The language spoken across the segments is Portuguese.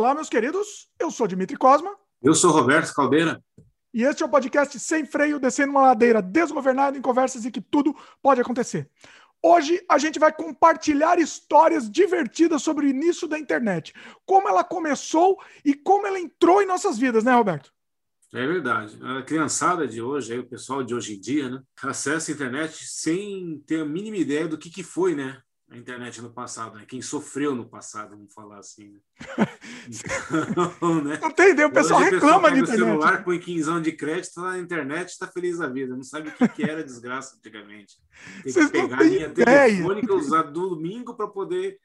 Olá, meus queridos. Eu sou Dimitri Cosma. Eu sou Roberto Caldeira. E este é o podcast Sem Freio, descendo uma ladeira desgovernada em conversas em que tudo pode acontecer. Hoje a gente vai compartilhar histórias divertidas sobre o início da internet, como ela começou e como ela entrou em nossas vidas, né, Roberto? É verdade. A criançada de hoje, aí, o pessoal de hoje em dia, né, acessa a internet sem ter a mínima ideia do que, que foi, né? A internet no passado, né? Quem sofreu no passado, vamos falar assim. Né? Então, né? Não tem ideia, o pessoal Hoje, reclama de internet. Celular põe quinzão de crédito tá na internet, está feliz da vida. Não sabe o que, que era desgraça antigamente. Tem que pegar a linha telefônica, usar domingo para poder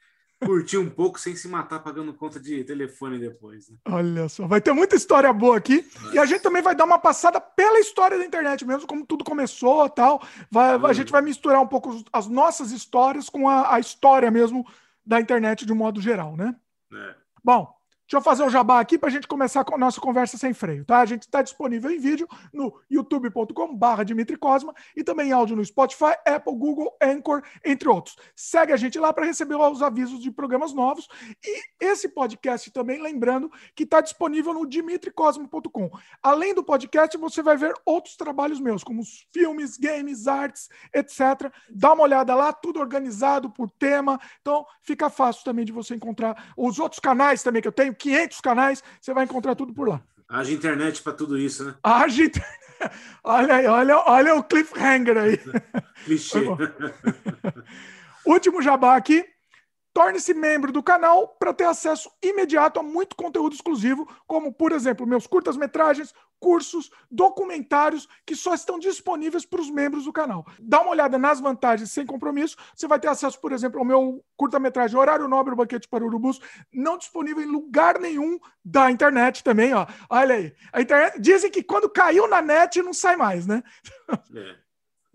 curtir um pouco sem se matar pagando conta de telefone depois. Né? Olha só, vai ter muita história boa aqui. E a gente também vai dar uma passada pela história da internet mesmo, como tudo começou tal. Vai, A gente vai misturar um pouco as nossas histórias com a, a história mesmo da internet de um modo geral, né? É. Bom, Deixa eu fazer o um jabá aqui para a gente começar com a nossa conversa sem freio, tá? A gente está disponível em vídeo no youtube.com/barra Dimitri Cosma e também em áudio no Spotify, Apple, Google, Anchor, entre outros. Segue a gente lá para receber os avisos de programas novos e esse podcast também, lembrando que está disponível no dimitricosmo.com. Além do podcast, você vai ver outros trabalhos meus, como filmes, games, artes, etc. Dá uma olhada lá, tudo organizado por tema. Então, fica fácil também de você encontrar os outros canais também que eu tenho 500 canais, você vai encontrar tudo por lá. Haja internet para tudo isso, né? Haja internet. Olha aí, olha, olha o cliffhanger aí. Clichê. Último jabá aqui. Torne-se membro do canal para ter acesso imediato a muito conteúdo exclusivo, como, por exemplo, meus curtas-metragens, cursos, documentários que só estão disponíveis para os membros do canal. Dá uma olhada nas vantagens sem compromisso. Você vai ter acesso, por exemplo, ao meu curta-metragem Horário Nobre o Banquete para Urubus, não disponível em lugar nenhum da internet também. Ó. Olha aí. A internet, dizem que quando caiu na net não sai mais, né? É.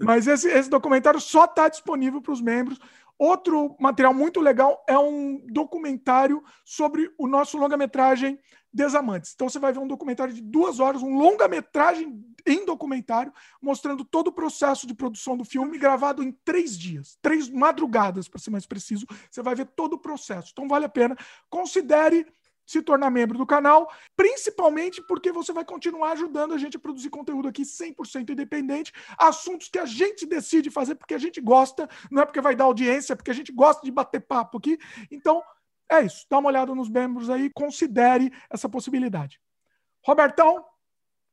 Mas esse, esse documentário só está disponível para os membros. Outro material muito legal é um documentário sobre o nosso longa-metragem Desamantes. Então você vai ver um documentário de duas horas, um longa-metragem em documentário, mostrando todo o processo de produção do filme, gravado em três dias, três madrugadas, para ser mais preciso. Você vai ver todo o processo. Então vale a pena. Considere se tornar membro do canal, principalmente porque você vai continuar ajudando a gente a produzir conteúdo aqui 100% independente, assuntos que a gente decide fazer porque a gente gosta, não é porque vai dar audiência, é porque a gente gosta de bater papo aqui. Então, é isso. Dá uma olhada nos membros aí, considere essa possibilidade. Robertão,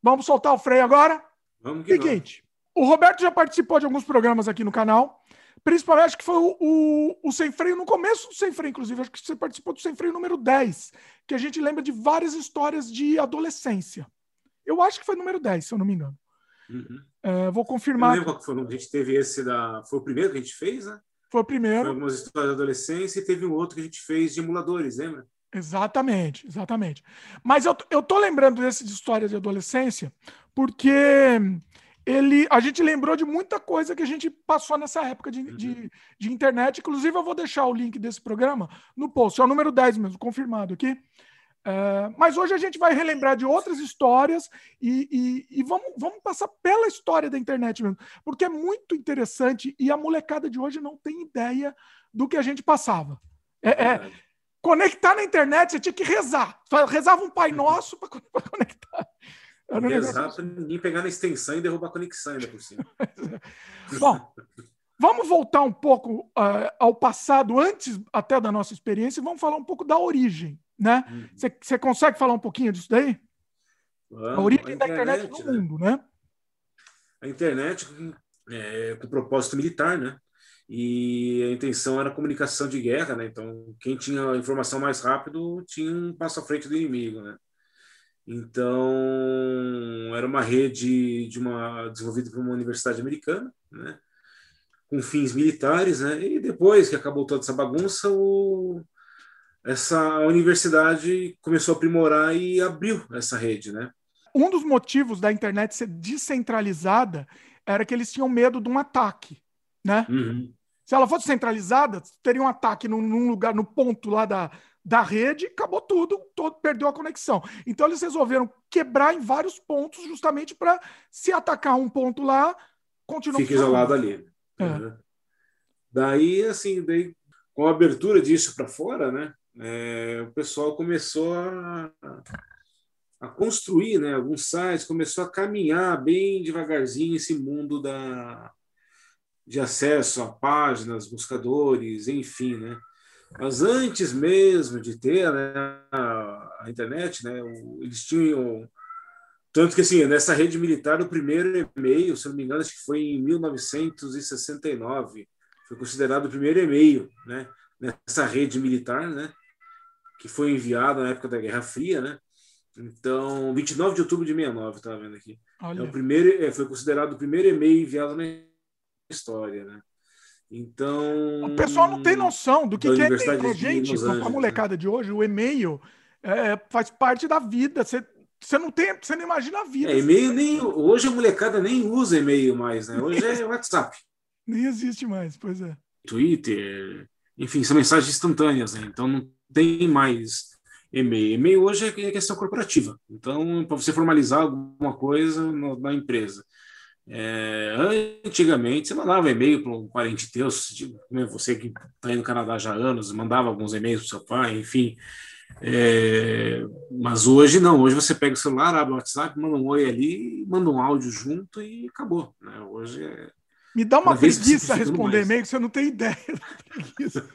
vamos soltar o freio agora? Vamos que Seguinte, vamos. o Roberto já participou de alguns programas aqui no canal. Principalmente, acho que foi o, o, o, Sem Freio, no começo do Sem Freio, inclusive, acho que você participou do Sem Freio número 10, que a gente lembra de várias histórias de adolescência. Eu acho que foi número 10, se eu não me engano. Uhum. É, vou confirmar. Eu lembro qual foi. A gente teve esse da. Foi o primeiro que a gente fez, né? Foi o primeiro. Foi algumas histórias de adolescência e teve um outro que a gente fez de emuladores, lembra? Exatamente, exatamente. Mas eu, eu tô lembrando dessas histórias de adolescência porque ele, a gente lembrou de muita coisa que a gente passou nessa época de, uhum. de, de, internet. Inclusive, eu vou deixar o link desse programa no post. É o número 10 mesmo, confirmado aqui. É, mas hoje a gente vai relembrar de outras histórias e, e, e, vamos, vamos passar pela história da internet mesmo, porque é muito interessante e a molecada de hoje não tem ideia do que a gente passava. É, é conectar na internet, você tinha que rezar. Rezava um Pai Nosso para conectar. Rezar para ninguém pegar na extensão e derrubar a conexão ainda por cima. Bom, vamos voltar um pouco uh, ao passado, antes até da nossa experiência, e vamos falar um pouco da origem. Né? Você uhum. consegue falar um pouquinho disso daí? Vamos, a origem a internet, da internet no né? mundo, né? A internet é, com propósito militar, né? E a intenção era comunicação de guerra, né? Então, quem tinha a informação mais rápido tinha um passo à frente do inimigo, né? Então, era uma rede de uma desenvolvida por uma universidade americana, né? com fins militares, né? E depois que acabou toda essa bagunça, o, essa universidade começou a aprimorar e abriu essa rede, né? Um dos motivos da internet ser descentralizada era que eles tinham medo de um ataque, né? Uhum. Se ela fosse centralizada, teria um ataque num, num lugar, no ponto lá da, da rede, acabou tudo, todo, perdeu a conexão. Então eles resolveram quebrar em vários pontos, justamente para se atacar um ponto lá, continuar. Fica isolado ali. É. Uhum. Daí, assim, daí, com a abertura disso para fora, né? é, o pessoal começou a, a construir né, alguns sites, começou a caminhar bem devagarzinho esse mundo da, de acesso a páginas, buscadores, enfim, né? Mas antes mesmo de ter né, a, a, internet, né, o, eles tinham tanto que assim nessa rede militar o primeiro e-mail, se não me engano, acho que foi em 1969, foi considerado o primeiro e-mail, né, nessa rede militar, né, que foi enviado na época da Guerra Fria, né? Então, 29 de outubro de 69, estava vendo aqui. Olha. É o primeiro, é, foi considerado o primeiro e-mail enviado na história, né? Então. O pessoal não tem noção do que, que é para gente, para a molecada né? de hoje, o e-mail é, faz parte da vida. Você, você não tem, você não imagina a vida. É, e-mail nem hoje a molecada nem usa e-mail mais, né? Hoje é WhatsApp. nem existe mais, pois é. Twitter, enfim, são mensagens instantâneas, né? Então não tem mais e-mail. E-mail hoje é questão corporativa. Então, para você formalizar alguma coisa no, na empresa. É, antigamente, você mandava e-mail para um parente teu, né, você que está aí no Canadá já há anos, mandava alguns e-mails para seu pai, enfim. É, mas hoje não, hoje você pega o celular, abre o WhatsApp, manda um oi ali, manda um áudio junto e acabou. Né? Hoje é, me dá uma preguiça responder e-mail que você não tem ideia da preguiça.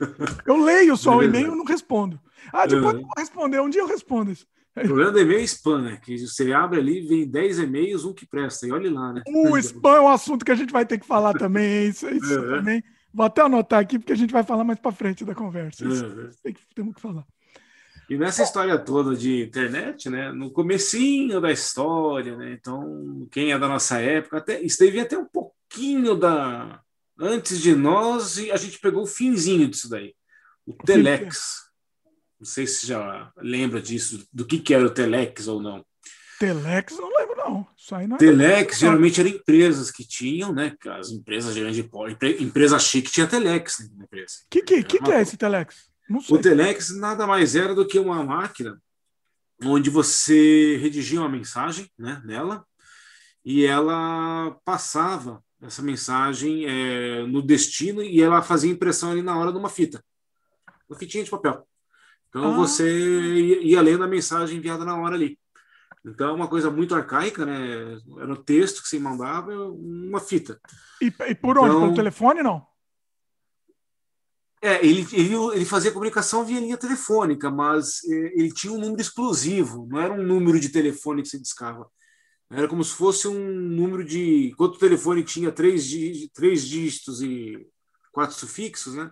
Eu leio só o e-mail e não respondo. Ah, depois uhum. eu vou responder, um dia eu respondo isso. O problema do e-mail é spam, né? Que você abre ali, vem 10 e-mails, um que presta, e olhe lá, né? O spam é um assunto que a gente vai ter que falar também, isso, isso uhum. também. Vou até anotar aqui, porque a gente vai falar mais para frente da conversa. Isso uhum. tem que, temos que falar. E nessa história toda de internet, né, no comecinho da história, né, então quem é da nossa época, até esteve até um pouquinho da antes de nós e a gente pegou o finzinho disso daí, o Telex. Não sei se já lembra disso, do que, que era o Telex ou não. Telex não lembro não. Isso aí não é Telex geralmente eram empresas que tinham, né? As empresas grandes de empresa chique tinha Telex na empresa. O que, que, que, que é esse Telex? O Telex nada mais era do que uma máquina onde você redigia uma mensagem né, nela e ela passava essa mensagem é, no destino e ela fazia impressão ali na hora numa fita, uma fitinha de papel. Então ah. você ia lendo a mensagem enviada na hora ali. Então é uma coisa muito arcaica, né? Era o texto que você mandava, uma fita. E, e por onde? Então, Pelo telefone, não? É, ele, ele, ele fazia comunicação via linha telefônica, mas é, ele tinha um número exclusivo, não era um número de telefone que se discava. Era como se fosse um número de. Enquanto o telefone tinha três, três dígitos e quatro sufixos, né?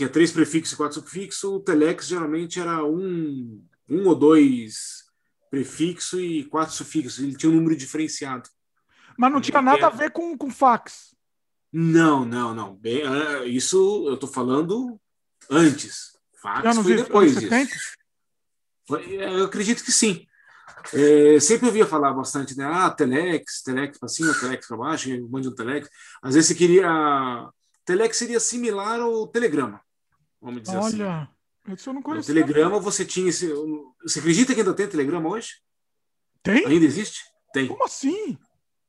Tinha três prefixos e quatro sufixos, o telex geralmente era um, um ou dois prefixos e quatro sufixos. Ele tinha um número diferenciado. Mas não tinha nada a ver com, com fax. Não, não, não. Bem, ah, isso eu estou falando antes. Fax foi depois disso. É, eu acredito que sim. É, sempre ouvia falar bastante, né? Ah, Telex, Telex para cima, Telex para baixo, mande um Telex. Às vezes você queria. Telex seria similar ao Telegrama, vamos dizer assim. Olha, assim. isso eu não conheço. O Telegrama você tinha. Esse... Você acredita que ainda tem Telegrama hoje? Tem? Ainda existe? Tem. Como assim?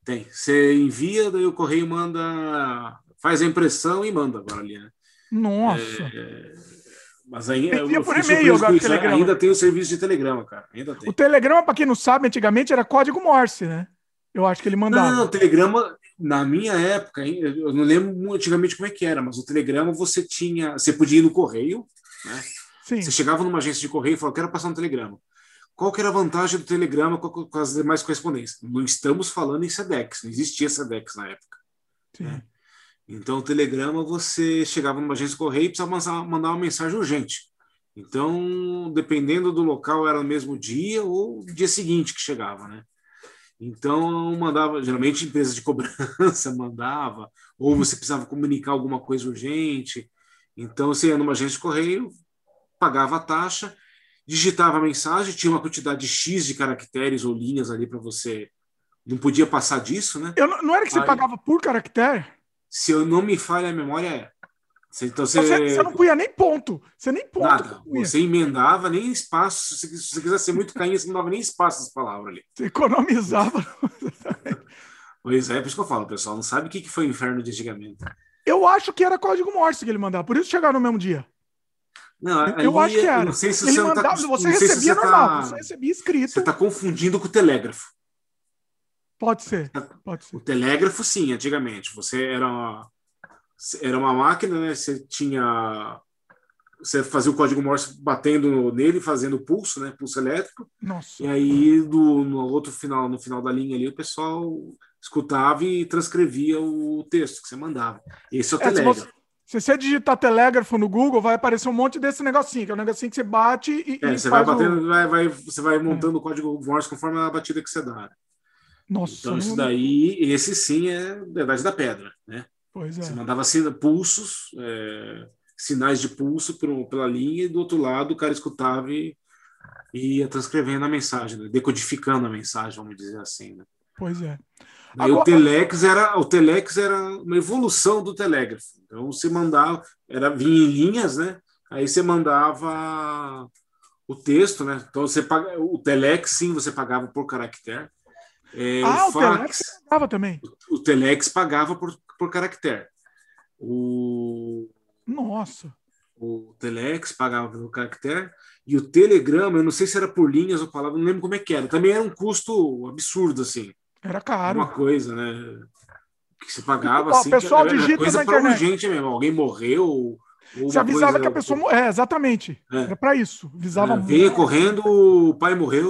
Tem. Você envia, daí o correio manda, faz a impressão e manda agora ali, né? Nossa. É, mas ainda, eu por e-mail agora, isso, ainda tem o serviço de telegrama, cara. Ainda tem. O telegrama, para quem não sabe, antigamente era código Morse, né? Eu acho que ele mandava. Não, não, telegrama, na minha época, eu não lembro antigamente como é que era, mas o telegrama você tinha, você podia ir no correio, né? Sim. Você chegava numa agência de correio e falava, quero passar um telegrama. Qual que era a vantagem do Telegrama com, com as demais correspondências? Não estamos falando em SEDEX, não existia SEDEX na época. Né? Então, o Telegrama, você chegava numa agência de correio e precisava mandar uma mensagem urgente. Então, dependendo do local, era no mesmo dia ou dia seguinte que chegava, né? Então, mandava, geralmente, empresa de cobrança mandava, ou você precisava comunicar alguma coisa urgente. Então, você ia numa agência de correio, pagava a taxa digitava a mensagem, tinha uma quantidade X de caracteres ou linhas ali para você. Não podia passar disso, né? Eu, não era que você Aí, pagava por caractere? Se eu não me falha a memória, é. Então você, você, você não punha nem ponto. Você nem ponto. Nada. Você emendava nem espaço. Se, se você quisesse ser muito cainha, você não dava nem espaço nas palavras ali. Você economizava. pois é, é por isso que eu falo, pessoal. Não sabe o que foi o inferno de antigamente. Eu acho que era código Morse que ele mandava. Por isso chegaram no mesmo dia. Não, eu acho que era. Não sei se ele você mandava, tá, você se recebia você normal, tá- você recebia escrito. Você está confundindo com o telégrafo. Pode ser, pode ser. O telégrafo, sim, antigamente. Você era uma, era uma máquina, né? Você tinha. Você fazia o código Morse batendo nele, fazendo pulso, né? Pulso elétrico. Nossa. E aí, do, no outro final, no final da linha ali, o pessoal escutava e transcrevia o texto que você mandava. Esse é o É, se, telégrafo. você, se você digitar telégrafo no Google, vai aparecer um monte desse negocinho, que é um negocinho que você bate e, É, e você vai faz o- batendo, vai, vai, você vai montando o código Morse conforme a batida que você dá. Nossa, Então, isso daí, esse sim é verdade da pedra, né? Pois é. Você mandava sina- pulsos, é, sinais de pulso pro- pela linha, e do outro lado o cara escutava e e ia transcrevendo a mensagem, né? decodificando a mensagem, vamos dizer assim. Né? Pois é. Aí Agora- o telex era o telex era uma evolução do telégrafo. Então você mandava, era vinha em linhas, né? Aí você mandava o texto, né? Então você paga o telex sim você pagava por caractere. É, ah, o o fax, telex pagava também. o telex pagava por, por caractere. O, Nossa. o telex pagava pelo caractere e o telegrama, eu não sei se era por linhas ou palavras, não lembro como é que era. Também era um custo absurdo assim. Era caro. Uma coisa, né? Que se pagava Ó, assim. o pessoal que digita coisa na para internet. urgente mesmo. Alguém morreu. Uma avisava que a pessoa. É, exatamente. É. Era pra isso. Avisava É, correndo, o pai morreu,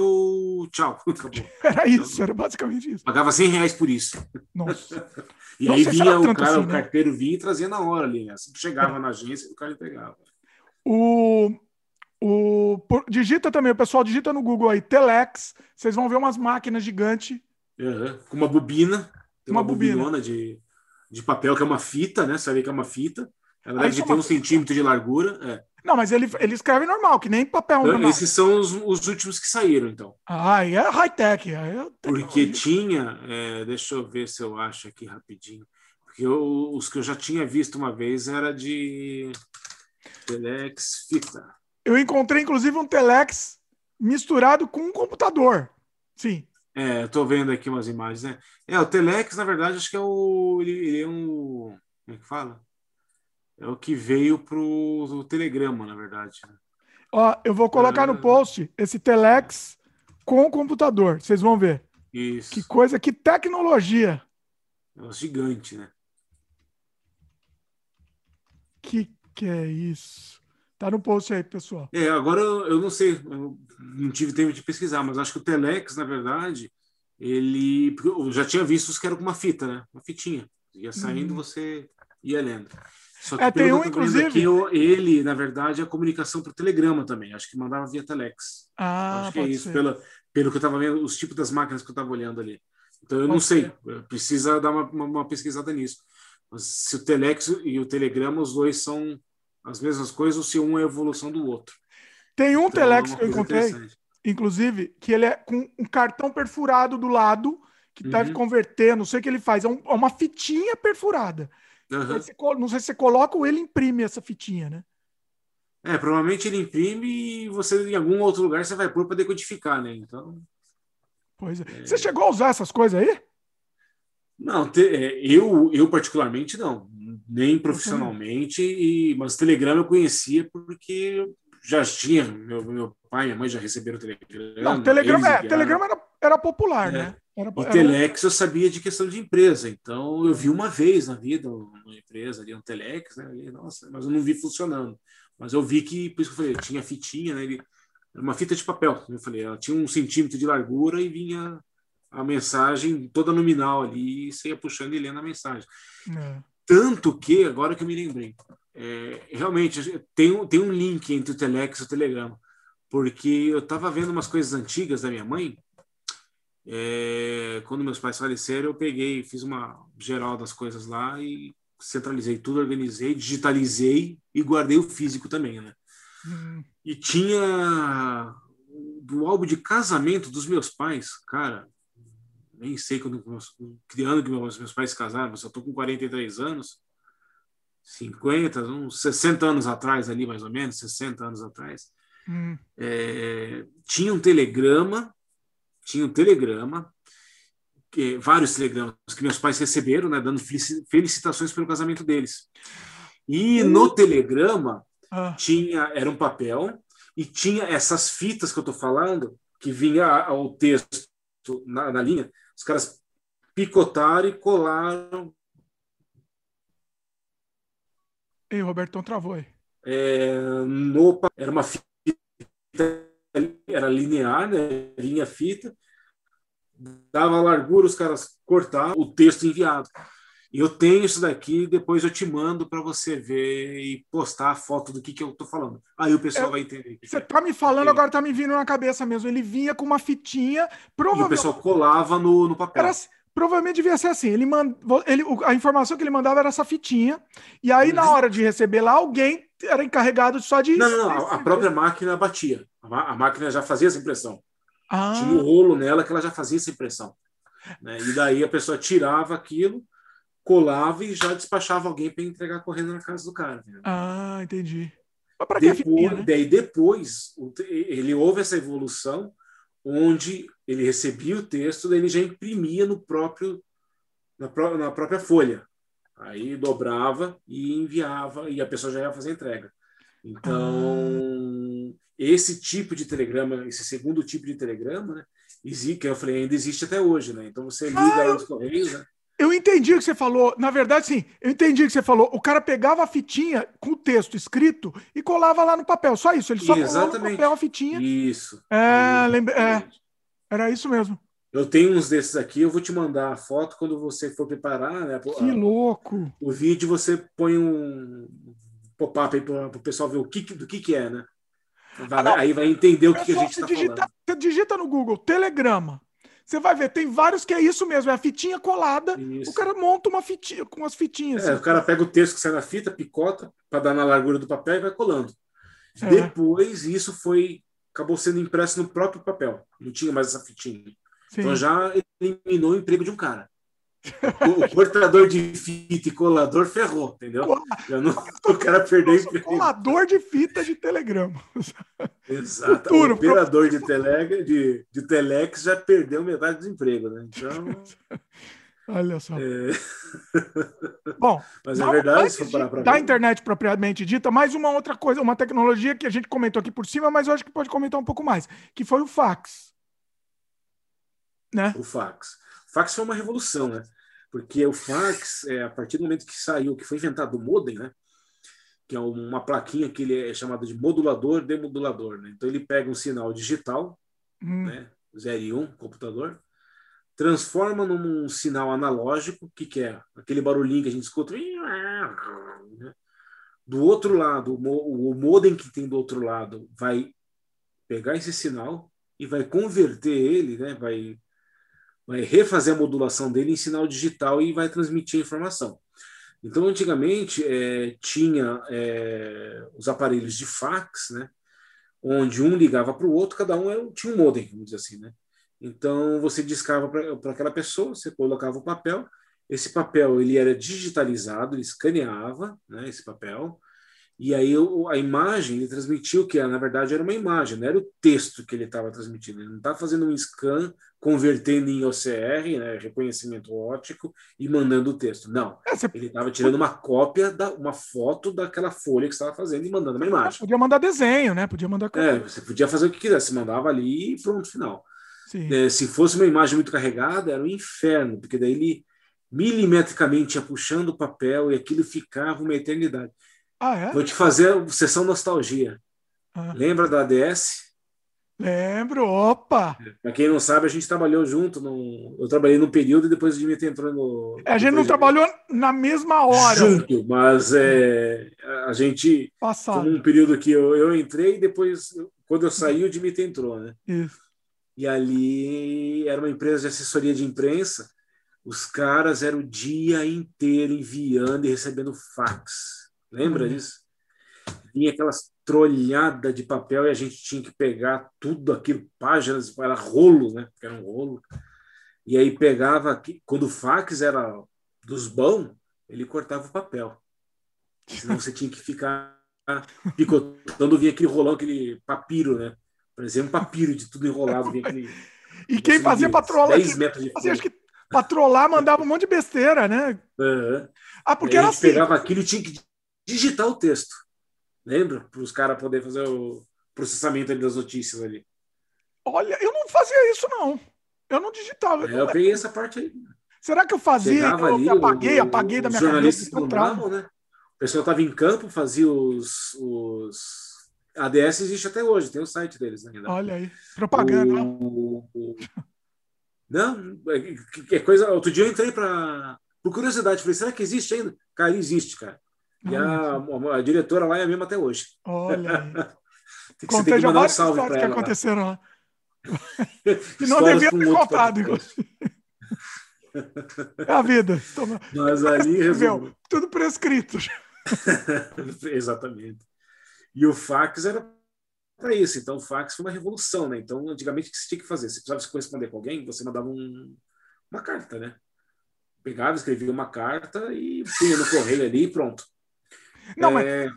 tchau. Acabou. Era isso, era basicamente isso. Pagava 100 reais por isso. Nossa. E Não aí vinha o cara, assim, o né? carteiro vinha e trazia na hora ali, né? Assim que chegava na agência, o cara entregava. O, o, por- digita também, o pessoal digita no Google aí, Telex, vocês vão ver umas máquinas gigantes. Aham. Com uma bobina, tem uma, Uma bobinona de, de papel, que é uma fita, né? Ver que é uma fita. Ela Ah, deve é ter uma um centímetro de largura. É. Não, mas ele, ele escreve normal, que nem papel Então, normal. esses são os, os últimos que saíram, então. Ah, aí é high-tech. é Porque tinha, é, deixa eu ver se eu acho aqui rapidinho. Porque eu- os que eu já tinha visto uma vez era de Telex fita. Eu encontrei, inclusive, um Telex misturado com um computador. Sim. É, eu tô vendo aqui umas imagens, né? É, o Telex, na verdade, acho que é o. Ele, ele é um. Como é que fala? É o que veio pro do Telegrama, na verdade. Ó, eu vou colocar no Ah. post esse Telex com computador. Vocês vão ver. Isso. Que coisa, que tecnologia. É um gigante, né? Que que é isso? Tá no post aí, pessoal. É, agora eu, não sei, eu não tive tempo de pesquisar, mas acho que o Telex, na verdade, ele. porque Eu já tinha visto os que eram com uma fita, né? Uma fitinha. Ia saindo, Hum. você ia lendo. Só É, tem um, que inclusive- aqui, ele, na verdade, é a comunicação por telegrama também. Acho que mandava via Telex. Ah, acho que é isso, ser. pela, pelo que eu estava vendo, os tipos das máquinas que eu estava olhando ali. Então eu não Pode sei, ser. precisa dar uma, uma, uma pesquisada nisso. Mas se o Telex e o Telegrama, os dois são as mesmas coisas, ou se um é evolução do outro. Tem um Então, Telex é que eu encontrei, inclusive, que ele é com um cartão perfurado do lado, que deve Uhum. converter, não sei o que ele faz, é, um- é uma fitinha perfurada. Aí você não sei se você coloca ou ele imprime essa fitinha, né? É, provavelmente ele imprime e você, em algum outro lugar, você vai pôr para decodificar, né? Então, Pois é. Você chegou a usar essas coisas aí? não, te- é, eu, eu particularmente não, nem profissionalmente, e, mas Telegram eu conhecia porque já tinha, meu, meu pai e minha mãe já receberam Telegram. Não, Telegram, é. Telegram era, era popular, É. né? Era, E era- Telex eu sabia de questão de empresa, então eu vi uma vez na vida uma empresa ali, um Telex, né? E, nossa, mas eu não vi funcionando. Mas eu vi que, por isso que eu falei, tinha fitinha, né? Ele, era uma fita de papel. Eu falei, ela tinha um centímetro de largura e vinha a mensagem toda nominal ali, e você ia puxando e lendo a mensagem. é. Tanto que, agora que eu me lembrei, é, realmente tem, um- tem um link entre o Telex e o Telegrama, porque eu estava vendo umas coisas antigas da minha mãe. é, quando meus pais faleceram, eu peguei, fiz uma geral das coisas lá e centralizei tudo, organizei, digitalizei e guardei o físico também, né? Hum, E tinha do álbum de casamento dos meus pais, cara, nem sei quando que ano que meus, meus pais se casaram, mas eu tô com 43 anos, 50, uns 60 anos atrás ali, mais ou menos, 60 anos atrás, hum. é, tinha um telegrama, tinha um telegrama, que, vários telegramas que meus pais receberam, né, dando felici- felicitações pelo casamento deles. E no telegrama ah. tinha era um papel e tinha essas fitas que eu estou falando, que vinha o texto na, na linha, os caras picotaram e colaram. Ei, Robertão travou aí. É, no, era uma fita, era linear, né? linha fita, dava largura, os caras cortavam o texto enviado. E eu tenho isso daqui, depois eu te mando para você ver e postar a foto do que, que eu tô falando. Aí o pessoal é, vai entender. Você tá me falando, agora tá me vindo na cabeça mesmo. Ele vinha com uma fitinha, provavelmente. E o pessoal colava no, no papel. Era, provavelmente devia ser assim. Ele mand... ele, a informação que ele mandava era essa fitinha, e aí, uhum. na hora de receber lá, alguém era encarregado só de. Não, não, não. A, própria máquina batia. A, a, máquina já fazia essa impressão. Ah. Tinha um rolo nela que ela já fazia essa impressão. Né? E daí a pessoa tirava aquilo colava e já despachava alguém para entregar correndo na casa do cara. Né? Ah, entendi. Mas para que depois, né? Daí depois ele houve essa evolução onde ele recebia o texto, daí ele já imprimia no próprio na, pró na própria folha. Aí dobrava e enviava e a pessoa já ia fazer a entrega. Então, ah. esse tipo de telegrama, esse segundo tipo de telegrama, né, existe, que eu falei, ainda existe até hoje, né? Então você liga ah, eu... os correios, né? Eu entendi o que você falou. Na verdade, sim, eu entendi o que você falou. O cara pegava a fitinha com o texto escrito e colava lá no papel. Só isso. Ele só Exatamente. colava no papel a fitinha. Isso. É, lembre... é, era isso mesmo. Eu tenho uns desses aqui, eu vou te mandar a foto quando você for preparar, né? Que louco! O vídeo você põe um pop-up aí para o pessoal ver o que, do que, que é, né? Vai, ah, aí vai entender o que, que a gente está falando. Você digita no Google Telegrama. Você vai ver, tem vários que é isso mesmo, é a fitinha colada. Isso. O cara monta uma fitinha com as fitinhas. É, assim. o cara pega o texto que sai na fita, picota para dar na largura do papel e vai colando. É. Depois isso foi acabou sendo impresso no próprio papel. Não tinha mais essa fitinha. Sim. Então já eliminou o emprego de um cara. O, cortador de fita e colador ferrou, entendeu? Não, o cara perdeu emprego. Colador de fita de telegrama. Exato. Futuro, o operador de, telega, de, de telex já perdeu metade do emprego, né? Então. Olha só. É... Bom, mas é verdade, se parar Da internet propriamente dita, mais uma outra coisa, uma tecnologia que a gente comentou aqui por cima, mas eu acho que pode comentar um pouco mais, que foi o fax. Né? O fax fax foi uma revolução, né? Porque o fax, é, a partir do momento que saiu, que foi inventado o modem, né? Que é uma plaquinha que ele é chamado de modulador demodulador, né? Então ele pega um sinal digital, hum. né? 0 e 1, um, computador, transforma num sinal analógico, que, que é aquele barulhinho que a gente escuta. Né? Do outro lado, o modem que tem do outro lado vai pegar esse sinal e vai converter ele, né? vai vai refazer a modulação dele em sinal digital e vai transmitir a informação. Então, antigamente, é, tinha é, os aparelhos de fax, né, onde um ligava para o outro, cada um era, tinha um modem, vamos dizer assim. Né? Então, você discava para aquela pessoa, você colocava o papel, esse papel ele era digitalizado, ele escaneava né, esse papel, e aí a imagem ele transmitiu que na verdade era uma imagem, não era o texto que ele estava transmitindo. Ele não estava fazendo um scan, convertendo em OCR, né, reconhecimento óptico, e mandando o texto. Não. É. Ele estava tirando uma cópia, da, uma foto daquela folha que estava fazendo e mandando uma imagem. Podia mandar desenho, né? Podia mandar. É, você podia fazer o que quisesse, mandava ali e pronto, final. É, se fosse uma imagem muito carregada, era um inferno, porque daí ele milimetricamente ia puxando o papel e aquilo ficava uma eternidade. Ah, é? Vou te fazer sessão nostalgia. Ah. Lembra da ADS? Lembro, opa! Para quem não sabe, a gente trabalhou junto. No... Eu trabalhei no período e depois o Dimitri entrou no. É, a gente não trabalhou na mesma hora. Junto, mas é, a gente. Passado. Num período que eu, eu entrei e depois, quando eu saí, o Dimitri entrou, né? Isso. E ali era uma empresa de assessoria de imprensa. Os caras eram o dia inteiro enviando e recebendo fax Lembra uhum. disso? Vinha aquelas trolhadas de papel e a gente tinha que pegar tudo aquilo, páginas, era rolo, né? Era um rolo. E aí pegava, aqui, quando o fax era dos bons, ele cortava o papel. Senão você tinha que ficar picotando, vinha aquele rolão, aquele papiro, né? Por exemplo, papiro de tudo enrolado. Vinha aquele, e quem fazia patrolar? 10 metros de fazia, acho que patrolar mandava um monte de besteira, né? Uhum. Ah, porque era a gente assim. pegava aquilo e tinha que digitar o texto. Lembra? Para os caras poderem fazer o processamento das notícias ali. Olha, eu não fazia isso, não. Eu não digitava. É, eu peguei essa parte aí. Será que eu fazia? Eu ali, apaguei, o, apaguei da minha cabeça. Jornalistas né? O pessoal estava em campo, fazia os, os... ADS existe até hoje, tem o site deles ainda. Olha aí, propaganda. O, o... Não, é, é coisa. Outro dia eu entrei para. Por curiosidade, falei, será que existe ainda? Cara, existe, cara. E a, a, a, diretora lá é a mesma até hoje. Olha. tem que, Contei já várias um histórias que aconteceram lá. que não devia ter contado, É a vida. Toma. Mas ali resolveu. Tudo prescrito. Exatamente. E o fax era para isso. Então, o fax foi uma revolução, né? Então, antigamente, o que você tinha que fazer? Você precisava se corresponder com alguém, você mandava um, uma carta, né? Pegava, escrevia uma carta e punha no correio ali e pronto. Não, é, mas...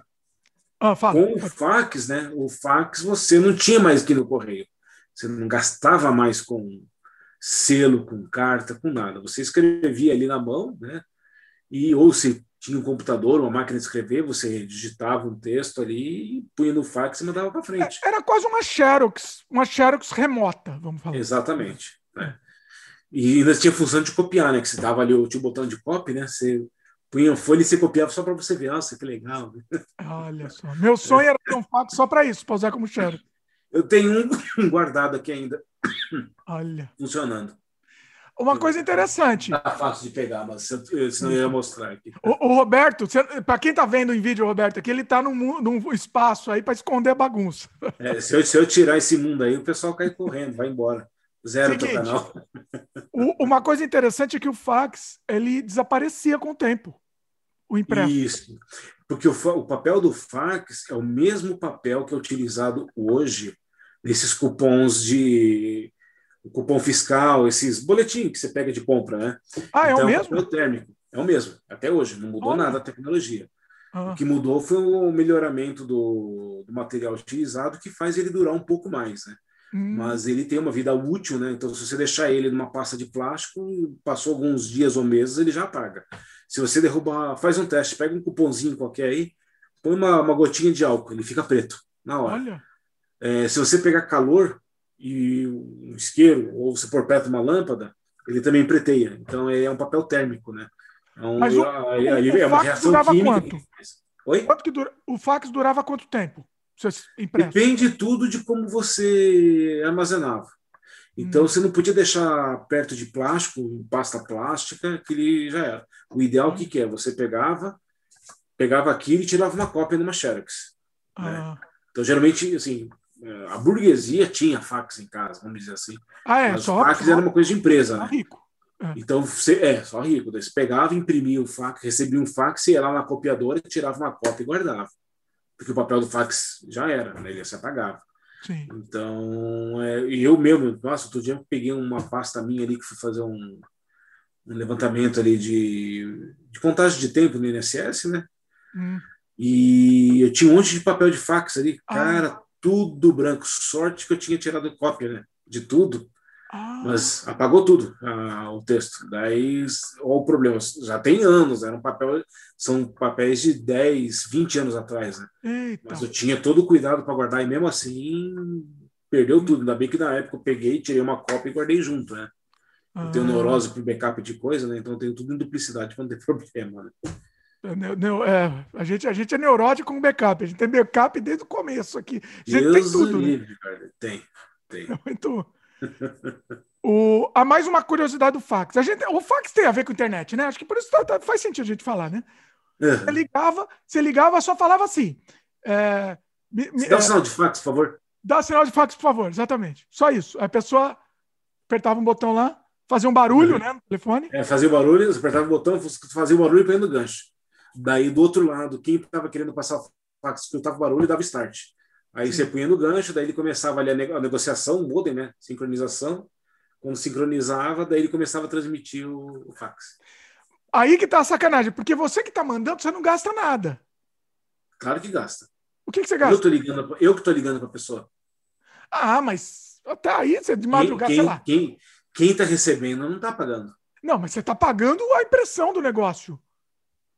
ah, com o fax, né? O fax você não tinha mais que no correio. Você não gastava mais com selo, com carta, com nada. Você escrevia ali na mão, né? E ou se tinha um computador, uma máquina de escrever, você digitava um texto ali, punha no fax e mandava para frente. Era quase uma Xerox, uma Xerox remota, vamos falar. Exatamente. Né? E ainda tinha função de copiar, né? Que você dava ali o, tinha o botão de copy, né? Você punha a folha e você copiava só para você ver. Nossa, que legal. Olha só. Meu sonho era ter um fax só para isso, para usar como Xerox. Eu tenho um guardado aqui ainda. Olha. Funcionando. Uma coisa interessante. Tá fácil de pegar, mas senão eu ia mostrar aqui. O, o Roberto, para quem tá vendo em vídeo, Roberto, aqui ele tá num, num espaço aí para esconder bagunça. É, se, eu, se eu tirar esse mundo aí, o pessoal cai correndo, vai embora. Zero Seguinte, canal. O, uma coisa interessante é que o fax ele desaparecia com o tempo. O impresso. Isso. Porque o, o papel do fax é o mesmo papel que é utilizado hoje nesses cupons de o cupom fiscal, esses boletins que você pega de compra, né? Ah, é então, o mesmo? É o térmico. É o mesmo, até hoje, não mudou nada a tecnologia. Ah. O que mudou foi o melhoramento do, do, material utilizado, que faz ele durar um pouco mais, né? Hum. Mas ele tem uma vida útil, né? Então, se você deixar ele numa pasta de plástico, passou alguns dias ou meses, ele já apaga. Se você derrubar, faz um teste, pega um cupomzinho qualquer aí, põe uma, uma gotinha de álcool, ele fica preto na hora. Olha. É, se você pegar calor, e um isqueiro, ou se por perto uma lâmpada, ele também preteia. Então é um papel térmico, né? Então, Mas o, o, o é uma fax durava química. quanto? Oi? Quanto que dura... O fax durava quanto tempo? Depende tudo de como você armazenava. Então hum. você não podia deixar perto de plástico, pasta plástica, que ele já era. O ideal hum. que, que é? Você pegava, pegava aquilo e tirava uma cópia numa Xerox. Né? Ah. Né? Então geralmente assim, é, a burguesia tinha fax em casa, vamos dizer assim. Ah, é, Mas só fax era uma coisa de empresa, né? rico. É. Então, você, é, só rico. Daí você pegava, imprimia o fax, recebia um fax, ia lá na copiadora, tirava uma cópia e guardava. Porque o papel do fax já era, né? ele se apagava. Sim. Então, é, e eu mesmo, nossa, outro dia eu peguei uma pasta minha ali que fui fazer um, um levantamento ali de, de contagem de tempo no INSS, né? Hum. E eu tinha um monte de papel de fax ali. Ah. Cara, tudo branco. Sorte que eu tinha tirado cópia né, de tudo, ah. mas apagou tudo ah, o texto. Daí, olha o problema, já tem anos, era um papel, são papéis de 10, 20 anos atrás. Né? Mas eu tinha todo o cuidado para guardar e mesmo assim perdeu tudo. Ainda bem que na época eu peguei, tirei uma cópia e guardei junto. Né? Eu tenho ah. neurose para backup de coisa, né? então eu tenho tudo em duplicidade para não ter problema. Né? É, é, a, gente, a gente é neurótico com backup, a gente tem backup desde o começo aqui. A gente Deus tem tudo. Né? Livre, né? Tem, tem. É muito... o, há mais uma curiosidade do fax. A gente, o fax tem a ver com a internet, né? Acho que por isso tá, tá, faz sentido a gente falar, né? Uhum. Você ligava, você ligava, só falava assim. É, me, dá um é, sinal de fax, por favor. Dá um sinal de fax, por favor, exatamente. Só isso. A pessoa apertava um botão lá, fazia um barulho, uhum. né? No telefone. É, fazia o barulho, você apertava o botão, fazia o barulho e põe gancho. Daí, do outro lado, quem estava querendo passar o fax escutava o barulho e dava start. Aí você punha no gancho, daí ele começava ali a, ne a negociação, o modem, né? Sincronização. Quando sincronizava, daí ele começava a transmitir o, o fax. Aí que tá a sacanagem, porque você que tá mandando, você não gasta nada. Claro que gasta. O que, que você gasta? Eu, tô ligando, eu que tô ligando para a pessoa. Ah, mas até aí, você de madrugada, quem, sei lá. Quem, quem tá recebendo não tá pagando. Não, mas você tá pagando a impressão do negócio.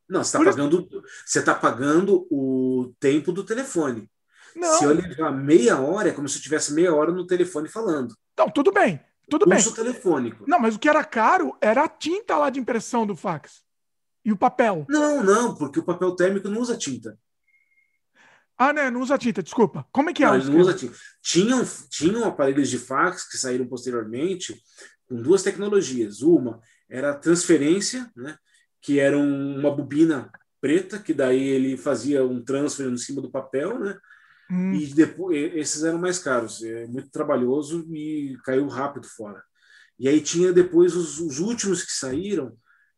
Não, você está pagando, você tá pagando o tempo do telefone. Não. Se eu levar meia hora, é como se eu tivesse meia hora no telefone falando. Não, tudo bem. Tudo bem. Uso telefônico. Não, mas o que era caro era a tinta lá de impressão do fax. E o papel. Não, não, porque o papel térmico não usa tinta. Ah, né? Não usa tinta, desculpa. Como é que é? Não, usa tinta. Tinham, tinham aparelhos de fax que saíram posteriormente com duas tecnologias. Uma era a transferência, né? que era um- uma bobina preta, que daí ele fazia um transfer em cima do papel, né? Hum, E depois esses eram mais caros, é muito trabalhoso e caiu rápido fora. E aí tinha depois os, os últimos que saíram,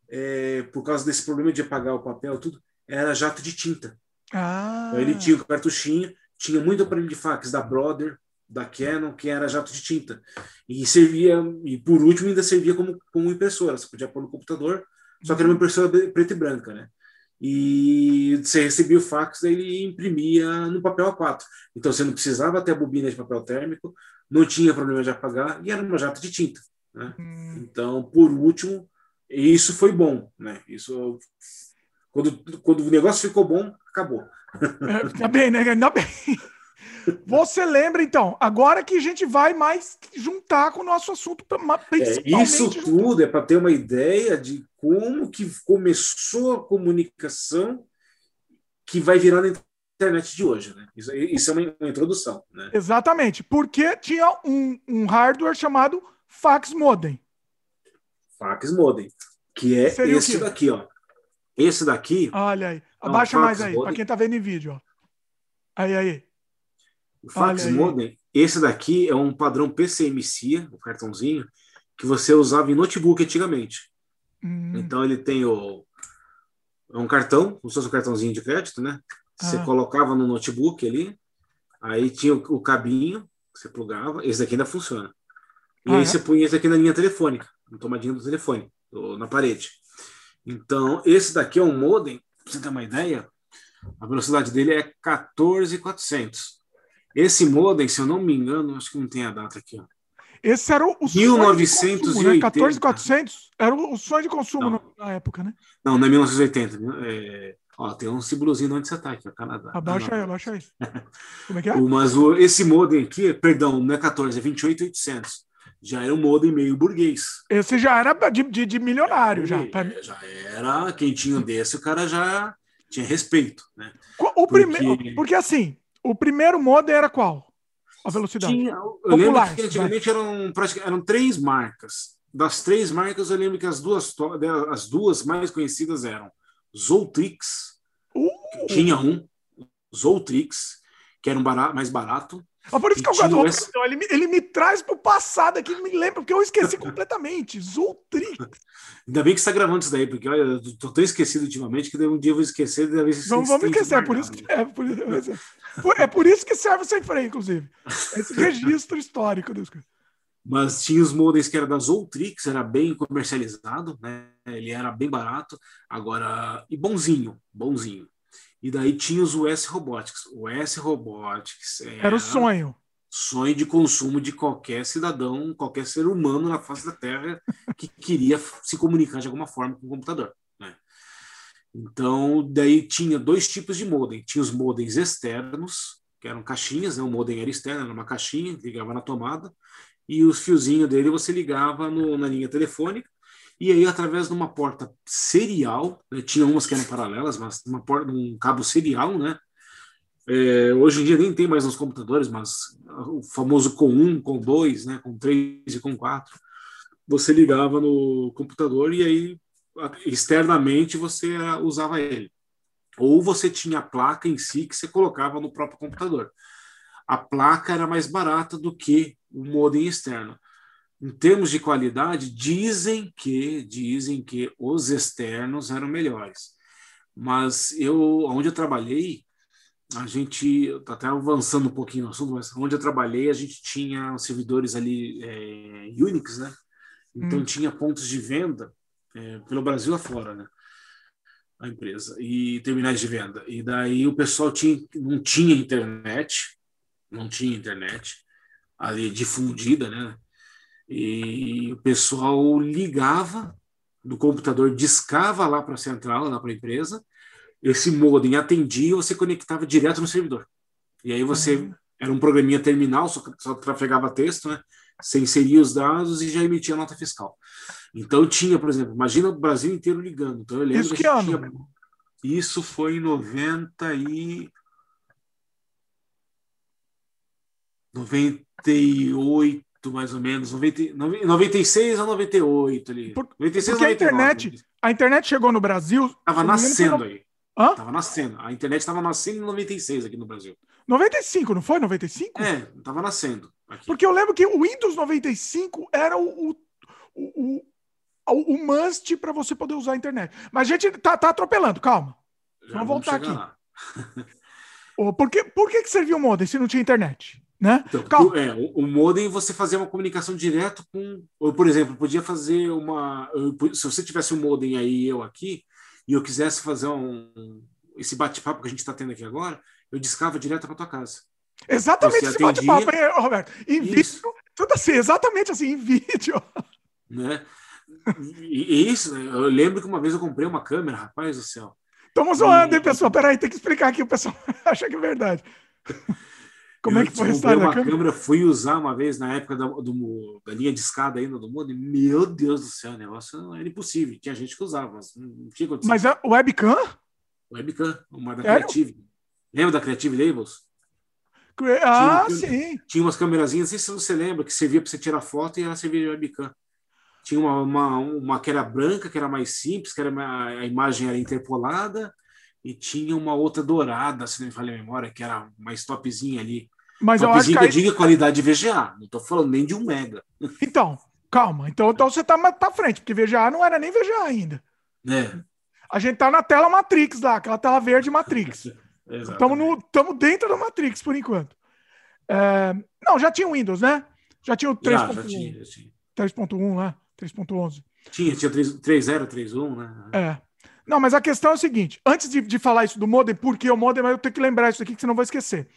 é, por causa desse problema de apagar o papel, tudo, era jato de tinta. Ah. Então ele tinha o cartuchinho, tinha muito aparelho de fax da Brother, da Canon, que era jato de tinta. E servia, e por último ainda servia como, como impressora, você podia pôr no computador, só que era uma impressora preta e branca, né? E você recebia o fax, ele imprimia no papel A4. Então você não precisava ter a bobina de papel térmico, não tinha problema de apagar, e era uma jato de tinta. Né? Hum, Então, por último, isso foi bom. Né? Isso, quando, quando o negócio ficou bom, acabou. é, ainda bem, né? Ainda bem. Você lembra, então, agora que a gente vai mais juntar com o nosso assunto, ma- É, isso juntar- tudo é para ter uma ideia de como que começou a comunicação que vai virar na internet de hoje. Né? Isso, isso é uma, uma introdução. Né? Exatamente, porque tinha um, um hardware chamado fax modem. Fax modem, que é Seria esse daqui. Ó. Esse daqui, Olha aí. Não, Abaixa mais aí, para quem tá vendo em vídeo. Ó. Aí, aí. O fax modem, esse daqui é um padrão PCMC, o cartãozinho, que você usava em notebook antigamente. Hum, Então ele tem o é um cartão, como se fosse um cartãozinho de crédito, né? Você Ah. colocava no notebook ali, aí tinha o, o cabinho você plugava, esse daqui ainda funciona. E Ah, aí é? você punha esse aqui na linha telefônica, na tomadinha do telefone, ou na parede. Então, esse daqui é um modem, pra você ter uma ideia, a velocidade dele é 14,400. Esse modem, se eu não me engano, acho que não tem a data aqui, ó. Esse era o, o sonho de 1980. consumo, né? 14,400 era o, sonho de consumo Não. na época, né? Não, não é 1980. É... Ó, tem um símbolozinho onde você está aqui, ó, Canadá. Abaixa Ah, aí, abaixa aí. Como é que é? O- Mas o, esse modem aqui, perdão, não é 14, é 28,800. Já era um modem meio burguês. Esse já era de, de, de milionário, já. É, já era, quem tinha um desse, o cara já tinha respeito. Né? O Porque- primeiro, porque assim, o primeiro modem era qual? A velocidade. Tinha, eu lembro Popular, que antigamente eram, praticamente- eram três marcas. Das três marcas, eu lembro que as duas, to- as duas mais conhecidas eram Zoltrix, Uh, tinha um, Zoltrix, que era um bara- mais barato, é por isso que eu gosto do Zoltrix. Ele, me- ele me traz pro passado aqui, me lembra, porque eu esqueci completamente. Zoltrix. Ainda bem que você está gravando isso daí, porque olha, eu tô tão esquecido ultimamente que um dia eu vou esquecer e talvez Não vamos esquecer, é por isso que é por, por- é por isso que serve o sem freio, inclusive. Esse registro histórico das coisas. Mas tinha os modems que era da Zoltrix, era bem comercializado, né? Ele era bem barato, agora e bonzinho, bonzinho. E daí tinha os US Robotics. O US Robotics era, Era o sonho. sonho de consumo de qualquer cidadão, qualquer ser humano na face da Terra que queria se comunicar de alguma forma com o computador. Né? Então, daí tinha dois tipos de modem. Tinha os modems externos, que eram caixinhas, né? o modem era externo, era uma caixinha, ligava na tomada, e os fiozinhos dele você ligava no- na linha telefônica, e aí através de uma porta serial, né? tinha umas que eram paralelas, mas uma porta, um cabo serial, né? É, hoje em dia nem tem mais nos computadores, mas o famoso com 1, com 2, né, com 3 e com 4, você ligava no computador e aí externamente você ah, usava ele. Ou você tinha a placa em si que você colocava no próprio computador. A placa era mais barata do que o modem externo. Em termos de qualidade, dizem que dizem que os externos eram melhores. Mas eu, onde eu trabalhei, a gente está até avançando um pouquinho no assunto, mas onde eu trabalhei, a gente tinha servidores ali é, Unix, né? Então Hum. tinha pontos de venda é, pelo Brasil afora, né? A empresa e terminais de venda. E daí o pessoal tinha, não tinha internet, não tinha internet ali difundida, né? E o pessoal ligava do computador discava lá para a central, lá para a empresa, esse modem atendia, você conectava direto no servidor. E aí você uhum. era um programinha terminal, só, só trafegava texto, né? Você inseria os dados e já emitia nota fiscal. Então tinha, por exemplo, imagina o Brasil inteiro ligando. Então eu lembro Isso que, que ano? Tinha... Isso foi em 90 e 98 mais ou menos, 90, 96 a 98 ali. Por, 96 porque 99, a internet, a internet chegou no Brasil. Estava nascendo aí. Hã? Tava nascendo. A internet estava nascendo em 96 aqui no Brasil. 95, não foi? 95? É, tava nascendo. Aqui. Porque eu lembro que o Windows 95 era o, o, o, o, o must para você poder usar a internet. Mas a gente tá, tá atropelando, calma. Já vamos voltar aqui. por que, por que, que servia o modem se não tinha internet? Né? Então, é, o, o, modem você fazia uma comunicação direto com. Ou, por exemplo, podia fazer uma. Se você tivesse um modem aí eu aqui, e eu quisesse fazer um, esse bate-papo que a gente está tendo aqui agora, eu discava direto para tua casa. Exatamente esse bate-papo, Roberto? Em Isso. vídeo, tudo assim, exatamente assim, em vídeo. Né? E, isso, eu lembro que uma vez eu comprei uma câmera, rapaz do céu. Estamos zoando, e... hein, pessoal? Peraí, tem que explicar aqui, o pessoal acha que é verdade. Como eu é que foi a história da câmera? câmera? Fui usar uma vez na época da, do, da linha de escada ainda do mundo, e, meu Deus do céu, o negócio era impossível. Tinha gente que usava, mas não tinha condição. Mas a webcam? Webcam, uma da? Creative. Lembra da Creative Labels? Ah, tinha, sim. Tinha umas câmerazinhas, não sei se você lembra, que servia para você tirar foto e ela servia de webcam. Tinha uma, uma, uma que era branca, que era mais simples, que era a imagem era interpolada, e tinha uma outra dourada, se não me falha a memória, que era mais topzinha ali. Mas topzinha eu acho que, aí... eu digo qualidade VGA, não estou falando nem de um mega. Então, calma. Então, então você está para frente, porque VGA não era nem VGA ainda. É. A gente tá na tela Matrix lá, aquela tela verde Matrix. Estamos dentro da Matrix por enquanto. É... Não, já tinha o Windows, né? Já tinha o 3.1. 3.1 lá, 3.11. Tinha, tinha 3.0, 3.1, né? É. Não, mas a questão é o seguinte: antes de, de falar isso do modem, porque o modem, mas eu tenho que lembrar isso aqui, que senão eu vou esquecer.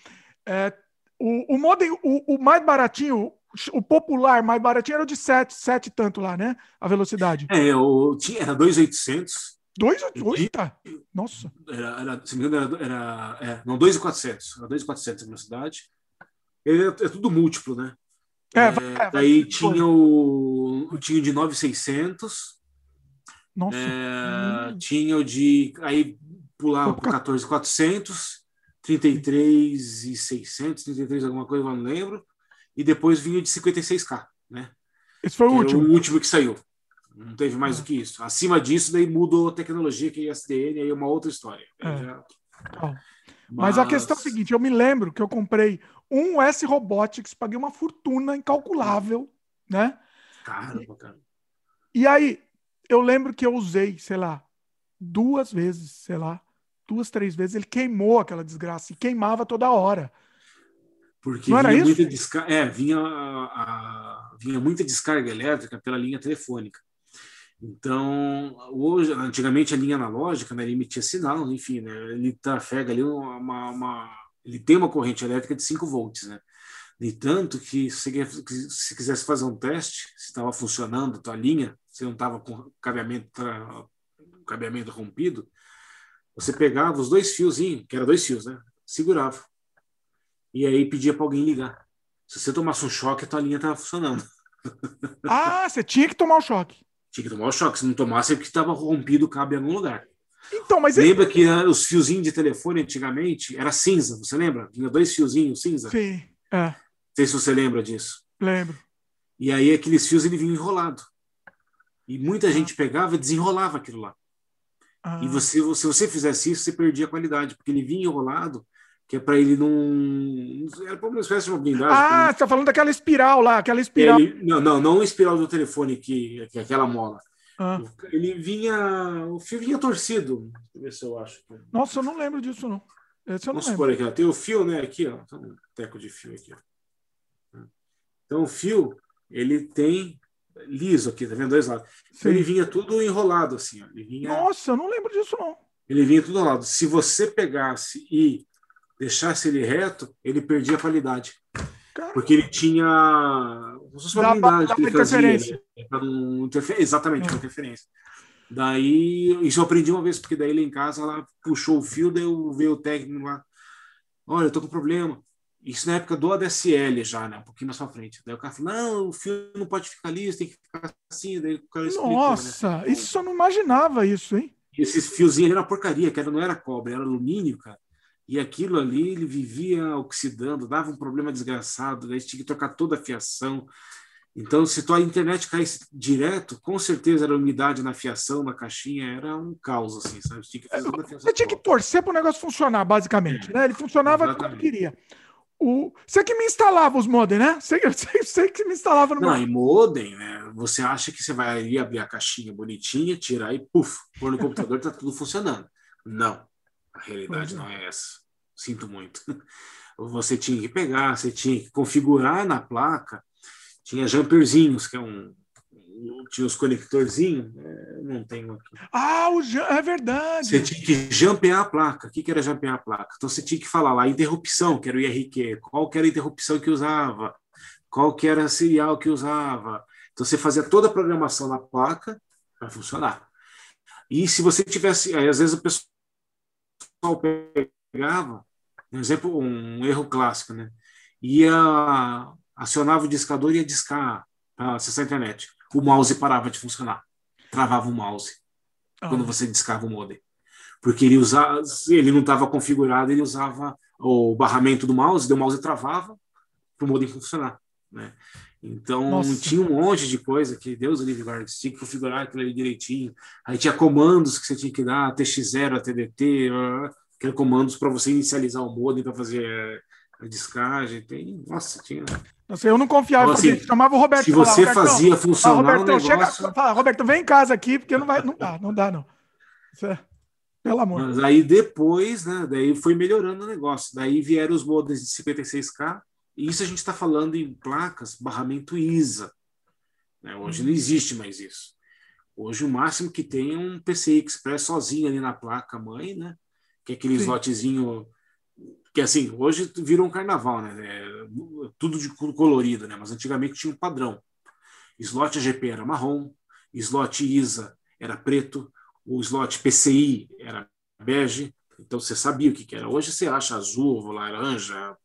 É, o, o modem, o, o, mais baratinho, o popular mais baratinho era o de 7, 7 tanto lá, né? A velocidade. É, o, tinha, era 2,800. 2,800? Nossa. Era, era, se não me engano, era, era é, não, 2,400. Era 2,400 a velocidade. É, é, tudo múltiplo, né? É, é, daí tinha o, tinha o de 9,600 nossa. É, tinha o de. Aí pulava para 14,400, 33 e 600, 33 alguma coisa, não lembro. E depois vinha de 56K, né? Esse foi o último. O último que saiu. Não teve mais é. do que isso. Acima disso, daí mudou a tecnologia, que é SDN, aí é uma outra história. É. Já... Mas... Mas... a questão é a seguinte: eu me lembro que eu comprei um S Robotics, paguei uma fortuna incalculável, né? Caramba, cara. E aí, eu lembro que eu usei, sei lá, duas vezes, sei lá, duas, três vezes. Ele queimou aquela desgraça e queimava toda hora. Porque Não vinha, muita descarga, é, vinha, a, a, vinha muita descarga elétrica pela linha telefônica. Então, hoje, antigamente a linha analógica, né, ele emitia sinal, enfim, né, ele trafega ali uma, uma, ele tem uma corrente elétrica de 5 volts, né? De tanto que se, se quisesse fazer um teste, se estava funcionando a tua linha, se não estava com cabeamento, cabeamento rompido, você pegava os dois fiozinhos, que eram dois fios, né? Segurava. E aí pedia para alguém ligar. Se você tomasse um choque, a tua linha estava funcionando. Ah, você tinha que tomar o choque. Tinha que tomar o choque. Se não tomasse, é porque estava rompido o cabo em algum lugar. Então, mas lembra que os fiozinhos de telefone antigamente era cinza, você lembra? Tinha dois fiozinhos cinza. Sim. É sei se você lembra disso. Lembro. E aí aqueles fios ele vinha enrolado. E muita ah. gente pegava e desenrolava aquilo lá. Ah. E você, se você fizesse isso, você perdia a qualidade, porque ele vinha enrolado, que é para ele não. Era uma espécie de uma blindagem. Ah, você está falando daquela espiral lá, aquela espiral. Ele, não, não, não a espiral do telefone, que, que é aquela mola. Ah. Ele vinha. O fio vinha torcido. Deixa eu ver se eu acho. Nossa, eu não lembro disso, não. Esse eu Vamos supor aqui, ó, tem o fio, né? Aqui, ó. Tem um teco de fio aqui, ó. Então o fio ele tem liso aqui, tá vendo dois lados. Então, ele vinha tudo enrolado assim. Ó. Ele vinha... Nossa, eu não lembro disso não. Ele vinha tudo enrolado. Se você pegasse e deixasse ele reto, ele perdia a qualidade. Caramba. Porque ele tinha uma blindagem que ele fazia. Né? Exatamente, é. interferência. Daí, isso eu aprendi uma vez, porque daí lá em casa ela puxou o fio, daí eu veio o técnico lá. Olha, eu tô com problema. Isso na época do ADSL já, né? Um pouquinho mais pra frente. Daí o cara falou, não, o fio não pode ficar liso, tem que ficar assim. Daí o cara explicou, Nossa, né? isso eu não imaginava isso, hein? E esses fiozinhos ali era porcaria, que era, não era cobre, era alumínio, cara. E aquilo ali, ele vivia oxidando, dava um problema desgraçado, daí tinha que trocar toda a fiação. Então, se tua internet caísse direto, com certeza era umidade na fiação, na caixinha, era um caos, assim, sabe? Você tinha que, fiação Você tinha que torcer para o negócio funcionar, basicamente, é, né? Ele funcionava como queria. O... Você que me instalava os modem, né? Você, você, você que me instalava no Não, e modem, né? Você acha que você vai ali abrir a caixinha bonitinha, tirar e puf, pôr no computador, tá tudo funcionando. Não. A realidade não é essa. Sinto muito. Você tinha que pegar, você tinha que configurar na placa tinha jumperzinhos, que é um. Tinha os conectorzinhos, é, não tenho aqui. Ah, o, é verdade. Você tinha que jumpear a placa. O que, que era jumpear a placa? Então você tinha que falar lá, interrupção, que era o IRQ, qual que era a interrupção que usava, qual que era a serial que usava. Então você fazia toda a programação na placa para funcionar. E se você tivesse, aí, às vezes o pessoal pegava, por exemplo, um erro clássico, né? Ia acionava o discador e ia discar para acessar a internet. O mouse parava de funcionar. Travava o mouse oh. quando você discava o modem. Porque ele, usava, ele não estava configurado, ele usava o barramento do mouse, o mouse travava para o modem funcionar. Né? Então, Nossa. tinha um monte de coisa que Deus livre guarda, você tinha que configurar aquilo ali direitinho. Aí tinha comandos que você tinha que dar, TX0, TDT, que eram comandos para você inicializar o modem para fazer a descagem. Tem, nossa, tinha Assim, eu não confiava, então, assim, chamava o Roberto. Se você fazia funcionar fala, Roberto, negócio... chega, fala, Roberto, vem em casa aqui, porque não vai, não dá, não dá, não. É, pelo amor. Mas aí depois, né, daí foi melhorando o negócio. Daí vieram os modems de 56K, e isso a gente está falando em placas, barramento ISA. Né? Hoje não existe mais isso. Hoje o máximo que tem é um PCI Express sozinho ali na placa mãe, né? Que é aquele Sim. slotzinho que assim, hoje virou um carnaval, né? É, tudo de colorido, né? Mas antigamente tinha um padrão. Slot AGP era marrom, slot ISA era preto, o slot PCI era bege, então você sabia o que, que era. Hoje você acha azul, laranja,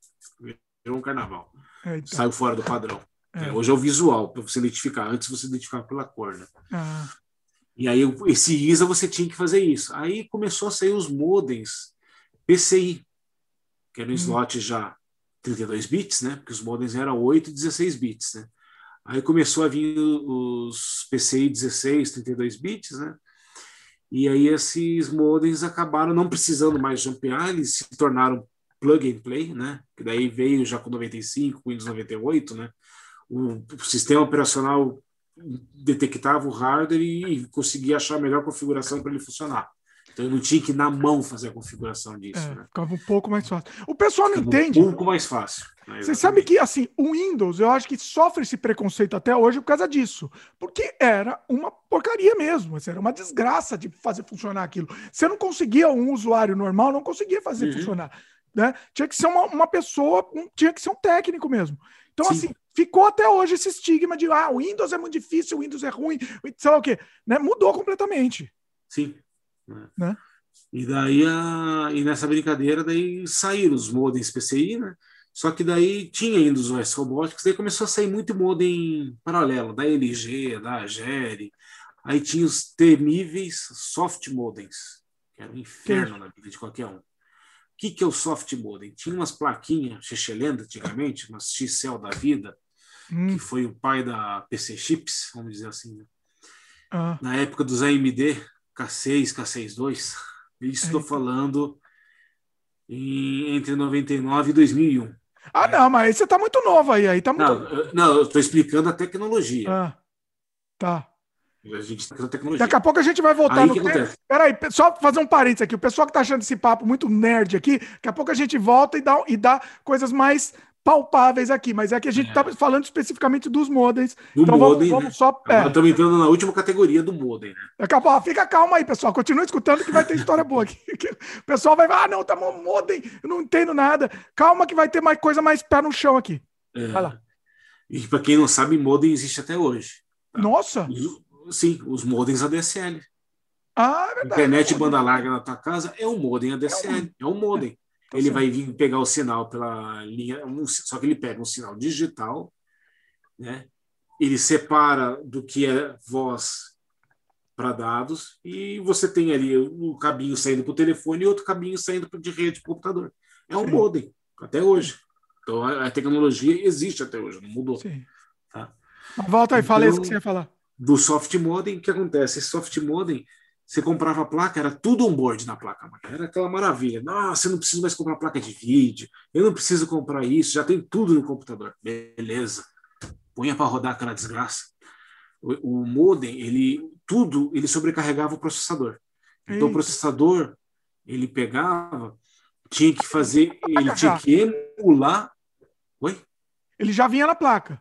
virou um carnaval. Então. Saiu fora do padrão. É. é hoje é o visual, para você identificar. Antes você identificava pela cor, né? Ah. E aí, esse ISA você tinha que fazer isso. Aí começou a sair os modems PCI, que era um hum. slot já 32 bits, né? Porque os modems eram 8 e 16 bits, né? Aí começou a vir os PCI 16, 32 bits, né? E aí esses modems acabaram não precisando mais jumpear, eles se tornaram plug and play, né? Que daí veio já com 95, com Windows 98, né? O, sistema operacional detectava o hardware e conseguia achar a melhor configuração para ele funcionar. Então eu não tinha que na mão fazer a configuração disso. É, né? Ficava um pouco mais fácil. O pessoal não ficava entende. Um pouco mais fácil. Né? Você sabe que assim, o Windows, eu acho que sofre esse preconceito até hoje por causa disso. Porque era uma porcaria mesmo. Era uma desgraça de fazer funcionar aquilo. Você não conseguia, um usuário normal, não conseguia fazer uhum. funcionar. Né? Tinha que ser uma, uma pessoa, tinha que ser um técnico mesmo. Então, Sim. assim, ficou até hoje esse estigma de ah, o Windows é muito difícil, o Windows é ruim, sei lá o quê. Né? Mudou completamente. Sim. Né? né? E daí a, e nessa brincadeira daí saíram os modems PCI, né? Só que daí tinha ainda os OS Robotics, daí começou a sair muito modem paralelo, da LG, da Agere. Aí tinha os temíveis soft modems, que era um inferno na vida de qualquer um. O que, que é o soft modem? Tinha umas plaquinhas, Xexelenda antigamente, umas X-Cell da vida, hum. que foi o pai da PC Chips, vamos dizer assim. Né? Ah. Na época dos AMD, K6, K62. Isso estou é. falando em, entre 99 e 2001. Ah, não, mas você está muito novo aí. aí tá muito... Não, eu, não, eu estou explicando a tecnologia. Ah, tá. A gente tá tecnologia. Daqui a pouco a gente vai voltar aí no tempo. Peraí, só fazer um parênteses aqui. O pessoal que está achando esse papo muito nerd aqui, daqui a pouco a gente volta e dá, e dá coisas mais palpáveis aqui, mas é que a gente está é. falando especificamente dos modems. Do então modem, vamos, vamos né? só. É. Estamos entrando na última categoria do modem. Né? Acabou, fica calma aí, pessoal. Continue escutando que vai ter história boa aqui. O pessoal vai falar, ah, não, tá modem, eu não entendo nada. Calma que vai ter mais coisa mais pé no chão aqui. É. Vai lá. E para quem não sabe, modem existe até hoje. Tá? Nossa! Sim, os modems ADSL. Ah, é verdade. Internet banda larga na tua casa é um modem ADSL, é um modem. Tá ele vai vir pegar o sinal pela linha, só que ele pega um sinal digital, né? Ele separa do que é voz para dados e você tem ali o cabinho saindo para o telefone e outro cabinho saindo de rede para o computador. É um Sim. modem, até hoje. Então a tecnologia existe até hoje, não mudou. Tá? Volta aí, então, fala isso que você ia falar. Do soft modem, o que acontece? Esse soft modem, você comprava a placa, era tudo on-board na placa. Era aquela maravilha. Nossa, eu não preciso mais comprar placa de vídeo, eu não preciso comprar isso, já tem tudo no computador. Beleza. Punha para rodar aquela desgraça. O, o modem, ele tudo ele sobrecarregava o processador. Então o processador ele pegava, tinha que fazer, ele tinha que emular. Oi? Ele já vinha na placa.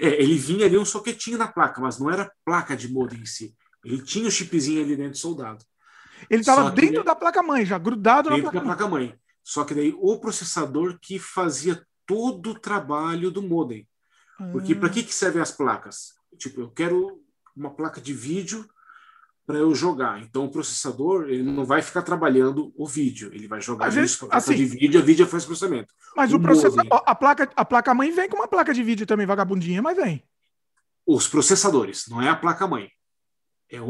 É, ele vinha ali um soquetinho na placa, mas não era placa de modem em si. Ele tinha o chipzinho ali dentro soldado. Ele estava dentro ele... da placa mãe, já grudado dentro na placa, da placa mãe. Só que daí o processador que fazia todo o trabalho do modem. Porque ah. para que, que servem as placas? Tipo, eu quero uma placa de vídeo para eu jogar. Então o processador ele não vai ficar trabalhando o vídeo, ele vai jogar Às isso placa assim, de vídeo, a vídeo faz processamento. Mas o, o processador, a placa, a placa mãe vem com uma placa de vídeo também vagabundinha, mas vem. Os processadores, não é a placa mãe. É o,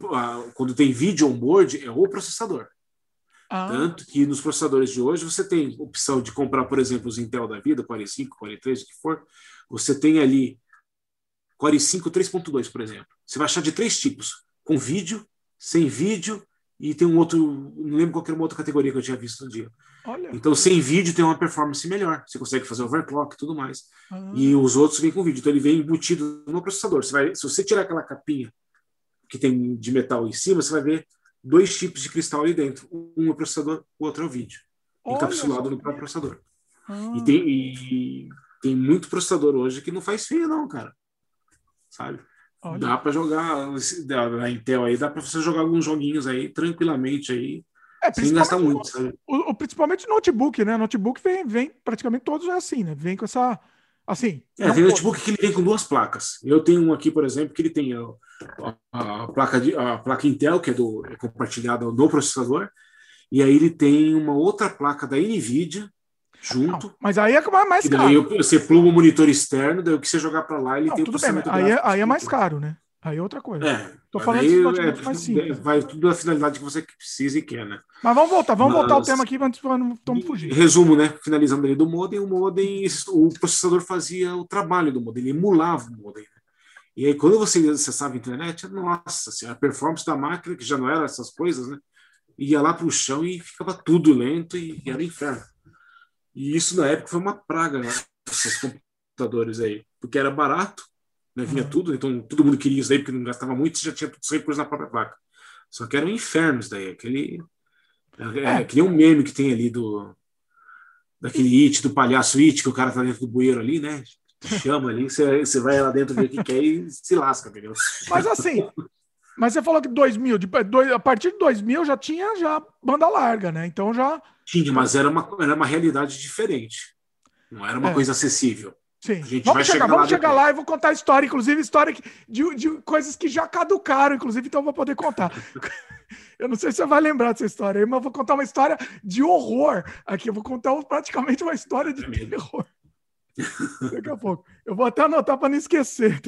o a, quando tem vídeo on board é o processador. Ah. Tanto que nos processadores de hoje você tem opção de comprar, por exemplo, os Intel da vida, 45, 43, o que for. Você tem ali Core 5 3.2, por exemplo. Você vai achar de três tipos: com vídeo, sem vídeo e tem um outro, não lembro qual era uma outra categoria que eu tinha visto no dia. Olha. Então, sem vídeo tem uma performance melhor. Você consegue fazer overclock e tudo mais. Ah. E os outros vêm com vídeo. Então, ele vem embutido no processador. Você vai, se você tirar aquela capinha que tem de metal em cima, você vai ver dois tipos de cristal ali dentro. Um é o processador, o outro é o vídeo. Olha encapsulado no próprio processador. Ah. E, tem, e tem muito processador hoje que não faz feio, não, cara sabe? Olha. Dá para jogar na Intel aí, dá para você jogar alguns joguinhos aí tranquilamente aí. É, sem gastar muito, sabe? O, o, principalmente notebook, né? Notebook vem, vem praticamente todos é assim, né? Vem com essa. Assim. É, tem notebook que ele vem com duas placas. Eu tenho um aqui, por exemplo, que ele tem a, a, a placa, de, a placa Intel, que é, do, é compartilhada no processador, e aí ele tem uma outra placa da NVIDIA, junto. Não, mas aí é mais caro. Daí você pluga o monitor externo, daí o que você jogar para lá, ele não, tem o bem, aí é, aí é mais caro, né? Aí é outra coisa. É, Tô falando de é, mais simples. Vai tudo da finalidade que você precisa e quer, né? Mas vamos voltar, vamos Mas, voltar ao tema aqui para não estamos fugir. Resumo, né? Finalizando ali do modem, o modem, o processador fazia o trabalho do modem, ele emulava o modem. Né? E aí, quando você acessava a internet, nossa, assim, a performance da máquina, que já não era essas coisas, né? Ia lá para o chão e ficava tudo lento e, e era inferno. E isso na época foi uma praga, né? Esses computadores aí, porque era barato, né? vinha uhum. tudo, então todo mundo queria isso daí porque não gastava muito, já tinha tudo os recursos na própria placa. Só que era um inferno isso daí, aquele. É, é, que nem um meme que tem ali do. Daquele it, do palhaço it, que o cara tá dentro do bueiro ali, né? Chama ali, você, você vai lá dentro ver o que quer e se lasca, entendeu? Mas assim, mas você falou que 2000, de, a partir de 2000 já tinha já banda larga, né? Então já. Tinha, mas era uma, era uma realidade diferente. Não era uma é. coisa acessível. Sim. vamos chegar, chegar vamos lá chegar lá e vou contar a história, inclusive história de, de coisas que já caducaram, inclusive, então vou poder contar. eu não sei se você vai lembrar dessa história mas eu vou contar uma história de horror aqui. Eu vou contar praticamente uma história de é terror. Daqui a pouco. Eu vou até anotar para não esquecer.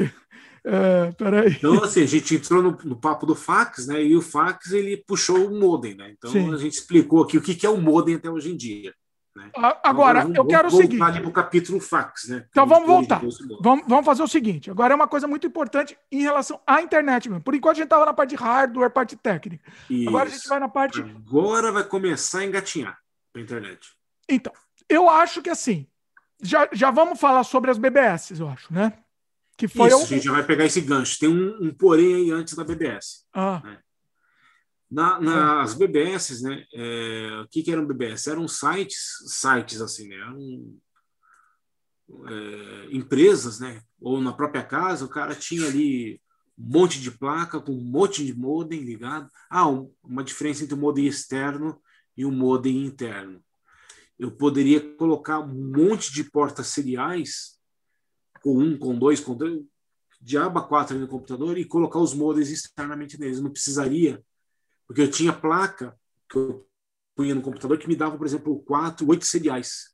É, peraí. Então, assim, a gente entrou no, no, papo do fax, né? E o fax ele puxou o modem, né? Então Sim. a gente explicou aqui o que, que é o modem até hoje em dia. Né? Agora, então, vamos, eu quero o seguinte. Vamos para o capítulo fax, né? Então vamos voltar. Vamos, vamos fazer o seguinte. Agora é uma coisa muito importante em relação à internet. Mesmo. Por enquanto a gente estava na parte de hardware, parte técnica. Isso. Agora a gente vai na parte. Agora vai começar a engatinhar a internet. Então, eu acho que assim. Já, já vamos falar sobre as BBS, eu acho, né? Que foi Isso, a gente já vai pegar esse gancho. Tem um, um porém aí antes da BBS. Ah. Né? Na, nas BBS, né? É, o que, que eram BBS? Eram sites, sites assim, né? Eram é, empresas, né? Ou na própria casa, o cara tinha ali um monte de placa com um monte de modem ligado. Ah, um, uma diferença entre o modem externo e o modem interno. Eu poderia colocar um monte de portas seriais com um, com dois, com dois, de aba 4 no computador e colocar os modems externamente neles. Não precisaria Porque eu tinha placa que eu punha no computador que me dava, por exemplo, quatro, oito seriais.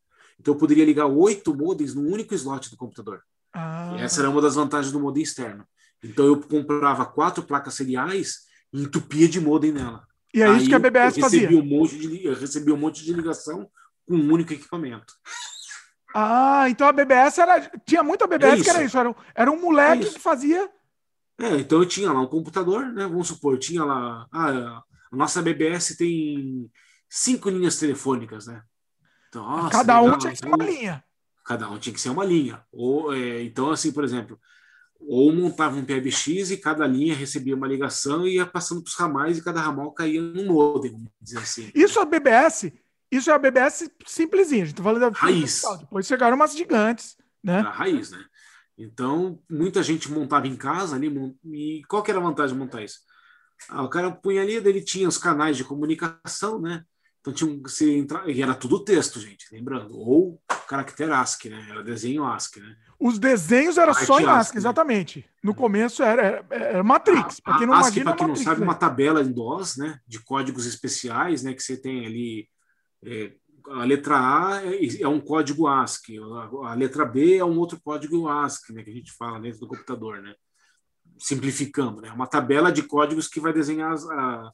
Então eu poderia ligar oito modems num único slot do computador. Ah. essa era uma das vantagens do modem externo. Então eu comprava quatro placas seriais e entupia de modem nela. E é isso que a BBS eu fazia. Um monte de, eu recebi um monte de ligação com um único equipamento. Ah, então a BBS era. Tinha muita BBS é que era isso. Era, era um moleque é que fazia. É, então eu tinha lá um computador, né? Vamos supor, tinha lá. Ah, a nossa BBS tem cinco linhas telefônicas, né? Então, nossa, cada legal, um tinha que ser uma linha. Cada um tinha que ser uma linha. Ou, é, então, assim, por exemplo, ou montava um PBX e cada linha recebia uma ligação e ia passando para os ramais e cada ramal caía num modem, vamos dizer assim. Isso é BBS, isso é a BBS simplesinha, a gente está falando da raiz. Depois chegaram umas gigantes, né? A raiz, né? Então, muita gente montava em casa ali, e qual que era a vantagem de montar isso? Ah, o cara punha ali, ele tinha os canais de comunicação, né? Então tinha um, você entra, e era tudo texto, gente, lembrando, ou caractere ASCII, né? Era desenho ASCII, né? Os desenhos eram só em ASCII, ASCII né? exatamente. No começo era, era, era Matrix. Para quem não ASCII, para quem não sabe, né? uma tabela em DOS, né? De códigos especiais, né? Que você tem ali. É, a letra A é, é, um código ASCII, a, a, letra B é um outro código ASCII, né? Que a gente fala dentro do computador, né? Simplificando, né? Uma tabela de códigos que vai desenhar as, a,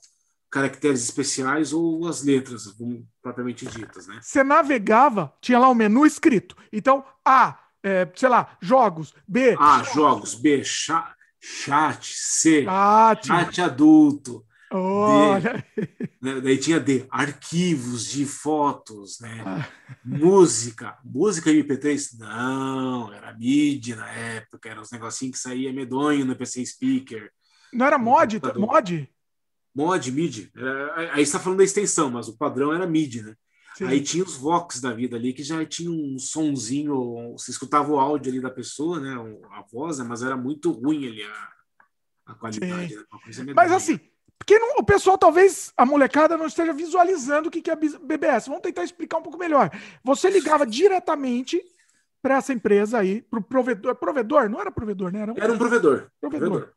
caracteres especiais ou as letras, propriamente ditas, né? Você navegava, tinha lá o um menu escrito. Então, A, é, sei lá, jogos, B. A, jogos, B, chat, chat C, chat, chat adulto. Olha. D, né? Daí tinha D, arquivos de fotos, né? Ah. Música. Música MP3? Não, era MIDI na época, era uns negocinhos que saía medonho no PC Speaker. Não era mod? Mod? mod, MIDI. aí está falando da extensão, mas o padrão era MIDI, né? Sim. Aí tinha os Vox da vida ali, que já tinha um sonzinho, você escutava o áudio ali da pessoa, né? A voz, né? mas era muito ruim ali a, a qualidade. Né? Mas assim, porque não, o pessoal, talvez a molecada não esteja visualizando o que, que é BBS. Vamos tentar explicar um pouco melhor. Você ligava diretamente para essa empresa aí, para o provedor. Provedor? Não era provedor, né? Era um, era um provedor. Provedor. Provedor,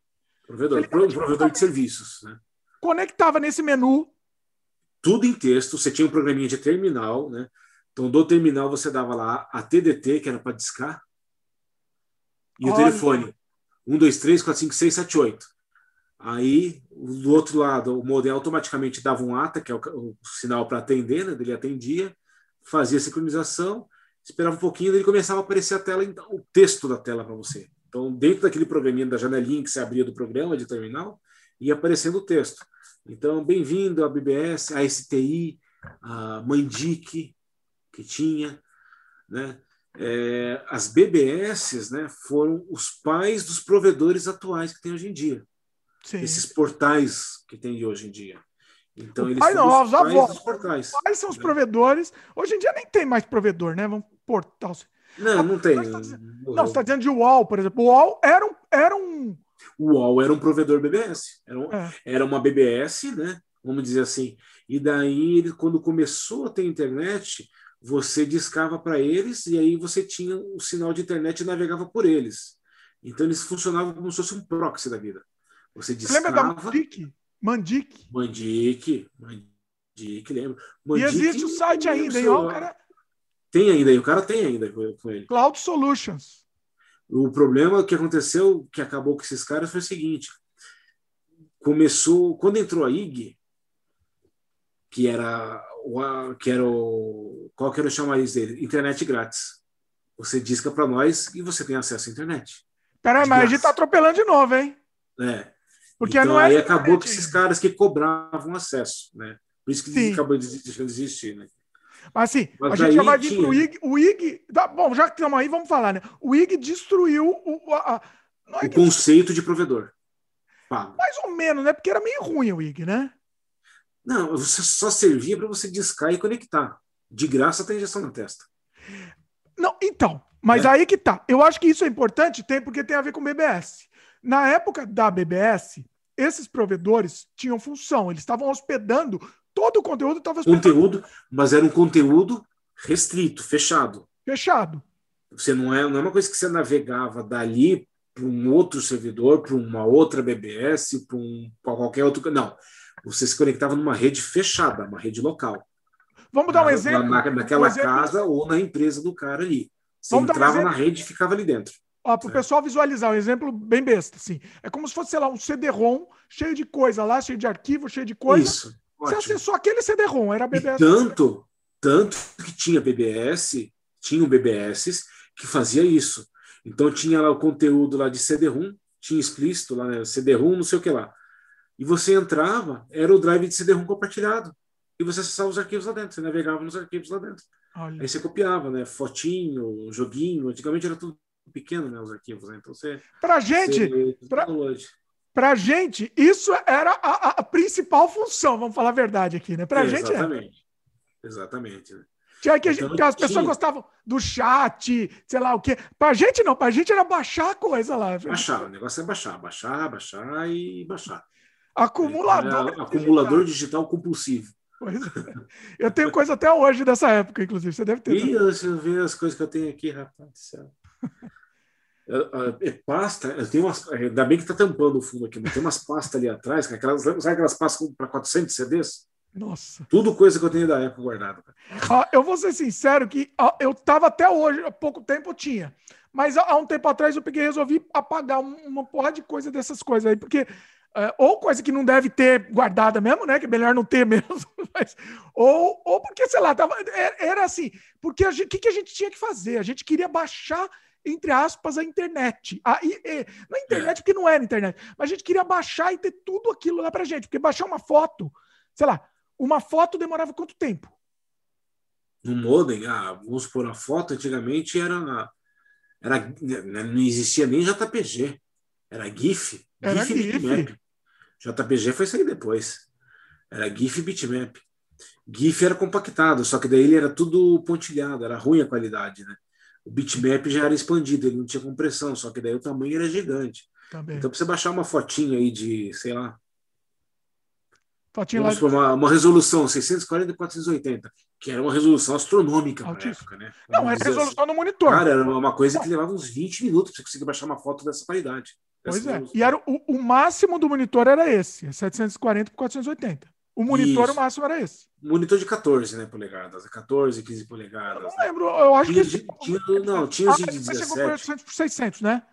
provedor, provedor, provedor de serviços. Né? conectava nesse menu. Tudo em texto, você tinha um programinha de terminal, né? Então, do terminal você dava lá a TDT, que era para discar, e Olha. o telefone. 1, 2, 3, 4, 5, 6, 7, 8. Aí, do outro lado, o modem automaticamente dava um ATA, que é o, o sinal para atender, né? Ele atendia, fazia a sincronização, esperava um pouquinho, ele começava a aparecer a tela, o texto da tela para você. Então, dentro daquele programinha da janelinha que você abria do programa de terminal, ia aparecendo o texto. Então, bem-vindo à BBS, à STI, a Mandic, que tinha, né? É, as BBS né, foram os pais dos provedores atuais que tem hoje em dia. Sim. Esses portais que tem hoje em dia. Então, o eles pai não, os avós. Dos portais. Os pais são os né? provedores. Hoje em dia nem tem mais provedor, né? Vamos portal. Não, não tem. Não, você está dizendo de UOL, por exemplo. O UOL era um, era um o UOL era um provedor BBS, era, um, é. era uma BBS, né? Vamos dizer assim. E daí, ele, quando começou a ter internet, você discava para eles e aí você tinha o sinal de internet e navegava por eles. Então eles funcionavam como se fosse um proxy da vida. Você discava. Lembra da Mandic? Mandic. Mandic. Mandic, lembro. Mandic, e existe o site ainda, hein? O cara... Tem ainda, o cara tem ainda com ele. Cloud Solutions. O problema que aconteceu, que acabou com esses caras, foi o seguinte: começou, quando entrou a IG, que era o, que era o, qual que era o chamariz dele? Internet grátis. Você disca para nós e você tem acesso à internet. Peraí, mas a gente tá atropelando de novo, hein? É. Porque então, é aí acabou com esses caras que cobravam acesso, né? Por isso que Sim. acabou de existir, né? Mas assim, Mas a gente já vai vir para o IG. O IG. Tá, bom, já que estamos aí, vamos falar, né? O IG destruiu o. A, a, é o conceito de provedor. Mais ou menos, né? Porque era meio ruim o IG, né? Não, você só servia para você discar e conectar. De graça tem injeção na testa. Não, então, mas é. aí que tá. Eu acho que isso é importante, tem porque tem a ver com BBS. Na época da BBS, esses provedores tinham função, eles estavam hospedando Todo o conteúdo estava Conteúdo, mas era um conteúdo restrito, fechado. Fechado. Você não é, não é uma coisa que você navegava dali para um outro servidor, para uma outra BBS, para um, qualquer outro. Não. você se conectava numa rede fechada, uma rede local. Vamos dar um exemplo. Na, naquela um exemplo. casa ou na empresa do cara ali. Você Vamos dar um entrava na rede e ficava ali dentro. Ó, para o pessoal visualizar, um exemplo bem besta, assim. É como se fosse, sei lá, um CD-ROM cheio de coisa lá, cheio de arquivo, cheio de coisa. Isso. Você Ótimo. acessou aquele CD-ROM, era E BBS. tanto, tanto que tinha BBS, tinham BBS que fazia isso. Então tinha lá o conteúdo lá de CD-ROM, tinha explícito lá, né, CD-ROM, não sei o que lá. E você entrava, era o drive de CD-ROM compartilhado. E você acessava os arquivos lá dentro, você navegava nos arquivos lá dentro. Olha. Aí você copiava, né? Fotinho, joguinho. Antigamente era tudo pequeno, né? Os arquivos, né? Então você. Pra gente, você pra- pra gente, isso era a, a- principal função, vamos falar a verdade aqui, né? Pra gente é. Exatamente. Exatamente. né? Tinha que, Então, gente- as pessoas tinha. gostavam do chat, sei lá o quê. Pra gente não, pra gente era baixar a coisa lá. Baixar, o negócio é baixar, baixar, baixar e baixar. Acumulador. Acumulador digital compulsivo. Pois é. Eu tenho coisa até hoje dessa época, inclusive. Você deve ter. E você vê as coisas que eu tenho aqui, rapaz do céu. É, é pasta, eu tenho umas, ainda bem que tá tampando o fundo aqui, mas tem umas pastas ali atrás, que é aquelas, sabe aquelas pastas para 400 CDs? Nossa. Tudo coisa que eu tenho da época guardada. Ó, eu vou ser sincero que ó, eu tava até hoje, há pouco tempo eu tinha. Mas há, há um tempo atrás eu peguei resolvi apagar um- uma porra de coisa dessas coisas aí, porque. é, ou coisa que não deve ter guardada mesmo, né? Que é melhor não ter mesmo. mas- ou, ou porque, sei lá, tava, era, era assim. Porque o que, que a gente tinha que fazer? A gente queria baixar, entre aspas, a internet. A, e- e- não a internet, porque não era internet. Mas a gente queria baixar e ter tudo aquilo lá pra gente. Porque baixar uma foto, sei lá, uma foto demorava quanto tempo? No modem, ah, vamos supor, a foto antigamente era, era né, não existia nem JPG, era GIF, Era GIF e GIF. bitmap. JPG foi sair depois. Era GIF e bitmap. GIF era compactado, só que daí ele era tudo pontilhado, era ruim a qualidade, né? O bitmap já era expandido, ele não tinha compressão, só que daí o tamanho era gigante. Então, para você baixar uma fotinha aí de, sei lá, Fotinho lá. vamos supor, uma, uma resolução 640 por 480, que era uma resolução astronômica na época, né? Não, era dizer assim. resolução no monitor. Cara, era uma coisa que levava uns 20 minutos para você conseguir baixar uma foto dessa qualidade. Pois é. resolução. E era o, o máximo do monitor era esse, 740 por 480. O monitor, Isso. o máximo era esse. Monitor de 14 né, polegadas, 14, 15 Eu polegadas. não né? lembro, eu acho Tinha, que. tinha- não, tinha os Ah, de mas chegou por 17, 800 por 600, né?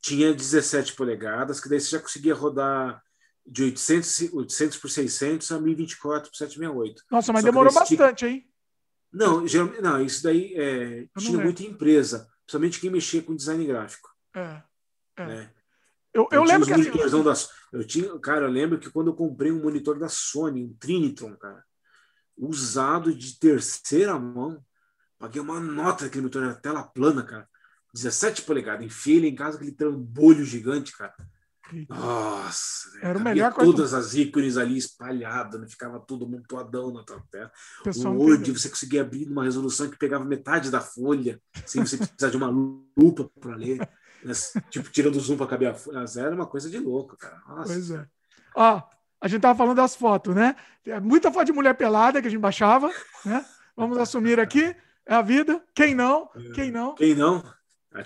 tinha 17 polegadas, que daí você já conseguia rodar de 800, e- 800 por 600 a 1024 por 768. Nossa, mas Só demorou bastante, hein? Não, geralmente, não isso daí é, tinha muita empresa, principalmente quem mexia com design gráfico. É. É. Né? Eu, eu tinha lembro que assim, da- eu tinha, cara, eu lembro que quando eu comprei um monitor da Sony, um Trinitron, cara, usado de terceira mão, paguei uma nota daquele monitor, era tela plana, cara, 17 polegadas, enfiei ele em casa aquele trambolho gigante, cara. Nossa, velho, Era o melhor todas as ícones ali espalhadas, não ficava tudo amontoadão na tua tela. o pessoal O não Word entendeu. você conseguia abrir numa resolução que pegava metade da folha, sem você precisar de uma lupa para ler. Tipo, tirando o zoom para caber a folha. Era uma coisa de louco, cara. Nossa. Pois é. Ó, a gente tava falando das fotos, né? Tem Muita foto de mulher pelada que a gente baixava, né? Vamos assumir aqui. É a vida. Quem não? Quem não? Quem não?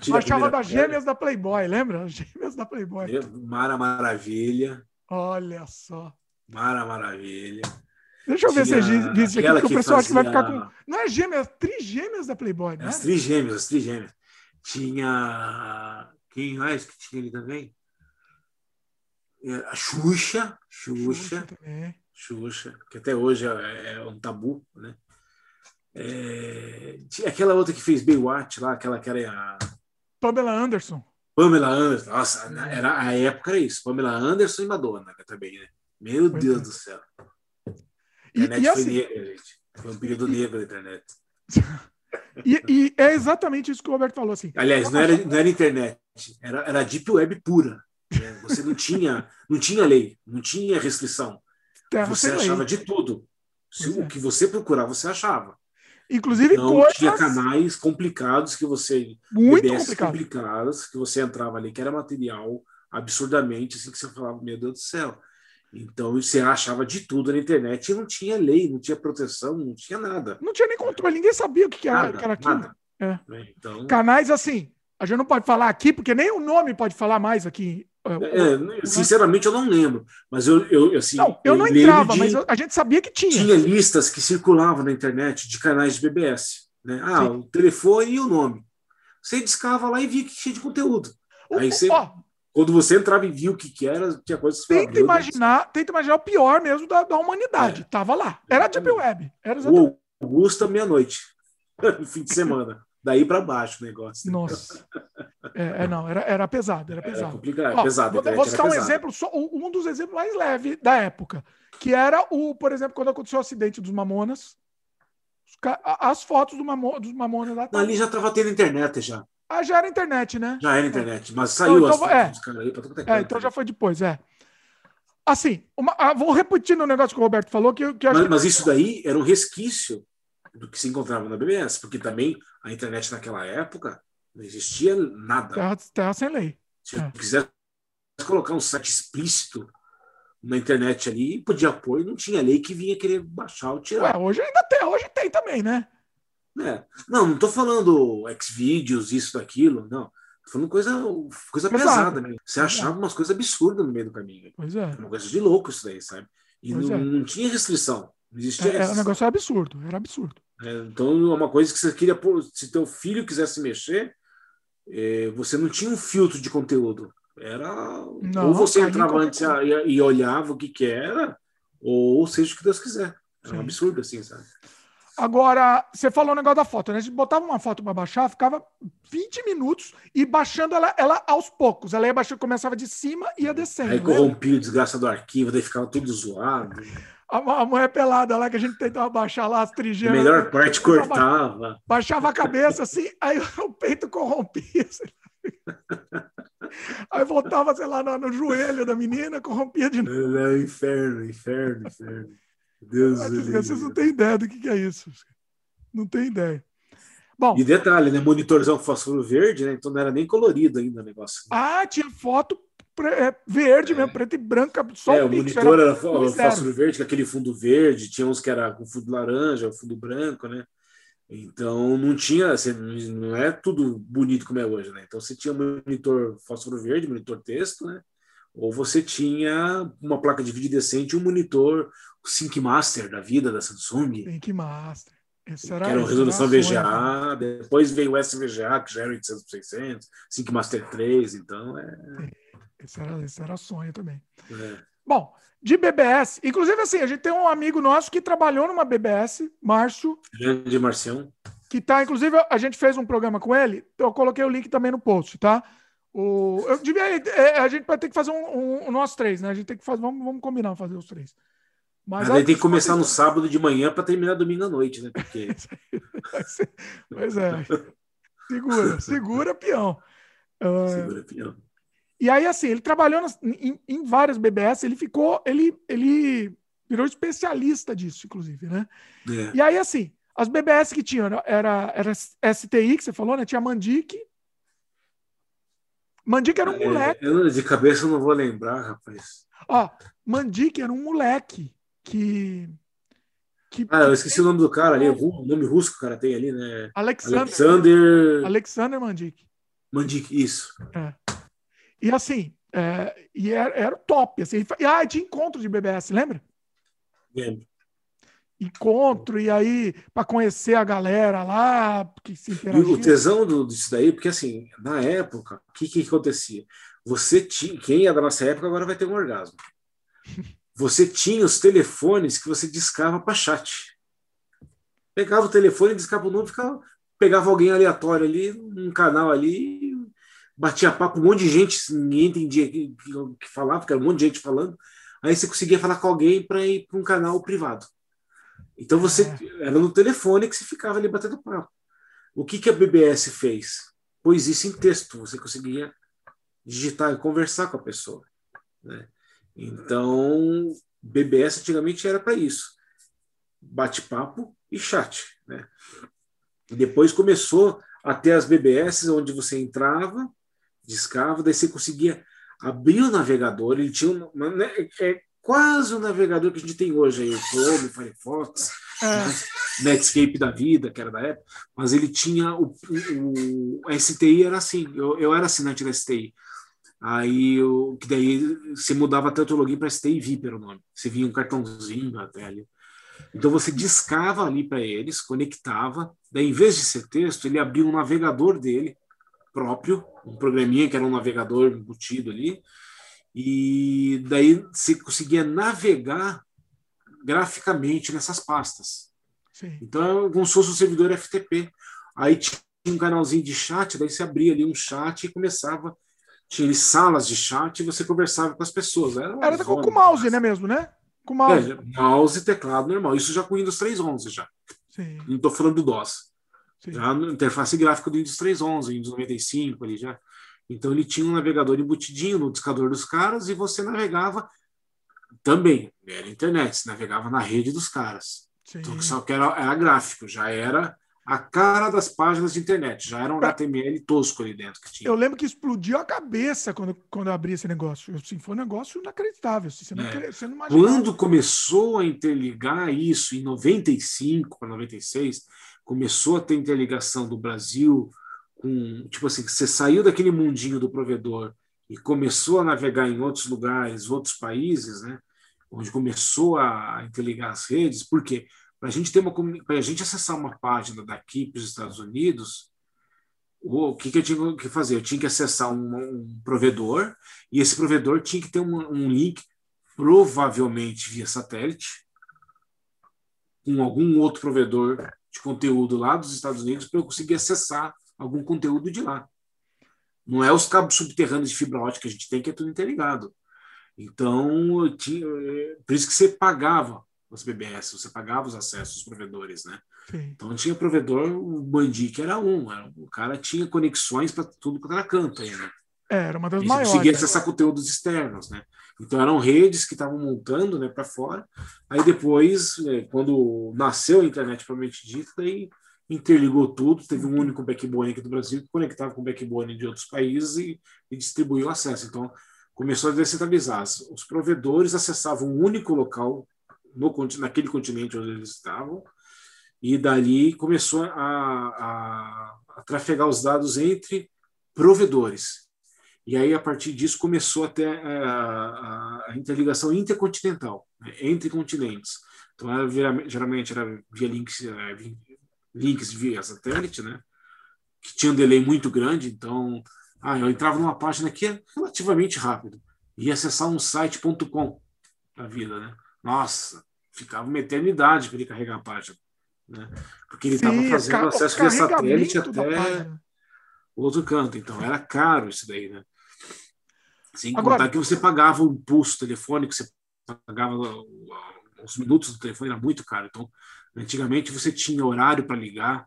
Baixava das gêmeas da Playboy, lembra? As Gêmeas da Playboy. Mara Maravilha. Olha só. Mara Maravilha. Deixa eu ver se é isso aqui, porque o pessoal acha que vai fazia- ficar com. Não é gêmeas, trigêmeas da Playboy, né? As trigêmeas, as trigêmeas. Tinha. Quem mais que tinha ali também? É, A Xuxa. Xuxa. Xuxa, que até hoje é, é um tabu, né? É, tinha aquela outra que fez Baywatch lá, aquela que era a Pamela Anderson. Pamela Anderson. Nossa, na- era, a época era isso. Pamela Anderson e Madonna também, né? Meu Deus é. do céu. A E, internet e foi assim, negra, gente. Foi um período negro da internet. e, e é exatamente isso que o Roberto falou assim. Aliás, não era, não era internet, era, era deep web pura. né? Você não tinha, não tinha lei, não tinha restrição. Terra Você sem lei. achava de tudo. Se o é. que você procurar, você achava. Inclusive Não coisas tinha canais complicados que você muito BBS complicadas. complicadas que você entrava ali que era material absurdamente assim que você falava meu Deus do céu. Então você achava de tudo na internet e não tinha lei, não tinha proteção, não tinha nada. Não tinha nem controle, ninguém sabia o que, que era, Nada, que era aquilo. nada. É. Né? Então, Canais assim, a gente não pode falar aqui, porque nem o nome pode falar mais aqui É, sinceramente, eu não lembro. Mas eu, eu assim. Não, eu, eu não entrava, de, mas a gente sabia que tinha. Tinha listas que circulavam na internet de canais de BBS. Né? Ah, Sim. o telefone e o nome. Você discava lá e via que tinha de conteúdo. Aí você. Quando você entrava e via o que, que era, tinha coisas que tenta imaginar, tenta imaginar o pior mesmo da, da humanidade. É. Tava lá. Era a Deep Web. Era exatamente. O Augusta, meia-noite. no fim de semana. Daí para baixo o negócio. Nossa. É, é, não, era, era pesado, era pesado. Era complicado, Ó, pesado. Vou, vou citar um exemplo, só, um dos exemplos mais leves da época, que era o, por exemplo, quando aconteceu o acidente dos Mamonas, as fotos do Mamo, dos Mamonas lá. ali já estava tendo internet já. Ah, já era internet, né? Já era internet, mas saiu então, as fotos é, dos caras aí pra tudo é, Então já foi depois, é. Assim, uma, ah, vou repetindo o um negócio que o Roberto falou. Que, que mas, que... mas isso daí era um resquício do que se encontrava na BBS, porque também a internet naquela época não existia nada. Terra, terra sem lei. Se é. quisesse colocar um site explícito na internet ali, podia pôr, não tinha lei que vinha querer baixar ou tirar. Ué, hoje ainda tem, hoje tem também, né? É. Não, não estou falando Xvideos, isso, daquilo, não. Tô falando coisa, coisa pesada mesmo. Você achava umas coisas absurdas no meio do caminho. Pois é. Uma coisa de louco isso daí, sabe? E não, é. não tinha restrição. Não existia é, é, o negócio era absurdo, era absurdo. É, então, é uma coisa que você queria pôr, se teu filho quisesse mexer, é, você não tinha um filtro de conteúdo. Era não, ou você entrava antes e, e, olhava o que, que era, ou seja o que Deus quiser. Era Sim. um absurdo assim, sabe? Agora, você falou o negócio da foto, né? A gente botava uma foto para baixar, ficava 20 minutos e baixando ela, ela aos poucos. Ela ia baixando, começava de cima e ia descendo. Aí né? corrompia o desgraça do arquivo, daí ficava tudo zoado a, a mulher pelada lá que a gente tentava baixar lá as trigemas. A melhor parte cortava. Baixava a cabeça assim, aí o peito corrompia. Aí voltava, sei lá, no, no, joelho da menina, corrompia de novo. É, inferno, inferno, inferno. Deus Vocês não têm ideia do que, é isso. Não tem ideia. Bom, e detalhe, né? Monitorzão fósforo verde, né? Então não era nem colorido ainda o negócio. Ah, tinha foto é, verde mesmo, preto e branco, só é, o monitor era, era fósforo verde, com aquele fundo verde, tinha uns que era com fundo laranja, fundo branco, né? Então não tinha, assim, não é tudo bonito como é hoje, né? Então você tinha monitor fósforo verde, monitor texto, né? Ou você tinha uma placa de vídeo decente, um monitor Sync Master da vida da Samsung. Sync Master. Esse era, que era uma resolução VGA, depois veio o SVGA, que já era 800 por 600, Sync Master 3, então é. Esse era, esse era sonho também. É. Bom, de BBS, inclusive assim, a gente tem um amigo nosso que trabalhou numa BBS, Márcio. Grande Marcião. Que tá, inclusive, a gente fez um programa com ele, eu coloquei o link também no post, tá? O, eu devia, é, a gente vai ter que fazer um, um, nós três, né? A gente tem que fazer, vamos, vamos combinar fazer os três. Mas aí tem que começar no sábado de manhã para terminar domingo à noite, né? Porque... pois é. Segura, segura, peão. Segura, peão. E aí, assim, ele trabalhou nas, em, em, várias BBS, ele ficou, ele, ele virou especialista disso, inclusive, né? É. E aí, assim, as BBS que tinham era, era STI, que você falou, né? Tinha Mandic. Mandic era um é, moleque. Eu, de cabeça eu não vou lembrar, rapaz. Ó, Mandic era um moleque que. que ah, eu esqueci o nome do cara ali, o nome russo que o cara tem ali, né? Alexander. Alexander, Alexander Mandic. Mandic, isso. É. E assim, é, e era, era top. Assim, e, ah, tinha encontro de BBS, lembra? Lembro. Encontro, e aí, para conhecer a galera lá, que se interagia. E o tesão do, disso daí, porque assim, na época, o que, que acontecia? Você tinha, quem é da nossa época agora vai ter um orgasmo. Você tinha os telefones que você discava para chat. Pegava o telefone, discava o número, ficava, pegava alguém aleatório ali, um canal ali, batia papo, um monte de gente, ninguém entendia o que, que falava, porque era um monte de gente falando. Aí você conseguia falar com alguém para ir para um canal privado. Então você é. era no telefone que você ficava ali batendo papo. O que, que a BBS fez? Pôs isso em texto, você conseguia digitar e conversar com a pessoa. Né? Então, BBS antigamente era para isso: bate-papo e chat. Né? Depois começou a ter as BBS onde você entrava, discava, daí você conseguia abrir o navegador, ele tinha uma, né, é quase o navegador que a gente tem hoje aí, o Chrome, o Firefox, é. Netscape da vida, que era da época, mas ele tinha o, o, o STI era assim, eu, eu era assinante da STI. Aí o que daí você mudava tanto o login para STI VIP era o nome. Você vinha um cartãozinho até ali. Então você discava ali para eles, conectava, daí em vez de ser texto, ele abria um navegador dele próprio, um programinha que era um navegador embutido ali, e daí você conseguia navegar graficamente nessas pastas. Sim. Então é como se fosse um servidor FTP. Aí tinha um canalzinho de chat, daí você abria ali um chat e começava tinha salas de chat e você conversava com as pessoas. Era, Era com, o mouse, né, mesmo, né? Com mouse. É, mouse e teclado normal. Isso já com o Windows 3.11 já. Sim. Não estou falando do DOS. Sim. Já na interface gráfica do Windows 3.11, Windows 95 ali já. Então ele tinha um navegador embutidinho no discador dos caras e você navegava também, era internet, você navegava na rede dos caras. Sim. Então só que era, era gráfico, já era a cara das páginas de internet. Já era um HTML tosco ali dentro que tinha. Eu lembro que explodiu a cabeça quando, quando eu abri esse negócio. Assim, foi um negócio inacreditável. Assim, você, não, é. você não Quando começou a interligar isso, em 95 para 96, começou a ter interligação do Brasil com. Tipo assim, você saiu daquele mundinho do provedor e começou a navegar em outros lugares, outros países, né? Onde começou a interligar as redes. Por quê? Para a gente ter uma para a gente acessar uma página daqui para os Estados Unidos, o que, que eu tinha que fazer? Eu tinha que acessar um, um provedor e esse provedor tinha que ter um, um link, provavelmente via satélite, com algum outro provedor de conteúdo lá dos Estados Unidos para eu conseguir acessar algum conteúdo de lá. Não é os cabos subterrâneos de fibra ótica que a gente tem, que é tudo interligado. Então, tinha, é, por isso que você pagava os BBS, você pagava os acessos, os provedores, né? Sim. Então tinha provedor, o Bandi que era um, era, o cara tinha conexões para tudo quanto era canto né? É, era uma das e maiores. Conseguia acessar conteúdos externos, né? Então eram redes que estavam montando, né, para fora. Aí depois, né, quando nasceu a internet propriamente dita, aí interligou tudo, teve um único backbone aqui do Brasil que conectava com o backbone de outros países e, e distribuiu acesso. Então começou a descentralizar. Os provedores acessavam um único local no, naquele continente onde eles estavam, e dali começou a, a, a trafegar os dados entre provedores. E aí, a partir disso, começou até a, a, interligação intercontinental, né, entre continentes. Então, era, geralmente era via links, links via satélite, né? que tinha um delay muito grande. Então, ah, eu entrava numa página que é relativamente rápido, ia acessar um site.com da vida, né? Nossa, ficava uma eternidade para ele carregar a página. Né? Porque ele estava fazendo acesso via satélite até o outro canto. Então era caro isso daí, né? Sem Agora, contar que você pagava o pulso telefônico, você pagava os minutos do telefone, era muito caro. Então, antigamente você tinha horário para ligar.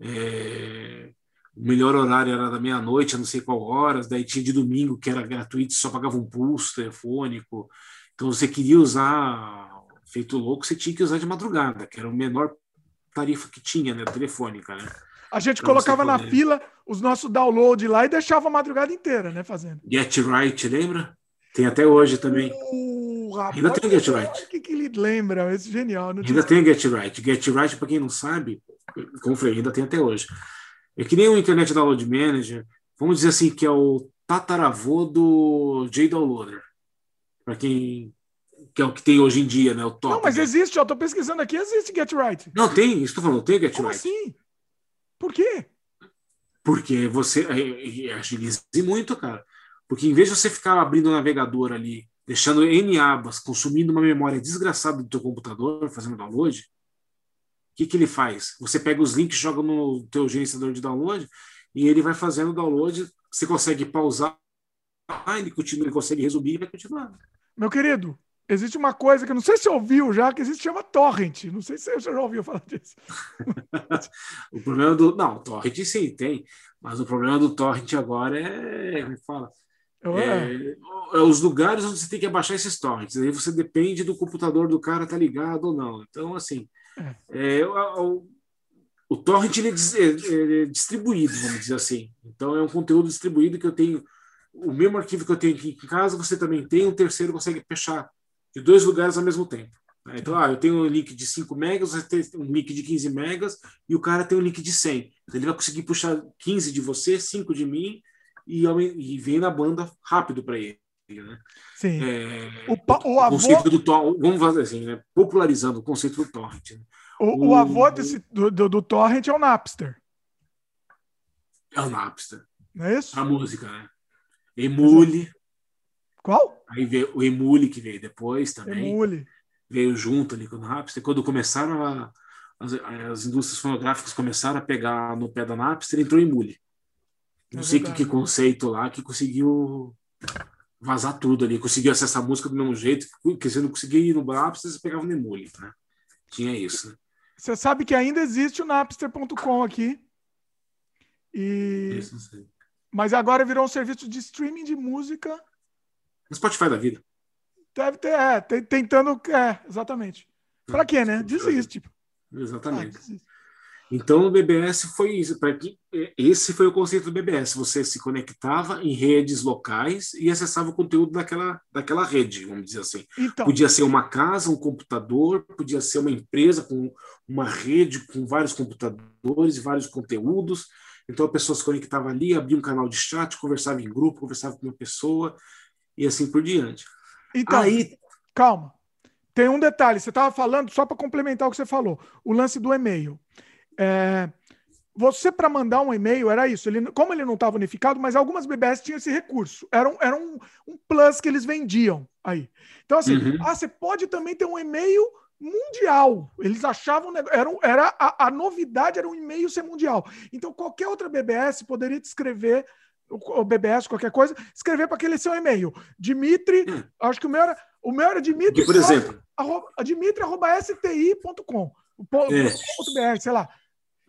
É... O melhor horário era da meia-noite, a não sei qual horas, daí tinha de domingo que era gratuito, só pagava um pulso telefônico. Então você queria usar feito louco, você tinha que usar de madrugada, que era a menor tarifa que tinha, né, telefônica, né? A gente colocava na fila os nossos downloads lá e deixava a madrugada inteira, né, fazendo. Get Right, lembra? Tem até hoje também. Uh, rapaz, Ainda tem Get Right. O que, que ele lembra? Esse genial. ainda tem Get Right. Get Right, para quem não sabe, como falei, ainda tem até hoje. É que nem o Internet Download Manager, vamos dizer assim, que é o tataravô do JDownloader. Para quem que é o que tem hoje em dia, né? O top. Não, mas né? existe, eu tô pesquisando aqui, existe Get Right. Não, tem, estou falando, tem Get Como Right. Assim? Por quê? Porque você é, é, agiliza muito, cara. Porque em vez de você ficar abrindo o navegador ali, deixando N abas, consumindo uma memória desgraçada do teu computador, fazendo download, o que, que ele faz? Você pega os links, joga no teu gerenciador de download e ele vai fazendo o download. Você consegue pausar, ele continua, ele consegue resumir e vai continuar. Meu querido, Existe uma coisa que não sei se você ouviu já, que existe chama torrent. Não sei se você já ouviu falar disso. o problema do. Não, torrent sim, tem. Mas o problema do torrent agora é. É fala? É, é, os lugares onde você tem que abaixar esses torrents. Aí você depende do computador do cara tá ligado ou não. Então, assim, é. é o, o, torrent ele é, é, distribuído, vamos dizer assim. Então, é um conteúdo distribuído que eu tenho. O mesmo arquivo que eu tenho aqui em casa, você também tem, um terceiro consegue fechar de dois lugares ao mesmo tempo. Né? Então, ah, eu tenho um link de 5 megas, você tem um link de 15 megas, e o cara tem um link de 100. Então, ele vai conseguir puxar 15 de você, 5 de mim, e, e veio na banda rápido para ele. Né? Sim. É, o, o, o, avô... conceito do vamos fazer assim, né? popularizando o conceito do torrent. Né? O, o, avô desse, do, do, do, torrent é o Napster. É o Napster. Não é isso? A música, né? Emule. Qual? Aí veio o Emule que veio depois também. Emule. Veio junto ali com o Napster. Quando começaram a, as, as indústrias fonográficas começaram a pegar no pé da Napster, entrou Emule. Não é sei que, que conceito lá que conseguiu vazar tudo ali, conseguiu acessar a música do mesmo jeito, que você não conseguia ir no Napster, você pegava no Emule, né? Tinha isso, né? Você sabe que ainda existe o Napster.com aqui. E... Isso, não sei. Mas agora virou um serviço de streaming de música. No Spotify da vida. Deve ter, é, tentando. É, exatamente. Pra quê, né? Desiste. Exatamente. Ah, desiste. Então, o BBS foi isso. Que, é, esse foi o conceito do BBS. Você se conectava em redes locais e acessava o conteúdo daquela, daquela rede, vamos dizer assim. Então, podia ser uma casa, um computador, podia ser uma empresa com uma rede com vários computadores e vários conteúdos. Então, a pessoa se conectava ali, abria um canal de chat, conversava em grupo, conversava com uma pessoa e assim por diante. Então, Aí, calma. Tem um detalhe. Você estava falando, só para complementar o que você falou, o lance do e-mail. É, você, para mandar um e-mail, era isso. Ele, como ele não estava unificado, mas algumas BBS tinham esse recurso. Era um, era um, um plus que eles vendiam aí. Então, assim, uhum. ah, você pode também ter um e-mail mundial. Eles achavam. Era, era a, a novidade era um e-mail ser mundial. Então, qualquer outra BBS poderia te escrever o BBS, qualquer coisa, escrever para aquele seu e-mail. Dimitri, hum. acho que o meu era, o meu era Dimitri. por exemplo, arroba, dimitri.sti.com. É. sei lá.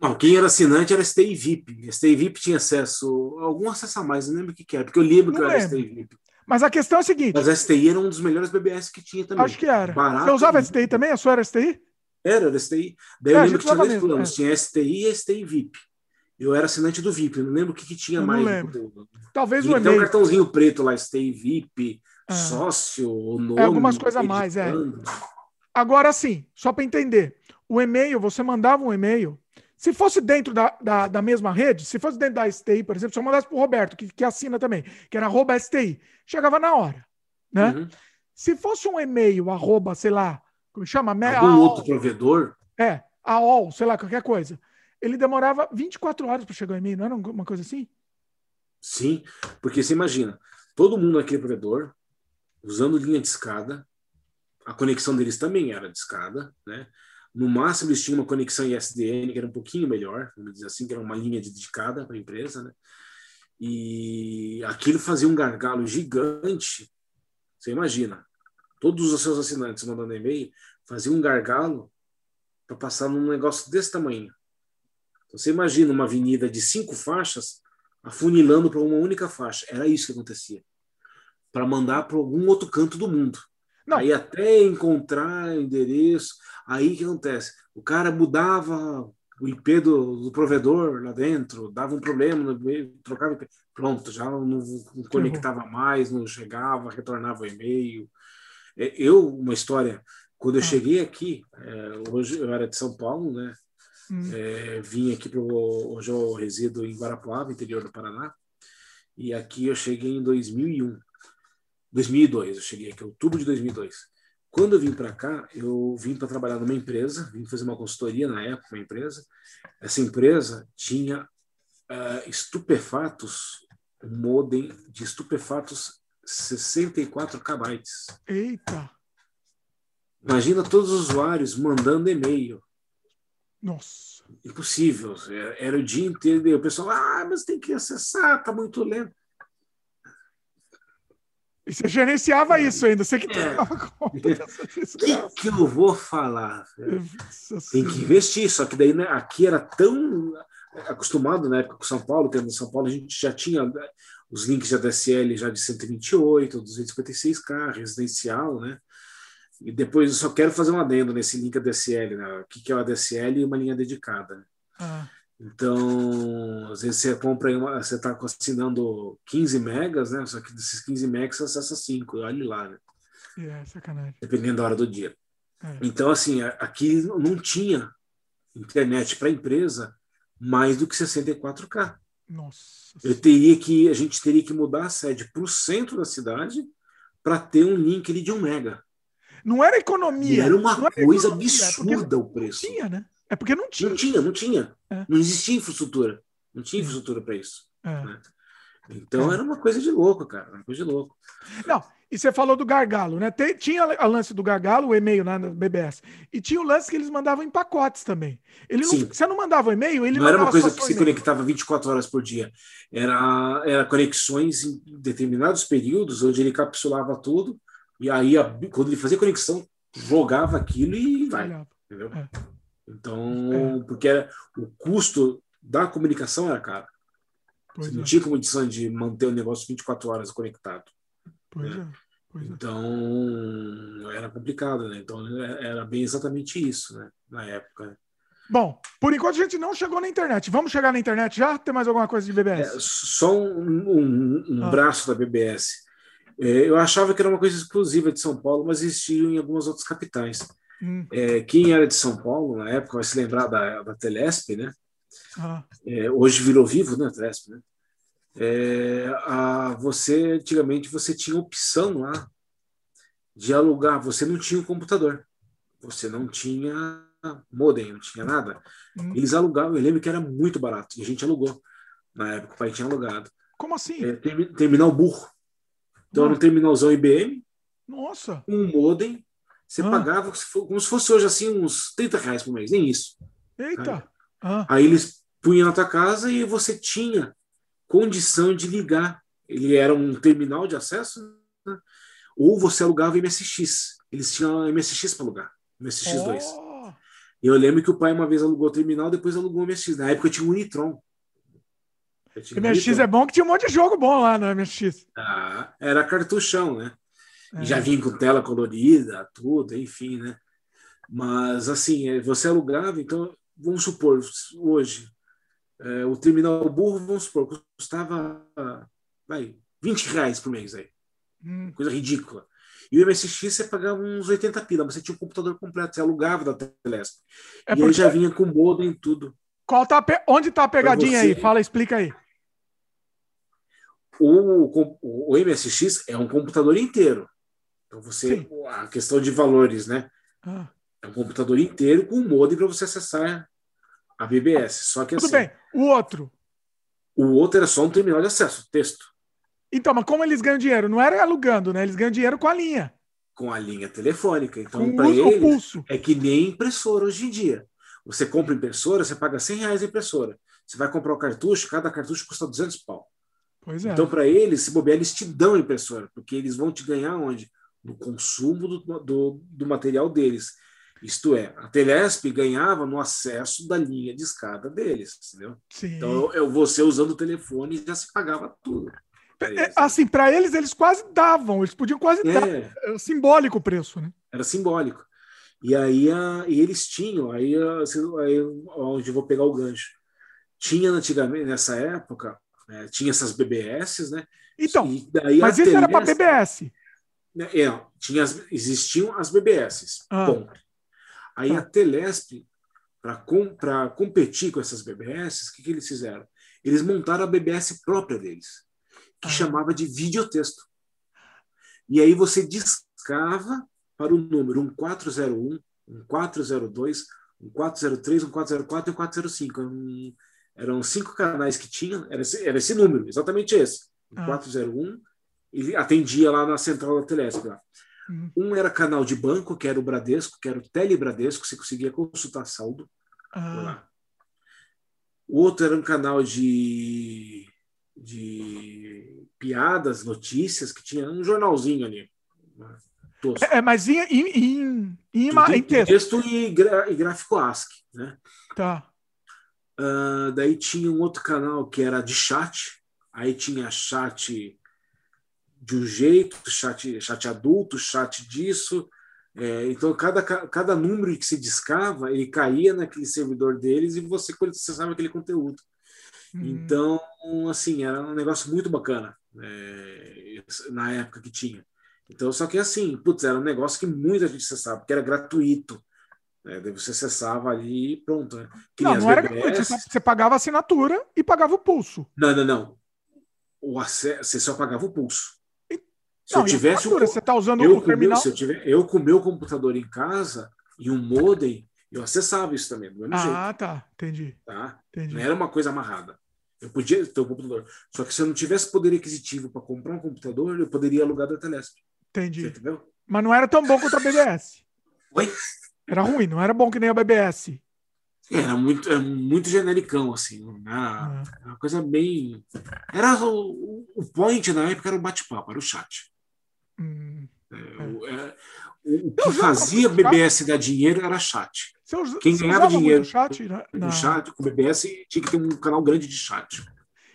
Não, quem era assinante era STI VIP. STI VIP tinha acesso, algum acesso a mais, não lembro o que, que era, porque eu lembro não que eu era STI VIP. Mas a questão é a seguinte. Mas a STI era um dos melhores BBS que tinha também. Acho que era. Barato, Você usava e... STI também? A sua era STI? Era, era STI. Daí é, eu lembro que tinha dois planos. É. Tinha STI e STI VIP. Eu era assinante do VIP, não lembro o que, que tinha eu mais. Talvez o e-mail. Tem um cartãozinho preto lá, STI VIP, ah. sócio, o nome. É, algumas coisas a mais, é. Agora sim, só para entender. O e-mail, você mandava um e-mail se fosse dentro da, da, da, mesma rede, se fosse dentro da STI, por exemplo, se eu mandasse para o Roberto, que, que assina também, que era arroba STI, chegava na hora. Né? Uhum. Se fosse um e-mail, arroba, sei lá, como chama? Algum AOL, outro provedor? É, AOL, sei lá, qualquer coisa. Ele demorava 24 horas para chegar o e-mail, não era uma coisa assim? Sim, porque você imagina, todo mundo naquele provedor, usando linha de escada, a conexão deles também era de escada, né? No máximo, eles tinham uma conexão ISDN que era um pouquinho melhor, vamos dizer assim, que era uma linha dedicada para a empresa, né? E aquilo fazia um gargalo gigante. Você imagina, todos os seus assinantes mandando e-mail, fazia um gargalo para passar num negócio desse tamanho. Então, você imagina uma avenida de cinco faixas afunilando para uma única faixa. Era isso que acontecia. Para mandar para algum outro canto do mundo. Não. Aí até encontrar endereço, aí que acontece? O cara mudava o IP do, do provedor lá dentro, dava um problema, trocava IP, pronto, já não, não conectava mais, não chegava, retornava o e-mail. É, eu, uma história, quando eu ah. cheguei aqui, é, hoje eu era de São Paulo, né? Hum. É, vim aqui para hoje eu resido em Guarapuava, interior do Paraná, e aqui eu cheguei em 2001. 2002, eu cheguei aqui, outubro de 2002. Quando eu vim para cá, eu vim para trabalhar numa empresa, vim fazer uma consultoria na época, uma empresa. Essa empresa tinha uh, estupefatos, um modem de estupefatos 64 KB. Eita! Imagina todos os usuários mandando e-mail. Nossa. Impossível. Era o dia inteiro. O pessoal, ah, mas tem que acessar, tá muito lento. E você gerenciava é. isso ainda, você que é. conta O que, que eu vou falar? Tem que investir, só que daí né, aqui era tão acostumado na época com São Paulo, tendo São Paulo, a gente já tinha né, os links de ADSL já de 128, 256K, residencial, né? E depois eu só quero fazer um adendo nesse link ADSL, né? O que é o ADSL e uma linha dedicada. Né? Ah. Então, às vezes você compra, uma, você está assinando 15 megas, né? Só que desses 15 megas você acessa 5, olhe lá, né? É, sacanagem. Dependendo da hora do dia. É. Então, assim, aqui não tinha internet para empresa mais do que 64K. Nossa. Eu teria que, a gente teria que mudar a sede para o centro da cidade para ter um link ali de um mega. Não era economia. E era uma era coisa economia, absurda o Não preço. tinha, né? É porque não tinha. Não tinha, não tinha. É. Não existia infraestrutura. Não tinha infraestrutura para isso. É. né? Então É. era uma coisa de louco, cara. Uma coisa de louco. Não, e você falou do gargalo, né? Tem- tinha a lance do gargalo, o e-mail né, no BBS. E tinha o lance que eles mandavam em pacotes também. Ele não, você não mandava o e-mail, ele não era uma coisa que se conectava 24 horas por dia. Era, era conexões em determinados períodos, onde ele capsulava tudo. E aí, a- quando ele fazia conexão, jogava aquilo e vai. Entendeu? É. Então, porque era, o custo da comunicação era caro. Pois Você não é, tinha condição de manter o negócio 24 horas conectado. pois é, pois é. Então, era complicado, né? Então, era bem exatamente isso, né? Na época. né? Bom, por enquanto a gente não chegou na internet. Vamos chegar na internet já? Tem mais alguma coisa de É, BBS? só um, um- um Ah. braço da BBS. É, eu achava que era uma coisa exclusiva de São Paulo, mas existia em algumas outras capitais. Hum, É, quem era de São Paulo, na época, vai se lembrar da, da Telesp, né? ah, É, hoje virou vivo, né, Telesp, né? É, a, você, antigamente, você tinha opção lá de alugar. Você não tinha um computador. Você não tinha modem, não tinha nada. hum. Eles alugavam. Eu lembro que era muito barato. E a gente alugou. Na época, o pai tinha alugado. Como assim? É, termi- terminal burro. Então, era um terminalzão IBM, Nossa, um modem. Você Ah. pagava como se fosse hoje assim uns 30 reais por mês, nem isso. eita. Ah, Aí eles punham na tua casa e você tinha condição de ligar. Ele era um terminal de acesso, né? ou você alugava MSX. Eles tinham MSX para alugar, MSX2. oh, E eu lembro que o pai uma vez alugou o terminal, depois alugou o MSX. Na época eu tinha um Unitron. Eu tinha MSX Unitron. é bom que tinha um monte de jogo bom lá no MSX. Ah, era cartuchão, né? É. Já vinha com tela colorida, tudo, enfim, né? Mas, assim, eh, você alugava, então, vamos supor, hoje, eh, o terminal burro, vamos supor, custava, vai, 20 reais por mês aí, Hum, coisa ridícula. E o MSX você pagava uns 80 pila, mas você tinha um computador completo, você alugava da Telesp. É e aí já vinha com modem e tudo. qual tá onde tá a pegadinha aí? Fala, explica aí. O, com- o MSX é um computador inteiro. Então você, Sim. a questão de valores, né? Ah, É um computador inteiro com um modem para você acessar a BBS. Só que tudo assim, bem. O outro. o outro era só um terminal de acesso, texto, Então, mas como eles ganham dinheiro? Não era alugando, né? Eles ganham dinheiro com a linha. com a linha telefônica. Então, para eles, pulso. é que nem impressora hoje em dia. Você compra impressora, você paga 100 reais a impressora. Você vai comprar o cartucho, cada cartucho custa 200 pau. Pois é. Então, para eles, se bobear, eles te dão a impressora, porque eles vão te ganhar onde? No consumo do, do, do material deles. Isto é, a Telesp ganhava no acesso da linha de escada deles, entendeu? Sim. Então, eu, você usando o telefone já se pagava tudo. É, eles. assim, para eles, eles quase davam. Eles podiam quase dar. É, É simbólico o preço, né? era simbólico. E aí a, e eles tinham, aí, a- aí onde eu vou pegar o gancho. Tinha antigamente, nessa época, né, tinha essas BBS, né? Então, daí mas isso era para BBS. Né, É, tinha as- existiam as BBS. Ah. Ponto. Aí Tá. a Telesp, para com, competir com essas BBS, o que, que eles fizeram? Eles montaram a BBS própria deles, que Ah. chamava de videotexto. E aí você discava para o número 1401, 1402, 1403, 1404 e 405. Um, eram cinco canais que tinham, era esse, era esse número, exatamente esse. Ah. 401, ele atendia lá na central da Telesp. Lá. Hum. Um era canal de banco, que era o Bradesco, que era o Telebradesco, você conseguia consultar saldo Ah, lá. O outro era um canal de, de piadas, notícias, que tinha um jornalzinho ali. né, tosco. é, mas em, em, em, em, texto. e, gra- e gráfico ASCII. Né? Tá. Ah, daí tinha um outro canal que era de chat, aí tinha chat de um jeito, chat, chat adulto, chat disso. É, então, cada, ca- cada número que se discava, ele caía naquele servidor deles e você acessava aquele conteúdo. Hum. Então, assim, era um negócio muito bacana é, na época que tinha. Então, só que assim, putz, era um negócio que muita gente acessava, porque era gratuito. Né? Daí você acessava ali e pronto. Né? Não, não era gratuito. Você, você pagava a assinatura e pagava o pulso. Não, não, não. O acesso, você só pagava o pulso. Se não, eu tivesse um, você está usando eu o terminal. Meu, eu, tiver, eu com o meu computador em casa e um modem, eu acessava isso também, do mesmo ah, jeito. Ah, tá. Entendi. Tá? Entendi. Não era uma coisa amarrada. Eu podia ter um computador. Só que se eu não tivesse poder aquisitivo para comprar um computador, eu poderia alugar da Telesp. Entendi. Você entendeu? Mas não era tão bom quanto a BBS. Oi? Era ruim, não era bom que nem a BBS. Era muito, era muito genericão, assim. Era, é. uma coisa bem. Era o, o point na época era o bate-papo, era o chat. Hum, é, o, é, o, que fazia BBS chat? dar dinheiro era chat. Você, Quem ganhava dinheiro chat, né? no chat com BBS tinha que ter um canal grande de chat.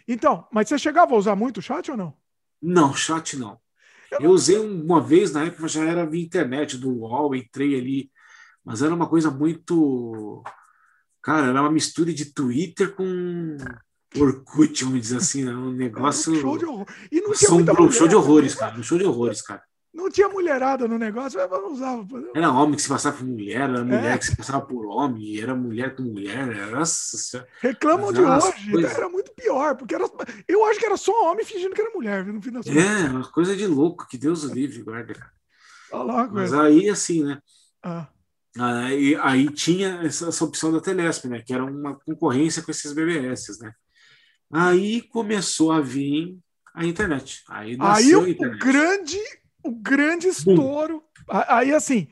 Então, mas você chegava a usar muito chat ou não? Não, chat não. Eu, eu usei uma vez, na época já era via internet do UOL, entrei ali, mas era uma coisa muito. Cara, era uma mistura de Twitter com Orkut, vamos dizer assim, né? um negócio. Um show de horror. E não tinha muita mulher, show de horrores, cara. Um show de horrores, cara. Não tinha mulherada no negócio, mas não usava. Era homem que se passava por mulher, era mulher é. que se passava por homem, era mulher com mulher. Era... Reclamam de hoje, coisas... era muito pior, porque era... eu acho que era só homem fingindo que era mulher, no fim das É, uma coisa de louco, que Deus o livre, guarda, cara. Lá, mas aí, assim, né? Ah. Aí, aí tinha essa, essa, opção da Telesp, né? Que era uma concorrência com esses BBS, né? Aí começou a vir a internet. Aí, aí o, internet. grande, o grande estouro. Bum. Aí, assim,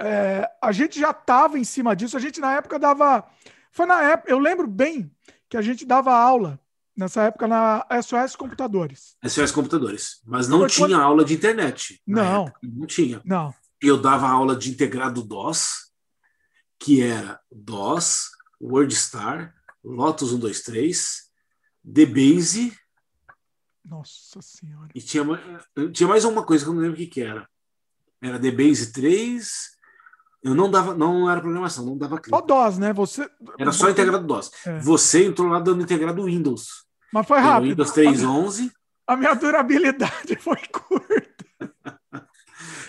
é, a gente já estava em cima disso. A gente, na época, dava. Foi na época, eu lembro bem que a gente dava aula nessa época na SOS Computadores. SOS Computadores. Mas não Foi tinha quando... aula de internet. Não. Época. Não tinha. Não. Eu dava aula de integrado DOS, que era DOS, WordStar, Lotus 123, DBase. Nossa Senhora. E tinha, tinha mais uma coisa que eu não lembro o que, que era. Era DBase 3. Eu não dava, não era programação, não dava clique. Só DOS, né? Você Era só integrado DOS. É. Você entrou lá dando integrado Windows. Mas foi rápido. Windows 3.11. A minha durabilidade foi curta.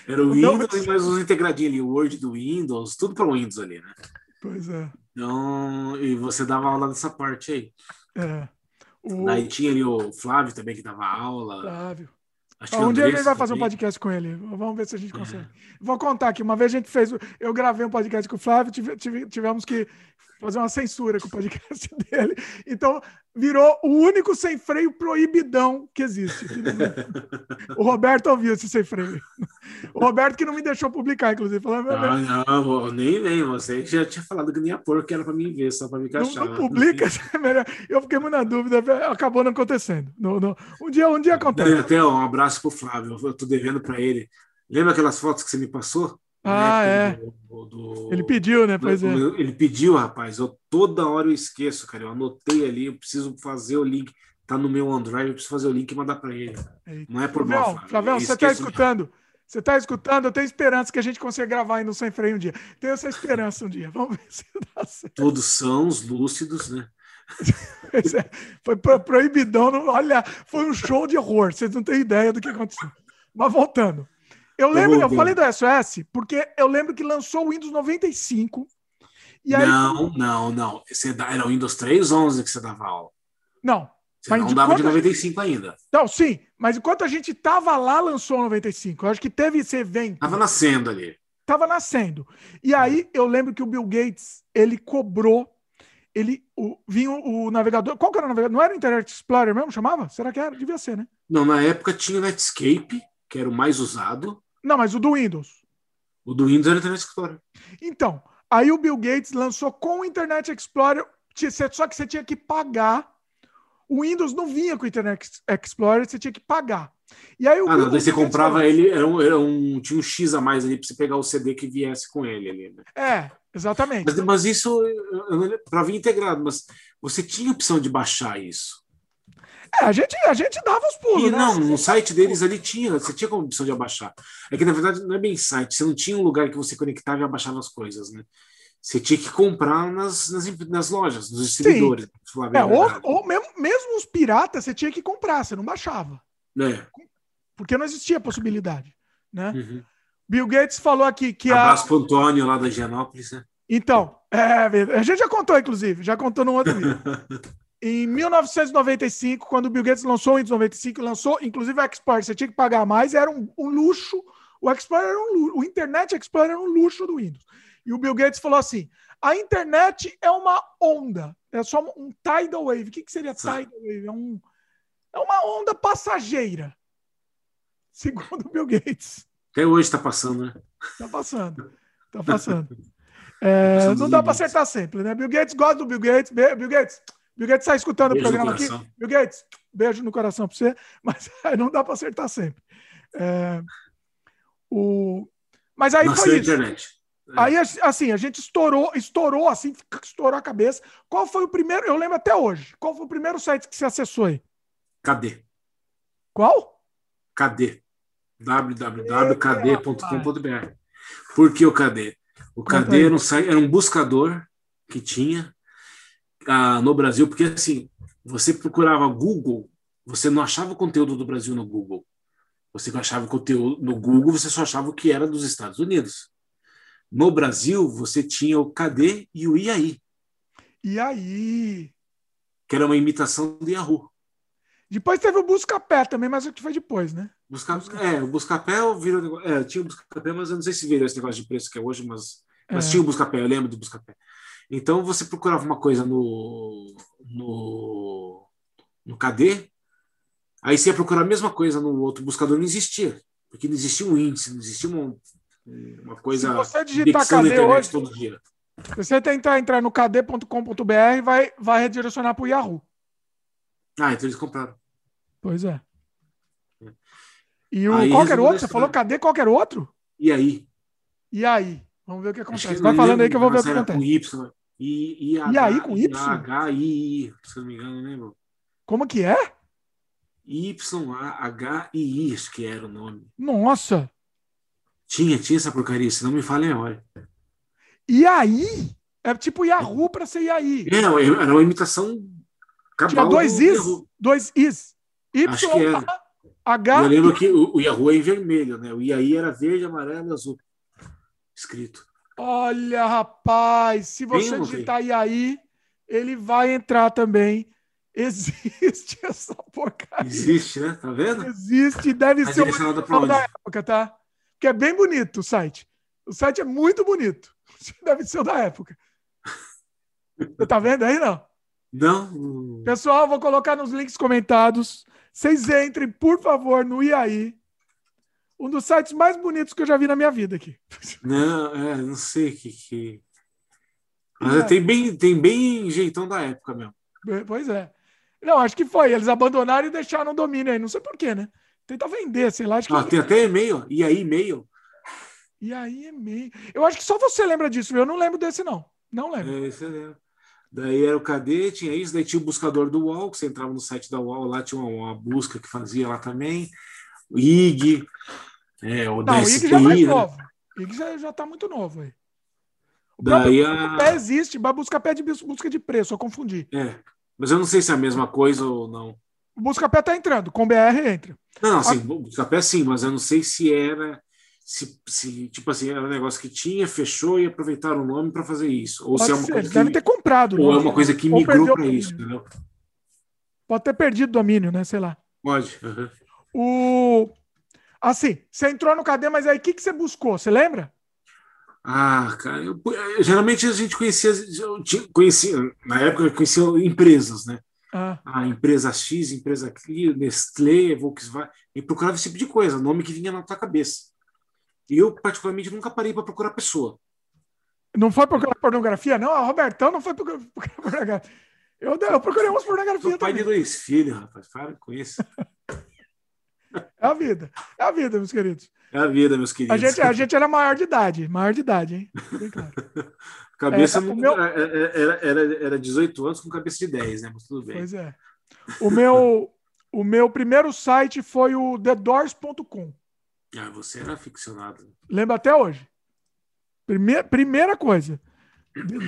Era o Windows e mais uns integradinhos ali, o Word do Windows, tudo para o Windows ali, né? Pois é. Então, e você dava aula dessa parte aí. É. O... Daí tinha ali o Flávio também que dava aula. Flávio. Acho um dia a gente vai fazer um podcast com ele. Vamos ver se a gente consegue. É. Vou contar aqui. Uma vez a gente fez. Eu gravei um podcast com o Flávio, tivemos que fazer uma censura com o podcast dele. Então, virou o único sem freio proibidão que existe. o Roberto ouviu esse sem freio. O Roberto que não me deixou publicar, inclusive. Falou, ah, não, nem vem. Você já tinha falado que nem a pôr que era para mim ver, só para me encaixar. Não, não publica, eu fiquei muito na dúvida, acabou não acontecendo. Não, não. Um dia, um dia acontece. Até um abraço para o Flávio, eu tô devendo para ele. Lembra aquelas fotos que você me passou? Ah, né? é. Do, do, ele pediu, né? Pois do, é. Ele pediu, rapaz. Eu toda hora eu esqueço, cara. Eu anotei ali, eu preciso fazer o link. Tá no meu OneDrive, eu preciso fazer o link e mandar para ele. Eita. Não é por mal, Flavião, você tá escutando? Você está escutando? Eu tenho esperança que a gente consiga gravar aí no Sem Freio um dia. Tenho essa esperança um dia. Vamos ver se dá certo. Todos são os lúcidos, né? é, foi proibidão. Olha, foi um show de horror. Vocês não têm ideia do que aconteceu. Mas voltando. Eu lembro, eu falei do SOS porque eu lembro que lançou o Windows 95. E aí... Não, não, não. Você era o Windows 3.11 que você dava aula. Não. Você mas não dava de 95 ainda. Não, sim. Mas enquanto a gente tava lá, lançou o 95. Eu acho que teve esse evento. Tava nascendo ali. Tava nascendo. E aí eu lembro que o Bill Gates, ele cobrou ele o, vinha o, o, navegador. Qual que era o navegador? Não era o Internet Explorer mesmo? Chamava? Será que era? Devia ser, né? Não, na época tinha o Netscape, que era o mais usado. Não, mas o do Windows. O do Windows era o Internet Explorer. Então, aí o Bill Gates lançou com o Internet Explorer, só que você tinha que pagar. O Windows não vinha com o Internet Explorer, você tinha que pagar. E aí o ah, não, daí você comprava ele, era um, era um, tinha um X a mais ali para você pegar o CD que viesse com ele ali. Né? É, exatamente. Mas, mas isso para vir integrado, mas você tinha opção de baixar isso. É, a gente, a gente dava os pulos. E, né? Não, no site deles ali tinha, você tinha como opção de abaixar. É que na verdade não é bem site, você não tinha um lugar que você conectava e abaixava as coisas, né? Você tinha que comprar nas, nas, nas lojas, nos distribuidores. É, ou, ou mesmo, mesmo os piratas você tinha que comprar, você não baixava. É. Porque não existia possibilidade. Né? Uhum. Bill Gates falou aqui que. Abraço a... para Antônio lá da Gianópolis, né? Então, é, a gente já contou, inclusive, já contou num outro vídeo. Em 1995, quando o Bill Gates lançou o Windows 95, lançou inclusive o Explorer, você tinha que pagar mais, era um, um luxo. O Explorer era um luxo, o Internet Explorer era um luxo do Windows. E o Bill Gates falou assim: a internet é uma onda, é só um tidal wave. O que, que seria tidal wave? É, um, é uma onda passageira, segundo o Bill Gates. Até hoje está passando, né? Está passando, está passando. É, não dá para acertar sempre, né? Bill Gates gosta do Bill Gates. Bill Gates, Bill Gates está escutando beijo o programa aqui. Bill Gates, beijo no coração para você, mas não dá para acertar sempre. É, o... Mas aí Nasceu foi isso. internet. Aí, assim, a gente estourou, estourou, assim, estourou a cabeça. Qual foi o primeiro? Eu lembro até hoje. Qual foi o primeiro site que você acessou aí? Cadê? Qual? Cadê? www.kd.com.br. Por que o KD? O KD era um, era um buscador que tinha ah, no Brasil, porque assim, você procurava Google, você não achava o conteúdo do Brasil no Google. Você achava o conteúdo no Google, você só achava o que era dos Estados Unidos. No Brasil, você tinha o KD e o IAI. E aí? Que era uma imitação do Yahoo. Depois teve o Buscapé também, mas o que foi depois, né? Busca, é, o Buscapé virou. É, tinha o Buscapé, mas eu não sei se virou esse negócio de preço que é hoje, mas, mas é. tinha o Buscapé, eu lembro do Buscapé. Então você procurava uma coisa no, no, no KD, aí você ia procurar a mesma coisa no outro buscador, não existia, porque não existia um índice, não existia uma, uma coisa. Se você digitar KD hoje, todo dia. Se você tentar entrar no kd.com.br, vai, vai redirecionar para o Yahoo. Ah, então eles compraram. Pois é. E o aí, qualquer outro? Você falou cadê qualquer outro? E aí? E aí? Vamos ver o que acontece. Vai falando aí que eu vou ver o que acontece. Com y, e, e, aí com Y? H, I, I, se não me engano, lembro. Como que é? Y, A, H, I, I, acho que era o nome. Nossa! Tinha, tinha essa porcaria, se não me falha a memória. E aí? É tipo Yahoo para ser aí. É, era uma imitação Tinha dois Is, dois Is. Y, Acho que era. H. Eu lembro que o, o Yahoo é em vermelho, né? O IAI era verde, amarelo e azul. Escrito. Olha, rapaz, se você Bem, digitar aí, ele vai entrar também. Existe essa porcaria. Existe, né? Tá vendo? Existe, deve Mas ser o da época, tá? Que é bem bonito o site. O site é muito bonito. Deve ser o da época. Você tá vendo aí, não? Não. Pessoal, vou colocar nos links comentados. Vocês entrem, por favor, no IAI um dos sites mais bonitos que eu já vi na minha vida aqui. Não, é, não sei que. que... Mas é. tem, bem, tem bem jeitão da época mesmo. Pois é. Não, acho que foi. Eles abandonaram e deixaram o domínio aí. Não sei porquê, né? Tentar vender, sei lá. Acho que... ah, tem até e-mail. E aí, e-mail. E aí, e-mail. Eu acho que só você lembra disso. Eu não lembro desse, não. Não lembro. É, esse eu Daí era o KD, tinha isso. Daí tinha o buscador do UOL, que você entrava no site da UOL, lá tinha uma, uma busca que fazia lá também. O IG. É, o Não, o IG já é mais né? novo. O IG já, já tá muito novo aí. O Daí a... pé existe, busca pé de busca de preço, eu confundi. É, mas eu não sei se é a mesma coisa ou não. O busca pé tá entrando, com BR entra. Não, assim, a... busca pé sim, mas eu não sei se era se, se, tipo assim, era um negócio que tinha, fechou e aproveitaram o nome para fazer isso. Ou Pode se é uma ser, coisa que, deve ter comprado. Ou é uma coisa que migrou para isso, entendeu? Pode ter perdido o domínio, né? Sei lá. Pode. Uhum. O... Assim, você entrou no KD, mas aí o que, que você buscou? Você lembra? Ah, cara, eu, geralmente a gente conhecia, conhecia, na época eu conhecia empresas, né? Ah. A empresa X, empresa Y, Nestlé, Volkswagen, e procurava esse tipo de coisa, nome que vinha na tua cabeça. E eu, particularmente, nunca parei para procurar pessoa. Não foi procurar pornografia, não? A Robertão não foi procurar pornografia. Eu, eu procurei umas pornografias. Sou pai também. de dois filhos, rapaz. Para com isso. É a vida. É a vida, meus queridos. É a vida, meus queridos. A gente, a gente era maior de idade. Maior de idade, hein? Claro. cabeça é, meu... era, era, era 18 anos com cabeça de 10, né? Mas tudo bem. Pois é. O meu, o meu primeiro site foi o TheDoors.com. Ah, você era aficionado. Lembra até hoje. Primeira, primeira coisa.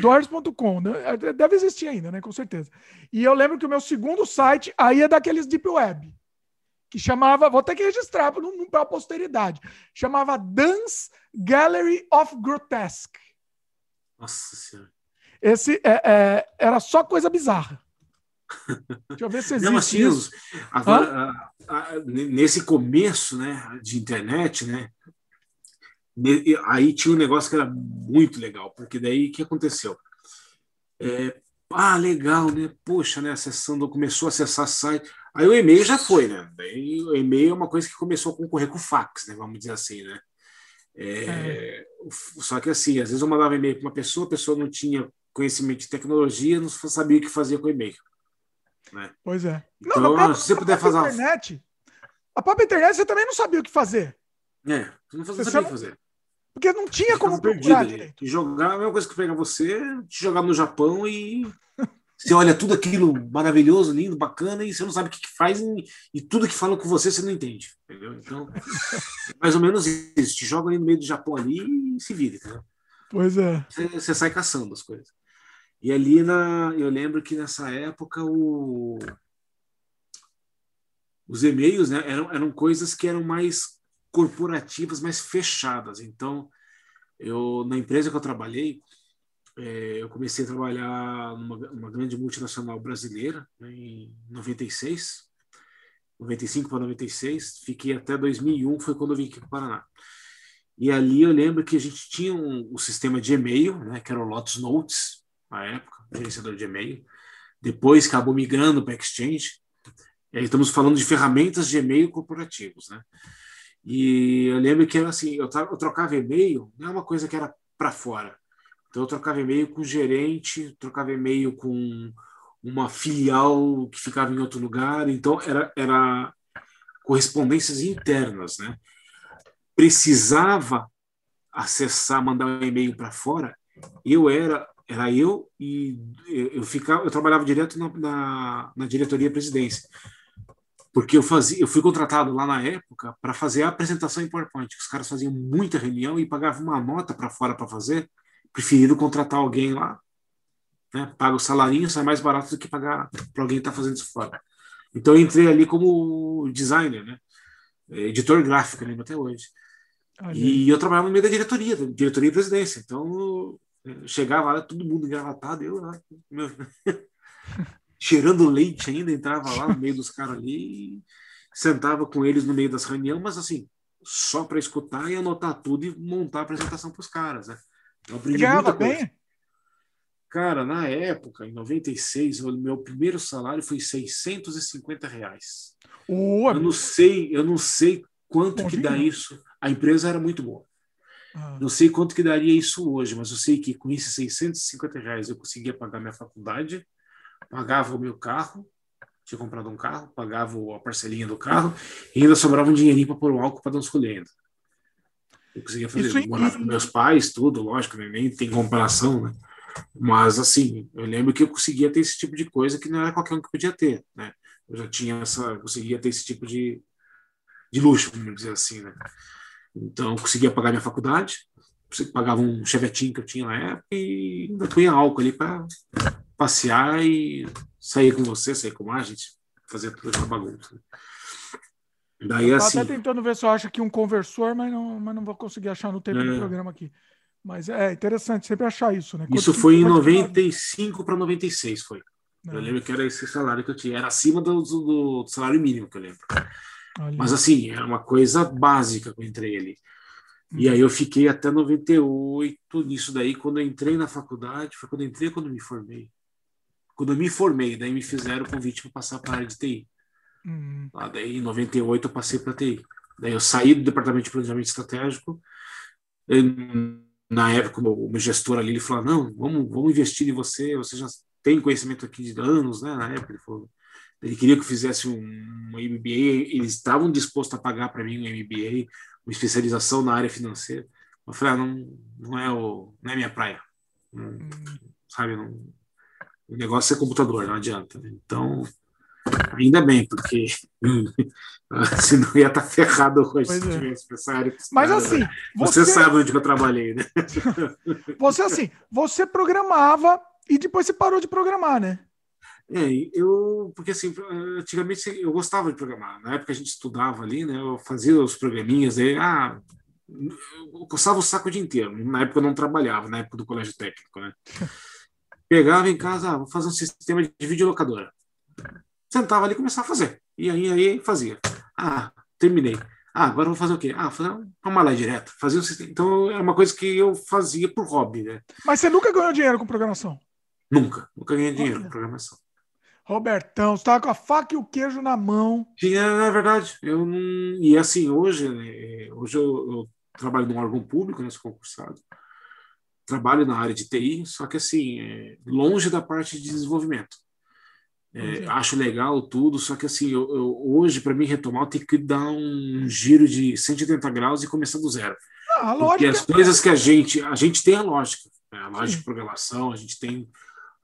Doors.com. Né? Deve existir ainda, né? Com certeza. E eu lembro que o meu segundo site aí é daqueles Deep Web que chamava, vou ter que registrar para a posteridade, chamava Dance Gallery of Grotesque. Nossa Senhora. Esse é, é, era só coisa bizarra. Deixa eu ver se existe Não, assim, isso. Agora, a, a, nesse começo né, de internet, né, aí tinha um negócio que era muito legal, porque daí o que aconteceu? É, ah, legal, né? Poxa, né? Acessando, começou a acessar site. Aí o e-mail já foi, né? Daí o e-mail é uma coisa que começou a concorrer com o fax, né? Vamos dizer assim, né? É, é. Só que assim, às vezes eu mandava e-mail para uma pessoa, a pessoa não tinha conhecimento de tecnologia, não sabia o que fazer com o e-mail. Né? Pois é. Não, então, própria, se você puder fazer internet, a própria internet você também não sabia o que fazer. É, você não sabia o que fazer. Porque não tinha como procurar direito. Jogar a mesma coisa que pegar você, te jogar no Japão e você olha tudo aquilo maravilhoso, lindo, bacana, e você não sabe o que, que faz, e, e, tudo que falam com você você não entende. Entendeu? Então, mais ou menos isso. Te joga ali no meio do Japão ali e se vira. Entendeu? Pois é. Você, você, sai caçando as coisas. E ali na, eu lembro que nessa época o, os e-mails né, eram, eram coisas que eram mais corporativas, mais fechadas. Então, eu na empresa que eu trabalhei, é, eu comecei a trabalhar numa, numa grande multinacional brasileira né, em 96, 95 para 96, fiquei até 2001, foi quando eu vim aqui para o Paraná. E ali eu lembro que a gente tinha um, um sistema de e-mail, né, que era o Lotus Notes, na época, gerenciador de e-mail. Depois acabou migrando para Exchange. E aí estamos falando de ferramentas de e-mail corporativos, né? E eu lembro que era assim, eu, eu trocava e-mail, não é uma coisa que era para fora. Então eu trocava e-mail com o gerente, trocava e-mail com uma filial que ficava em outro lugar, então era, era correspondências internas, né? Precisava acessar, mandar um e-mail para fora, eu era era eu e eu ficava, eu trabalhava direto na, na, na diretoria presidência, porque eu fazia, eu fui contratado lá na época para fazer a apresentação em PowerPoint. Os caras faziam muita reunião e pagavam uma nota para fora para fazer preferiram contratar alguém lá, né? paga o salarinho, sai mais barato do que pagar para alguém estar tá fazendo isso fora. Então eu entrei ali como designer, né? editor gráfico, lembro até hoje. E eu trabalhava no meio da diretoria, da diretoria e presidência. Então chegava lá, todo mundo engravatado, eu lá, meu, cheirando leite ainda, entrava lá no meio dos caras ali, sentava com eles no meio das reuniões, mas assim, só para escutar e anotar tudo e montar a apresentação para os caras, né? Eu aprendi ganhava bem? Cara, na época, em 96, o meu primeiro salário foi 650 reais. Uh, eu não sei, eu não sei quanto que dá isso. A empresa era muito boa. Ah. Não sei quanto que daria isso hoje, mas eu sei que com esses 650 reais eu conseguia pagar minha faculdade, pagava o meu carro, tinha comprado um carro, pagava a parcelinha do carro e ainda sobrava um dinheirinho para pôr o álcool para dar uns colhendo. Eu conseguia fazer, Isso morar com meus pais, tudo, lógico, né? nem tem comparação, né? Mas, assim, eu lembro que eu conseguia ter esse tipo de coisa que não era qualquer um que podia ter, né? Eu já tinha essa, conseguia ter esse tipo de, de luxo, vamos dizer assim, né? Então, eu conseguia pagar minha faculdade, pagava um chevetinho que eu tinha na época e ainda punha álcool ali para passear e sair com você, sair com a gente, fazer toda essa bagunça. Daí, eu assim, até tentando ver se eu acho aqui um conversor, mas não, mas não vou conseguir achar no tempo é. do programa aqui. Mas é interessante sempre achar isso, né? isso foi em 95 para 96, foi. É. Eu lembro que era esse salário que eu tinha. Era acima do, do, do salário mínimo que eu lembro. Olha. Mas assim, era uma coisa básica que eu entrei ali. Hum. E aí eu fiquei até 98 nisso daí. Quando eu entrei na faculdade, foi quando eu entrei quando eu me formei. Quando eu me formei, daí me fizeram o convite para passar para a área de TI. Uhum. Lá daí, em 98, eu passei para TI. Daí eu saí do departamento de planejamento estratégico. na época, o meu gestor ali ele falou: não, vamos, vamos investir em você. Você já tem conhecimento aqui de anos, né? Na época ele falou. Ele queria que eu fizesse um, um MBA. Eles estavam dispostos a pagar para mim um MBA, uma especialização na área financeira. Eu falei: ah, não, não é o, não é minha praia. Não, uhum. Sabe? Não, o negócio é computador, não adianta. Então Ainda bem, porque senão ia estar tá ferrado hoje se é. tivesse. Mas assim, você... você sabe onde eu trabalhei, né? Você assim, você programava e depois você parou de programar, né? É, eu, porque assim, antigamente eu gostava de programar. Na época a gente estudava ali, né? Eu fazia os programinhas aí, ah, eu coçava o saco o dia inteiro. Na época eu não trabalhava, na época do colégio técnico, né? Pegava em casa, ah, vou fazer um sistema de videolocadora. Sentava ali e começava a fazer. E aí, aí fazia. Ah, terminei. Ah, agora vou fazer o quê? Ah, fazer uma lá direto. Fazer um sistema. Então é uma coisa que eu fazia por hobby, né? Mas você nunca ganhou dinheiro com programação? Nunca. Nunca ganhei dinheiro Olha. com programação. Robertão, você estava com a faca e o queijo na mão. Sim, é, é verdade. Eu não... E assim, hoje, né, hoje eu, eu, trabalho num órgão público, né, sou concursado. Trabalho na área de TI, só que assim, é longe da parte de desenvolvimento. É, acho legal tudo, só que assim, eu, eu, hoje, para mim retomar, eu tenho que dar um giro de 180 graus e começar do zero. Ah, Porque as é coisas que a gente. A gente tem a lógica, né? a lógica Sim. de programação, a gente tem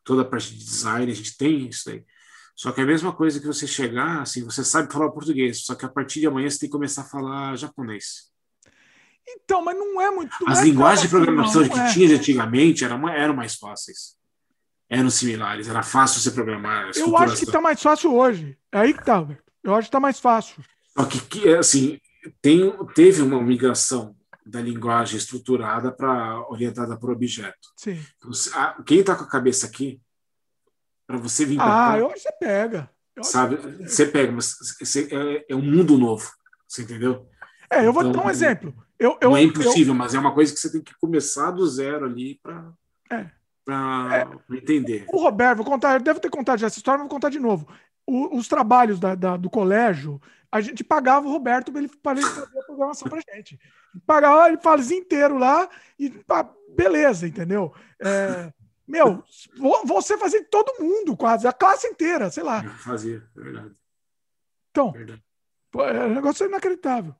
toda a parte de design, a gente tem isso aí. Só que é a mesma coisa que você chegar, assim, você sabe falar português, só que a partir de amanhã você tem que começar a falar japonês. Então, mas não é muito. As é linguagens de programação não, não que é. tinha antigamente eram, eram mais fáceis. Eram similares, era fácil você programar. Eu acho que está mais fácil hoje. É aí que tá, Eu acho que está mais fácil. Só que, assim, tem, teve uma migração da linguagem estruturada para orientada para o objeto. Sim. Então, quem está com a cabeça aqui, para você vir para Ah, eu acho que você pega. sabe? Você, você pega, mas você, é, é, um mundo novo. Você entendeu? É, eu vou então, dar um exemplo. Eu, eu, não é impossível, eu, mas é uma coisa que você tem que começar do zero ali para é. É, entender. O Roberto, vou contar, eu devo ter contado já essa história, mas vou contar de novo. O, os trabalhos da, da, do colégio, a gente pagava o Roberto para ele, ele fazer a programação para gente. Pagava ele fazia inteiro lá e beleza, entendeu? É, meu, você fazia todo mundo quase, a classe inteira, sei lá. Fazia, é verdade. Então, verdade. é um negócio inacreditável.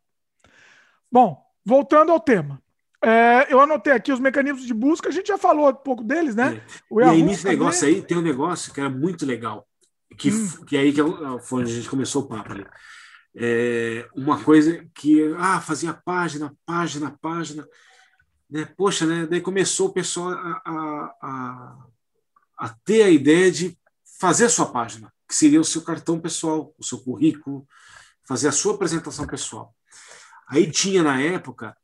Bom, voltando ao tema. É, eu anotei aqui os mecanismos de busca, a gente já falou um pouco deles, né? É. E aí, nesse negócio aí, tem um negócio que era muito legal, que, hum. que aí que foi onde a gente começou o papo ali. É, uma coisa que, ah, fazia página, página, página né? Poxa, né? Daí começou o pessoal a, a, a, a ter a ideia de fazer a sua página, que seria o seu cartão pessoal, o seu currículo, fazer a sua apresentação pessoal. Aí tinha na época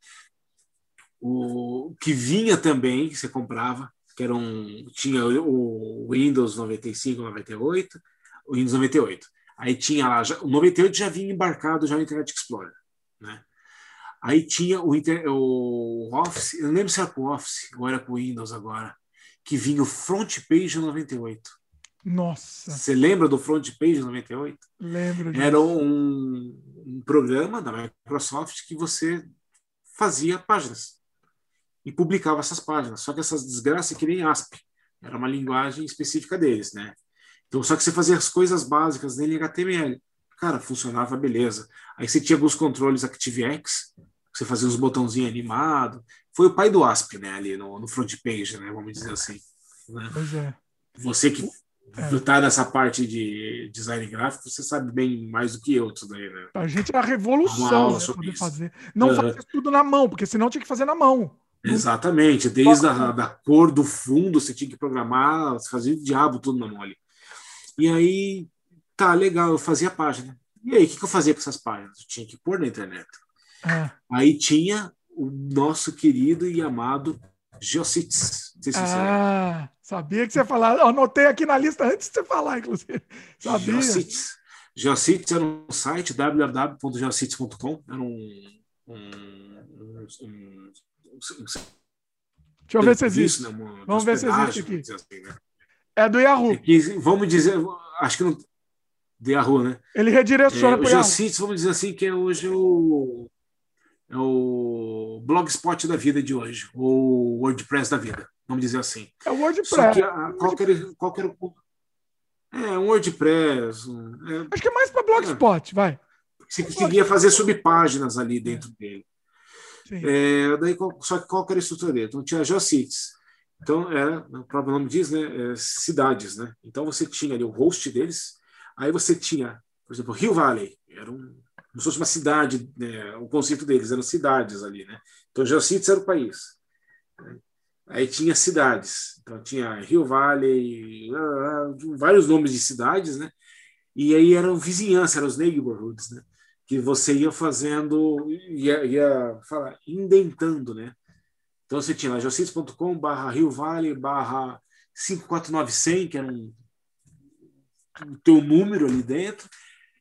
o que vinha também, que você comprava, que era um, tinha o Windows 95, 98, o Windows 98. Aí tinha lá, já, o 98 já vinha embarcado já no Internet Explorer, né? Aí tinha o, o Office, eu não lembro se era com o Office ou era com o Windows agora, que vinha o Front Page 98. Nossa! Você lembra do Front Page 98? Lembro. Disso. Era um, um programa da Microsoft que você fazia páginas e publicava essas páginas. Só que essas desgraças que nem ASP. Era uma linguagem específica deles, né? Então, só que você fazia as coisas básicas nele em HTML. Cara, funcionava beleza. Aí você tinha alguns controles ActiveX, você fazia uns botãozinhos animados. Foi o pai do ASP, né, ali no, no front page, né, vamos dizer assim. Né? Pois é. Você que está é. nessa parte de design gráfico, você sabe bem mais do que eu disso daí, né? A gente era a revolução né, poder fazer. Não uhum. fazer tudo na mão, porque senão tinha que fazer na mão. Exatamente, desde a da cor do fundo você tinha que programar, você fazia o diabo tudo na mão ali. E aí, tá, legal, eu fazia a página. E aí, o que, que eu fazia com essas páginas? Eu tinha que pôr na internet. É. Aí tinha o nosso querido e amado Geocities. Se ah, sabia que você ia falar. Eu anotei aqui na lista antes de você falar, inclusive. Sabia. Geocities. Geocities era um site, www.geocities.com. Era um, um, um Deixa eu ver se existe. Né, uma, vamos ver se existe aqui. Assim, né? É do Yahoo. É que, vamos dizer, acho que não. De Yahoo, né? Ele redireciona é, para o Geocities, vamos dizer assim, que é hoje o é o blogspot da vida de hoje, ou WordPress da vida, vamos dizer assim. É o WordPress. Só que a, qualquer, qualquer é um WordPress. É, Acho que é mais para blogspot, é, vai. Você conseguia fazer subpáginas ali dentro dele. É, daí, só que qual era a estrutura dele? Então tinha GeoCities. Então, era, o próprio nome diz, né, é, cidades, né? Então você tinha ali o host deles, aí você tinha, por exemplo, Rio Valley, era um como se fosse uma cidade, né? o conceito deles eram cidades ali, né? Então, Geocities era o país. Né? Aí tinha cidades, então tinha Rio Valley, vários nomes de cidades, né? E aí eram vizinhança, eram os neighborhoods, né? Que você ia fazendo, ia, ia falar, indentando, né? Então você tinha lá geocities.com barra Rio Vale barra 54900, que era um, o teu número ali dentro,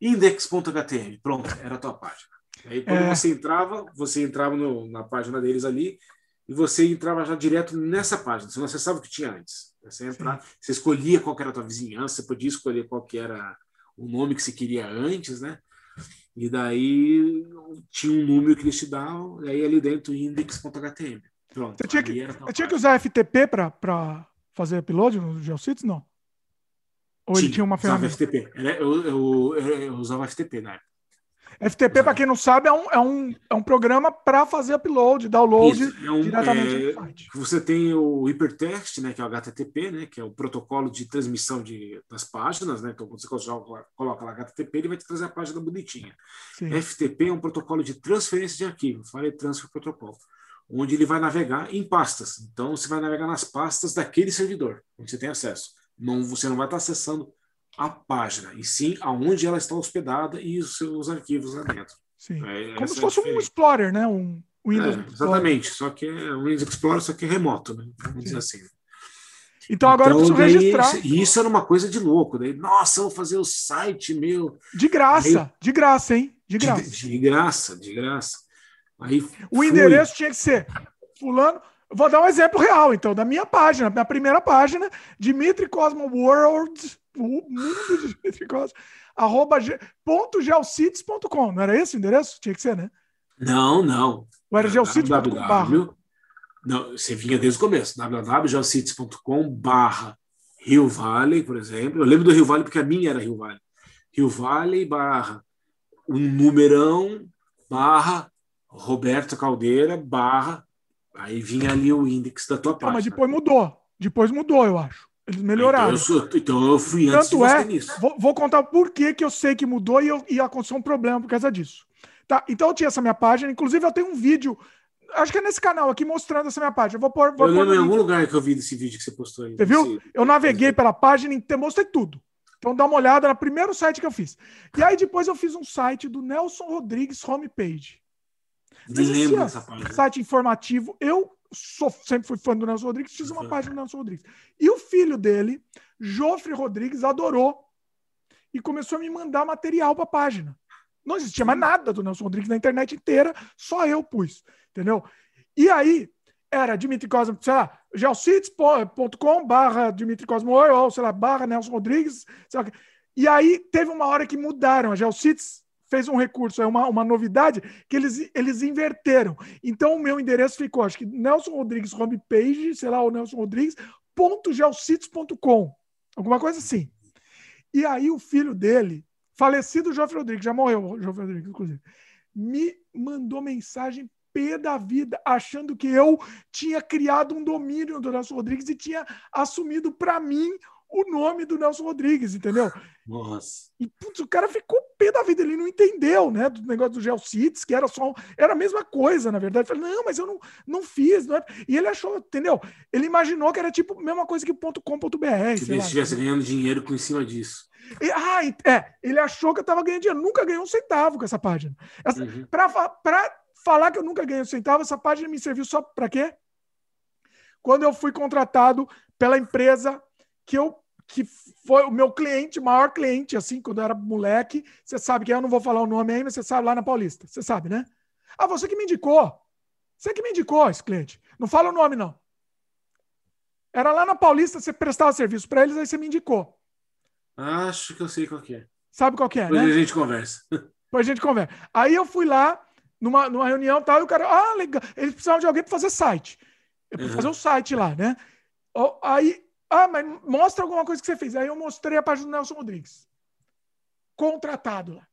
index.htm, pronto, era a tua página. Aí quando é. você entrava, você entrava no, na página deles ali e você entrava já direto nessa página, você não acessava o que tinha antes. Você, entrar, você escolhia qual era a tua vizinhança, você podia escolher qual era o nome que você queria antes, né? E daí tinha um número que eles te davam, e aí ali dentro index.htm. Pronto. Você tinha que, você tinha que usar FTP para fazer upload no GeoCities? Não. Ou ele tinha uma ferramenta? Usava FTP. Eu, eu, eu, eu usava FTP na época. FTP, para quem não sabe, é um, é um, é um programa para fazer upload, download Isso, é um, diretamente é, no site. Você tem o hypertext, né, que é o HTTP, né, que é o protocolo de transmissão de, das páginas. Né, então, quando você coloca, coloca lá HTTP, ele vai te trazer a página bonitinha. Sim. FTP é um protocolo de transferência de arquivo, File Transfer Protocol, onde ele vai navegar em pastas. Então, você vai navegar nas pastas daquele servidor, onde você tem acesso. Não, você não vai estar acessando a página, e sim aonde ela está hospedada e os seus arquivos lá dentro. Sim. É, Como se é fosse um Explorer, né? Um Windows. É, exatamente, só que é um Windows Explorer, só que é remoto, né? Vamos dizer assim. Então agora então, eu preciso daí, registrar. E isso era uma coisa de louco. Daí, nossa, vou fazer o site meu. De graça, aí, de graça, hein? De graça. De, de graça, de graça. Aí o fui. endereço tinha que ser fulano. Vou dar um exemplo real, então, da minha página, minha primeira página, Dimitri Cosmo World o mundo de Dimitri Costa, arroba ponto geocities.com. Não era esse o endereço? Tinha que ser, né? Não, não. Ou era geocities.com Não, você vinha desde o começo. www.geocities.com barra Rio Valley, por exemplo. Eu lembro do Rio Valley porque a minha era Rio Valley. Rio Valley barra um numerão barra Roberto Caldeira barra aí vinha ali o índice da tua página. mas depois mudou. Depois mudou, eu acho. Eles melhoraram. Então eu, sou, então eu fui antes Tanto é, nisso. Vou, vou, contar por que, que eu sei que mudou e, eu, e aconteceu um problema por causa disso. Tá, então eu tinha essa minha página, inclusive eu tenho um vídeo, acho que é nesse canal aqui, mostrando essa minha página. Eu vou pôr. Vou eu lembro em algum lugar que eu vi desse vídeo que você postou aí. Você viu? Eu naveguei pela página e mostrei tudo. Então dá uma olhada no primeiro site que eu fiz. E aí depois eu fiz um site do Nelson Rodrigues Homepage. Me lembro dessa página. Site informativo. Eu sou, sempre fui fã do Nelson Rodrigues, fiz uma página do Nelson Rodrigues. E o filho dele, Jofre Rodrigues, adorou e começou a me mandar material para a página. Não existia mais nada do Nelson Rodrigues na internet inteira, só eu pus, entendeu? E aí, era Dimitri Cosmo, sei lá, geocities.com barra Dimitri Cosmo ou sei lá, barra Nelson Rodrigues, sei lá. E aí teve uma hora que mudaram, a Geocities fez um recurso, é uma, uma novidade que eles, eles inverteram. Então o meu endereço ficou, acho que Nelson Rodrigues homepage, sei lá, o Nelson Rodrigues, ponto alguma coisa assim. E aí o filho dele, falecido Joffre Rodrigues, já morreu o Joffre Rodrigues, inclusive, me mandou mensagem pé da vida, achando que eu tinha criado um domínio do Nelson Rodrigues e tinha assumido para mim o nome do Nelson Rodrigues, entendeu? Nossa. E putz, o cara ficou pé da vida, ele não entendeu, né? Do negócio do Geocities, que era só. Era a mesma coisa, na verdade. Eu falei, não, mas eu não, não fiz. Não é... E ele achou, entendeu? Ele imaginou que era tipo a mesma coisa que .com.br. Se ele estivesse ganhando dinheiro com em cima disso. E, ah, é. Ele achou que eu estava ganhando dinheiro. Nunca ganhei um centavo com essa página. Essa, uhum. Para falar que eu nunca ganhei um centavo, essa página me serviu só para quê? Quando eu fui contratado pela empresa que eu que foi o meu cliente, maior cliente, assim, quando eu era moleque. Você sabe que eu não vou falar o nome aí, mas você sabe lá na Paulista. Você sabe, né? Ah, você que me indicou. Você que me indicou esse cliente. Não fala o nome, não. Era lá na Paulista, você prestava serviço para eles, aí você me indicou. Acho que eu sei qual que é. Sabe qual que é, Depois né? a gente conversa. Depois a gente conversa. Aí eu fui lá, numa, numa reunião e tal, e o cara, ah, legal. Eles precisavam de alguém para fazer site. Uhum. fazer um site lá, né? Aí ah, mas mostra alguma coisa que você fez. Aí eu mostrei a página do Nelson Rodrigues. Contratado lá.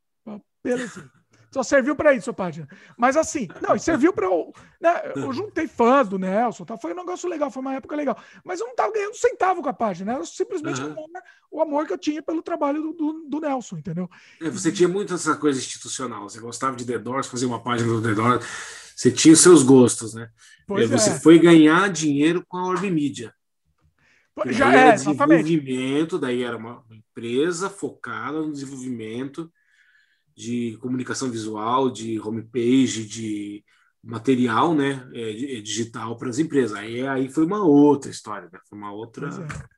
Beleza. Só serviu para isso a página. Mas assim, não, serviu para eu. Né, eu juntei fãs do Nelson, tá? foi um negócio legal, foi uma época legal. Mas eu não estava ganhando centavo com a página, era simplesmente uhum. o, amor, o, amor, que eu tinha pelo trabalho do, do, do Nelson, entendeu? É, você tinha muito essa coisa institucional, você gostava de The Doors, fazer uma página do The Doors, você tinha os seus gostos, né? Pois você é. foi ganhar dinheiro com a Orb Media. Já é, desenvolvimento, daí era uma empresa focada no desenvolvimento de comunicação visual, de homepage, de material, né, é, digital para as empresas. Aí, aí foi uma outra história, né? Foi uma outra. É.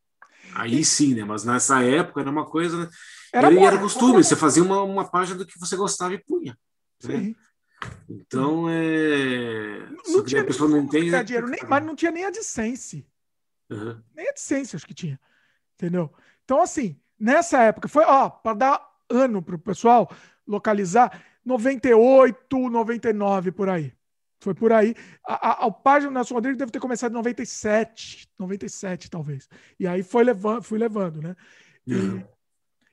Aí sim, né? Mas nessa época era uma coisa. Né? Era, era, era costume, você fazia uma, uma página do que você gostava e punha. Né? Então é. Não tinha a pessoa não entende. Dinheiro, nem, mas não tinha nem a AdSense. Uhum. Nem a AdSense, acho que tinha. Entendeu? Então, assim, nessa época, foi, ó, para dar ano para o pessoal localizar, 98, 99 por aí. Foi por aí. A, a, a página do Nelson Rodrigues deve ter começado em 97, 97 talvez. E aí foi levando, fui levando, né? E, uhum.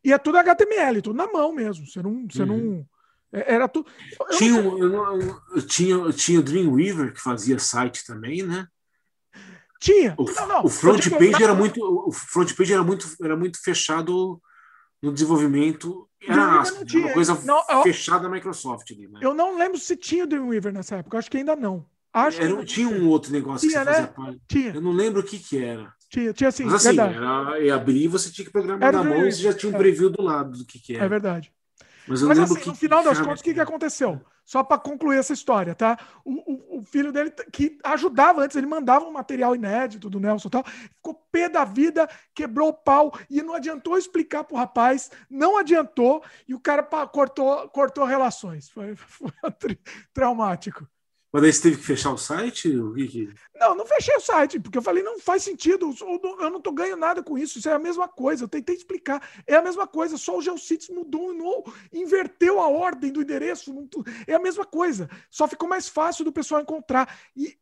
e é tudo HTML, tudo na mão mesmo. Você não. Você uhum. não é, era tudo. Tinha, eu, eu, eu, tinha, tinha o Dreamweaver que fazia site também, né? Tinha. O, não, não, o front page era muito, o front page era muito, era muito fechado no desenvolvimento era uma coisa não, eu, fechada da Microsoft ali, né? Eu não lembro se tinha o Dreamweaver nessa época, acho que ainda não. Acho era, Tinha um outro negócio tinha, que você né? fazia parte. Tinha. Eu não lembro o que que era. Tinha, tinha sim. Mas assim, era, e abrir você tinha que programar era na mão e você já tinha um preview do lado do que que era. É verdade. Mas, Mas assim, no final das contas, o que, que aconteceu? Só para concluir essa história, tá? O, o, o, filho dele, que ajudava antes, ele mandava um material inédito do Nelson e tal, ficou pé da vida, quebrou o pau e não adiantou explicar pro rapaz, não adiantou, e o cara cortou, cortou relações. Foi, foi traumático. Mas aí você teve que fechar o site? Não, não fechei o site, porque eu falei, não faz sentido, eu não tô ganhando nada com isso, isso é a mesma coisa, eu tentei explicar, é a mesma coisa, só o GeoCities mudou, não, inverteu a ordem do endereço, não, é a mesma coisa, só ficou mais fácil do pessoal encontrar. E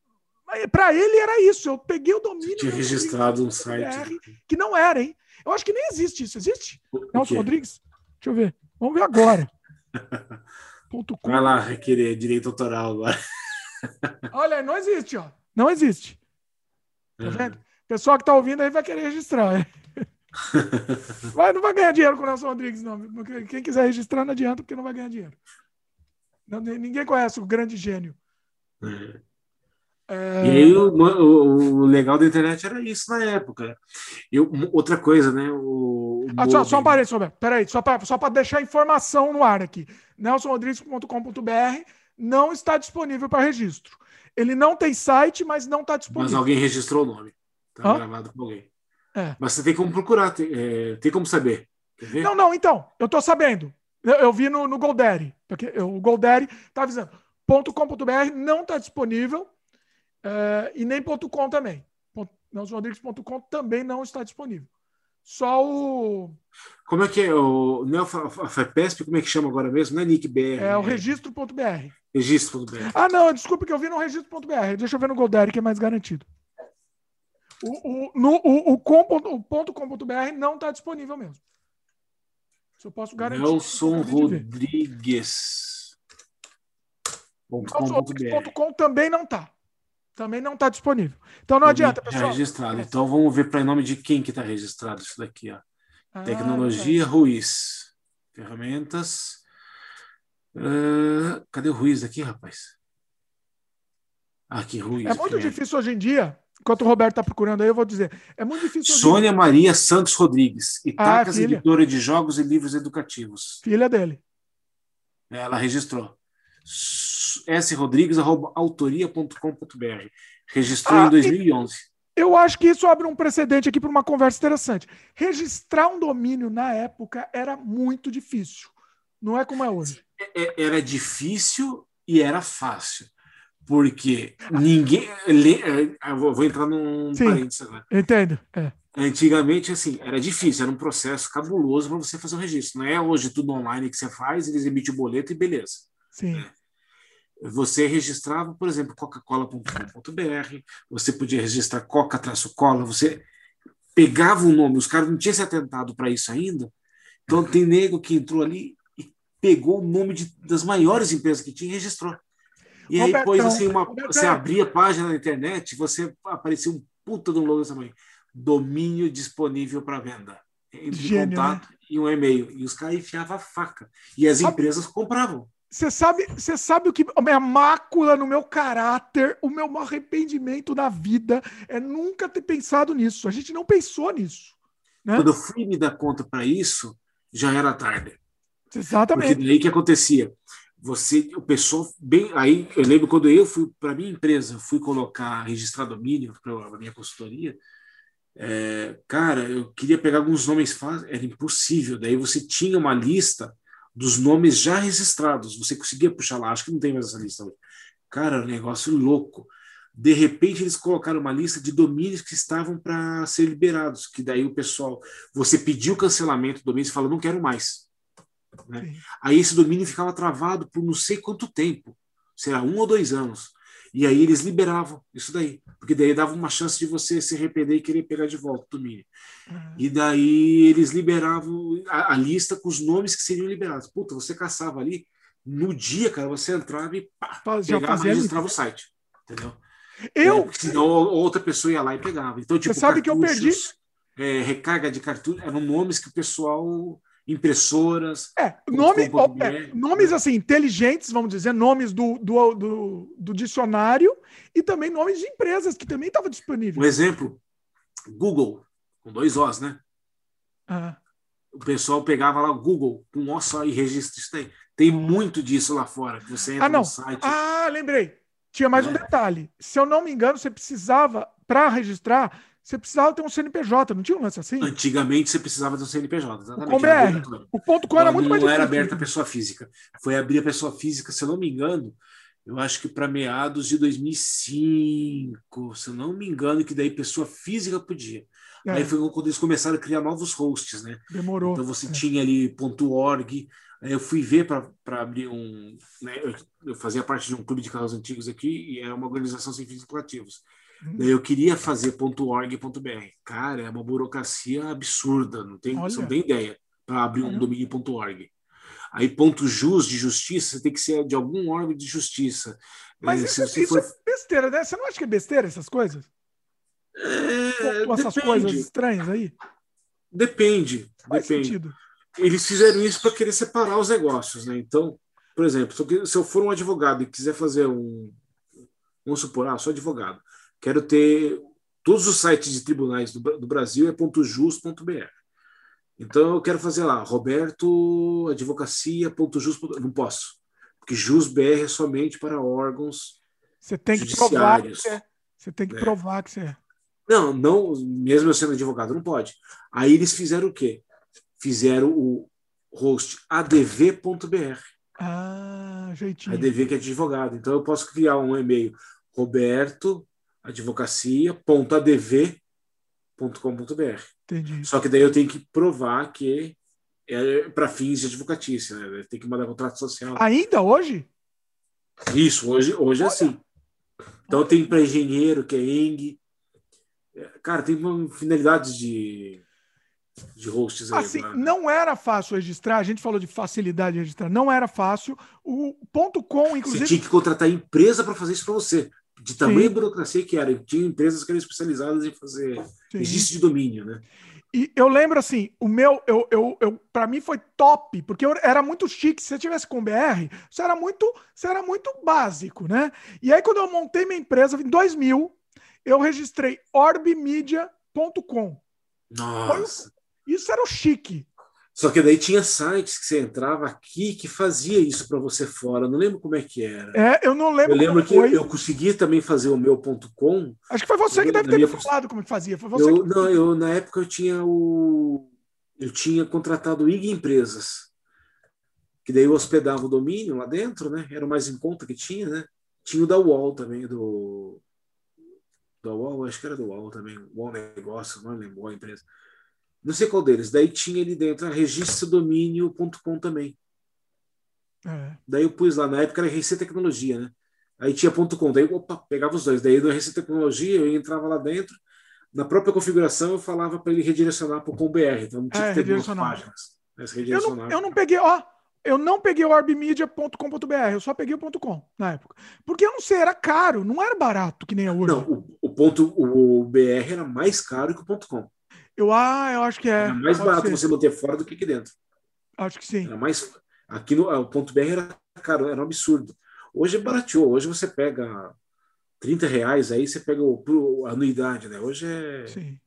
para ele era isso, eu peguei o domínio... Você tinha registrado um site. Que não era, hein? Eu acho que nem existe isso, existe? Nelson Rodrigues? Deixa eu ver, vamos ver agora. Vai lá requerer direito autoral agora. Olha, não existe, ó. Não existe. Tá uhum. vendo? O pessoal que tá ouvindo aí vai querer registrar. Mas não vai ganhar dinheiro com o Nelson Rodrigues, não. Quem quiser registrar, não adianta, porque não vai ganhar dinheiro. Não, ninguém conhece o grande gênio. É. É... E aí, o, o, o, legal da internet era isso na época. Eu, outra coisa, né? O, ah, só, só um parênteses, Roberto. Peraí, só para só deixar informação no ar aqui. nelsonrodrigues.com.br não está disponível para registro. Ele não tem site, mas não está disponível. Mas alguém registrou o nome. Está gravado com alguém. É. Mas você tem como procurar, tem, é, tem como saber. Não, não, então, eu estou sabendo. Eu, eu, vi no, no Goldaddy, porque eu, o Goldaddy está avisando. .com.br não está disponível é, e nem .com também. NelsonRodrigues.com também não está disponível. Só o. Como é que é? O, não é o FEPESP, como é que chama agora mesmo? Não é NICBR. É o registro.br. Registro.br. Ah, não, desculpa que eu vi no registro.br. Deixa eu ver no Goldari, que é mais garantido. O, o, no, o, o, com, o ponto .com.br não está disponível mesmo. Se eu posso garantir. Nelson Rodrigues. .com também não está. Também não está disponível. Então não também adianta, tá pessoal. registrado. Então vamos ver para nome de quem que está registrado isso daqui. Ó. Ah, Tecnologia tá. Ruiz. Ferramentas. Uh, cadê o Ruiz aqui, rapaz? Aqui, Ruiz. É muito primeiro. difícil hoje em dia. Enquanto o Roberto está procurando aí, eu vou dizer. É muito difícil. Sônia Maria Santos Rodrigues, Itacas, ah, editora de jogos e livros educativos. Filha dele. Ela registrou. S. Rodrigues, autoria.com.br. Registrou ah, em 2011. Eu acho que isso abre um precedente aqui para uma conversa interessante. Registrar um domínio na época era muito difícil. Não é como é hoje. É, é, era difícil e era fácil. Porque ninguém. É, vou entrar num Sim, parênteses agora. Entendo. É. Antigamente, assim, era difícil, era um processo cabuloso para você fazer o registro. Não é hoje tudo online que você faz, eles emitem o boleto e beleza. Sim. Você registrava, por exemplo, coca-cola.com.br, você podia registrar coca-cola, você pegava o nome, os caras não tinham se atentado para isso ainda, então tem nego que entrou ali pegou o nome de, das maiores empresas que tinha e registrou. E aí, depois, assim, uma, você abria a página na internet, você aparecia um puta de um logo também. Domínio disponível para venda. Entre Gênio, contato né? e um e-mail. E os caras enfiavam a faca. E as empresas compravam. Você sabe, você sabe o que a minha mácula no meu caráter, o meu arrependimento na vida é nunca ter pensado nisso. A gente não pensou nisso. Né? Quando eu fui me dar conta para isso, já era tarde. Exatamente. Porque daí que acontecia? Você, o pessoal, bem. Aí eu lembro quando eu fui para minha empresa, fui colocar, registrar domínio para a minha consultoria. É, cara, eu queria pegar alguns nomes fáceis, era impossível. Daí você tinha uma lista dos nomes já registrados, você conseguia puxar lá, acho que não tem mais essa lista hoje. Cara, um negócio louco. De repente, eles colocaram uma lista de domínios que estavam para ser liberados, que daí o pessoal, você pediu o cancelamento do domínio e fala, não quero mais. Né? Aí esse domínio ficava travado por não sei quanto tempo, será um ou dois anos. E aí eles liberavam isso daí, porque daí dava uma chance de você se arrepender e querer pegar de volta o domínio. Uhum. E daí eles liberavam a, a, lista com os nomes que seriam liberados. Puta, você caçava ali, no dia, cara, você entrava e pá, Já pegava e registrava o site. Entendeu? Eu. É, senão outra pessoa ia lá e pegava. Então, tipo, você sabe que eu perdi. É, recarga de cartucho, eram nomes que o pessoal impressoras. É, nome, é, nomes assim, inteligentes, vamos dizer, nomes do, do, do, do, dicionário e também nomes de empresas que também estavam disponíveis. Um exemplo, Google, com dois Os, né? Ah. O pessoal pegava lá Google com um O só e registra isso aí. Tem muito disso lá fora. Você entra ah, não. no site. Ah, lembrei. Tinha mais é. um detalhe. Se eu não me engano, você precisava, para registrar, você precisava ter um CNPJ, não tinha um lance assim? Antigamente você precisava ter um CNPJ, exatamente. O, BR. o ponto com era muito não mais Não era aberta a pessoa física. Foi abrir a pessoa física, se eu não me engano, eu acho que para meados de 2005, se eu não me engano, que daí pessoa física podia. É. Aí foi quando eles começaram a criar novos hosts, né? Demorou. Então você é. tinha ali .org, aí eu fui ver para abrir um... Né, eu fazia parte de um clube de carros antigos aqui e é uma organização sem fins lucrativos. Eu queria fazer .org.br. Cara, é uma burocracia absurda, não tem, você não tem ideia para abrir um domínio.org. Aí ponto .jus de justiça, tem que ser de algum órgão de justiça. Mas é, isso, isso for... é besteira, né? Você não acha que é besteira essas coisas? É, essas depende. coisas estranhas aí? Depende. Faz depende. sentido. Eles fizeram isso para querer separar os negócios, né? Então, por exemplo, se eu for um advogado e quiser fazer um. Vamos supor, ah, sou advogado quero ter todos os sites de tribunais do, do Brasil é .jus.br. Então eu quero fazer lá, Roberto advocacia.jus. Não posso, porque JusBR é somente para órgãos Você tem que provar que você é. Você tem que é. provar que você é. Não, não, mesmo eu sendo advogado, não pode. Aí eles fizeram o quê? Fizeram o host adv.br. Ah, jeitinho. ADV que é advogado. Então eu posso criar um e-mail Roberto advocacia.adv.com.br. Entendi. Só que daí eu tenho que provar que é para fins de advocatícia, né? Tem que mandar contrato social. Ainda hoje? Isso, hoje, hoje é assim. Então tem para engenheiro, que é ENG. É, cara, tem finalidades de, de hosts aí. Assim, agora. não era fácil registrar, a gente falou de facilidade de registrar, não era fácil. O ponto com, inclusive. Você tinha que contratar empresa para fazer isso para você de tamanha burocracia que era. Tinha empresas que eram especializadas em fazer Sim. registro de domínio, né? E eu lembro assim, o meu, eu, eu, eu para mim foi top, porque eu, era muito chique. Se você tivesse com BR, você era muito, você era muito básico, né? E aí quando eu montei minha empresa em 2000, eu registrei orbmedia.com. Nossa. Isso era o chique. Só que daí tinha sites que você entrava aqui que fazia isso para você fora. Não lembro como é que era. É, eu não lembro. Eu lembro que foi. eu consegui também fazer o meu ponto .com. Acho que foi você que deve ter me falado como que fazia. Foi você eu, que... Não, eu na época eu tinha o eu tinha contratado o IG Empresas. Que daí eu hospedava o domínio lá dentro, né? Era o mais em conta que tinha, né? Tinha o da UOL também, do da UOL, acho que era do UOL também, UOL Negócio, não lembro, UOL Empresa. Não sei qual deles. Daí tinha ali dentro a registrodomínio.com também. É. Daí eu pus lá, na época era RC Tecnologia, né? Aí tinha .com, daí opa, pegava os dois. Daí no RC Tecnologia eu entrava lá dentro, na própria configuração eu falava para ele redirecionar para o .com.br, então não tinha é, que ter duas páginas. Eu não, eu não peguei, ó, eu não peguei o orbmedia.com.br, eu só peguei o .com na época. Porque eu não sei, era caro, não era barato que nem é hoje. Não, o, o ponto, o BR era mais caro que o .com. Eu, ah, eu acho que é. Era mais barato ser. você manter fora do que aqui dentro. Acho que sim. Era mais, aqui no o ponto BR era caro, era um absurdo. Hoje é barateou. Hoje você pega 30 reais, aí você pega o, a anuidade, né? Hoje é. Sim.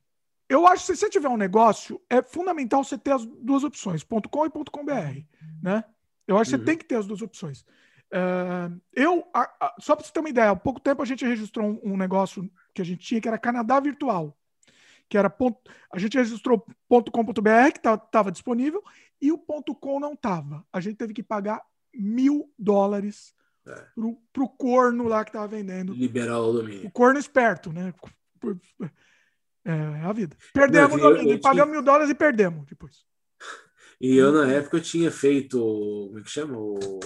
eu acho que se você tiver um negócio, é fundamental você ter as duas opções, .com e .com.br, né? Eu acho que você Uhum. tem que ter as duas opções. É, eu, a- a- só para você ter uma ideia, há pouco tempo a gente registrou um, um negócio que a gente tinha que era Canadá Virtual, que era ponto, a gente registrou .com.br que estava disponível e o .com não estava. A gente teve que pagar mil dólares É. pro, pro corno lá que estava vendendo. Liberar o O domínio. corno esperto, né? É, é a vida. Perdemos Não, o eu- eu domínio, tinha- pagamos mil dólares e perdemos depois. E eu, na época, eu tinha feito. Como é que chama? O-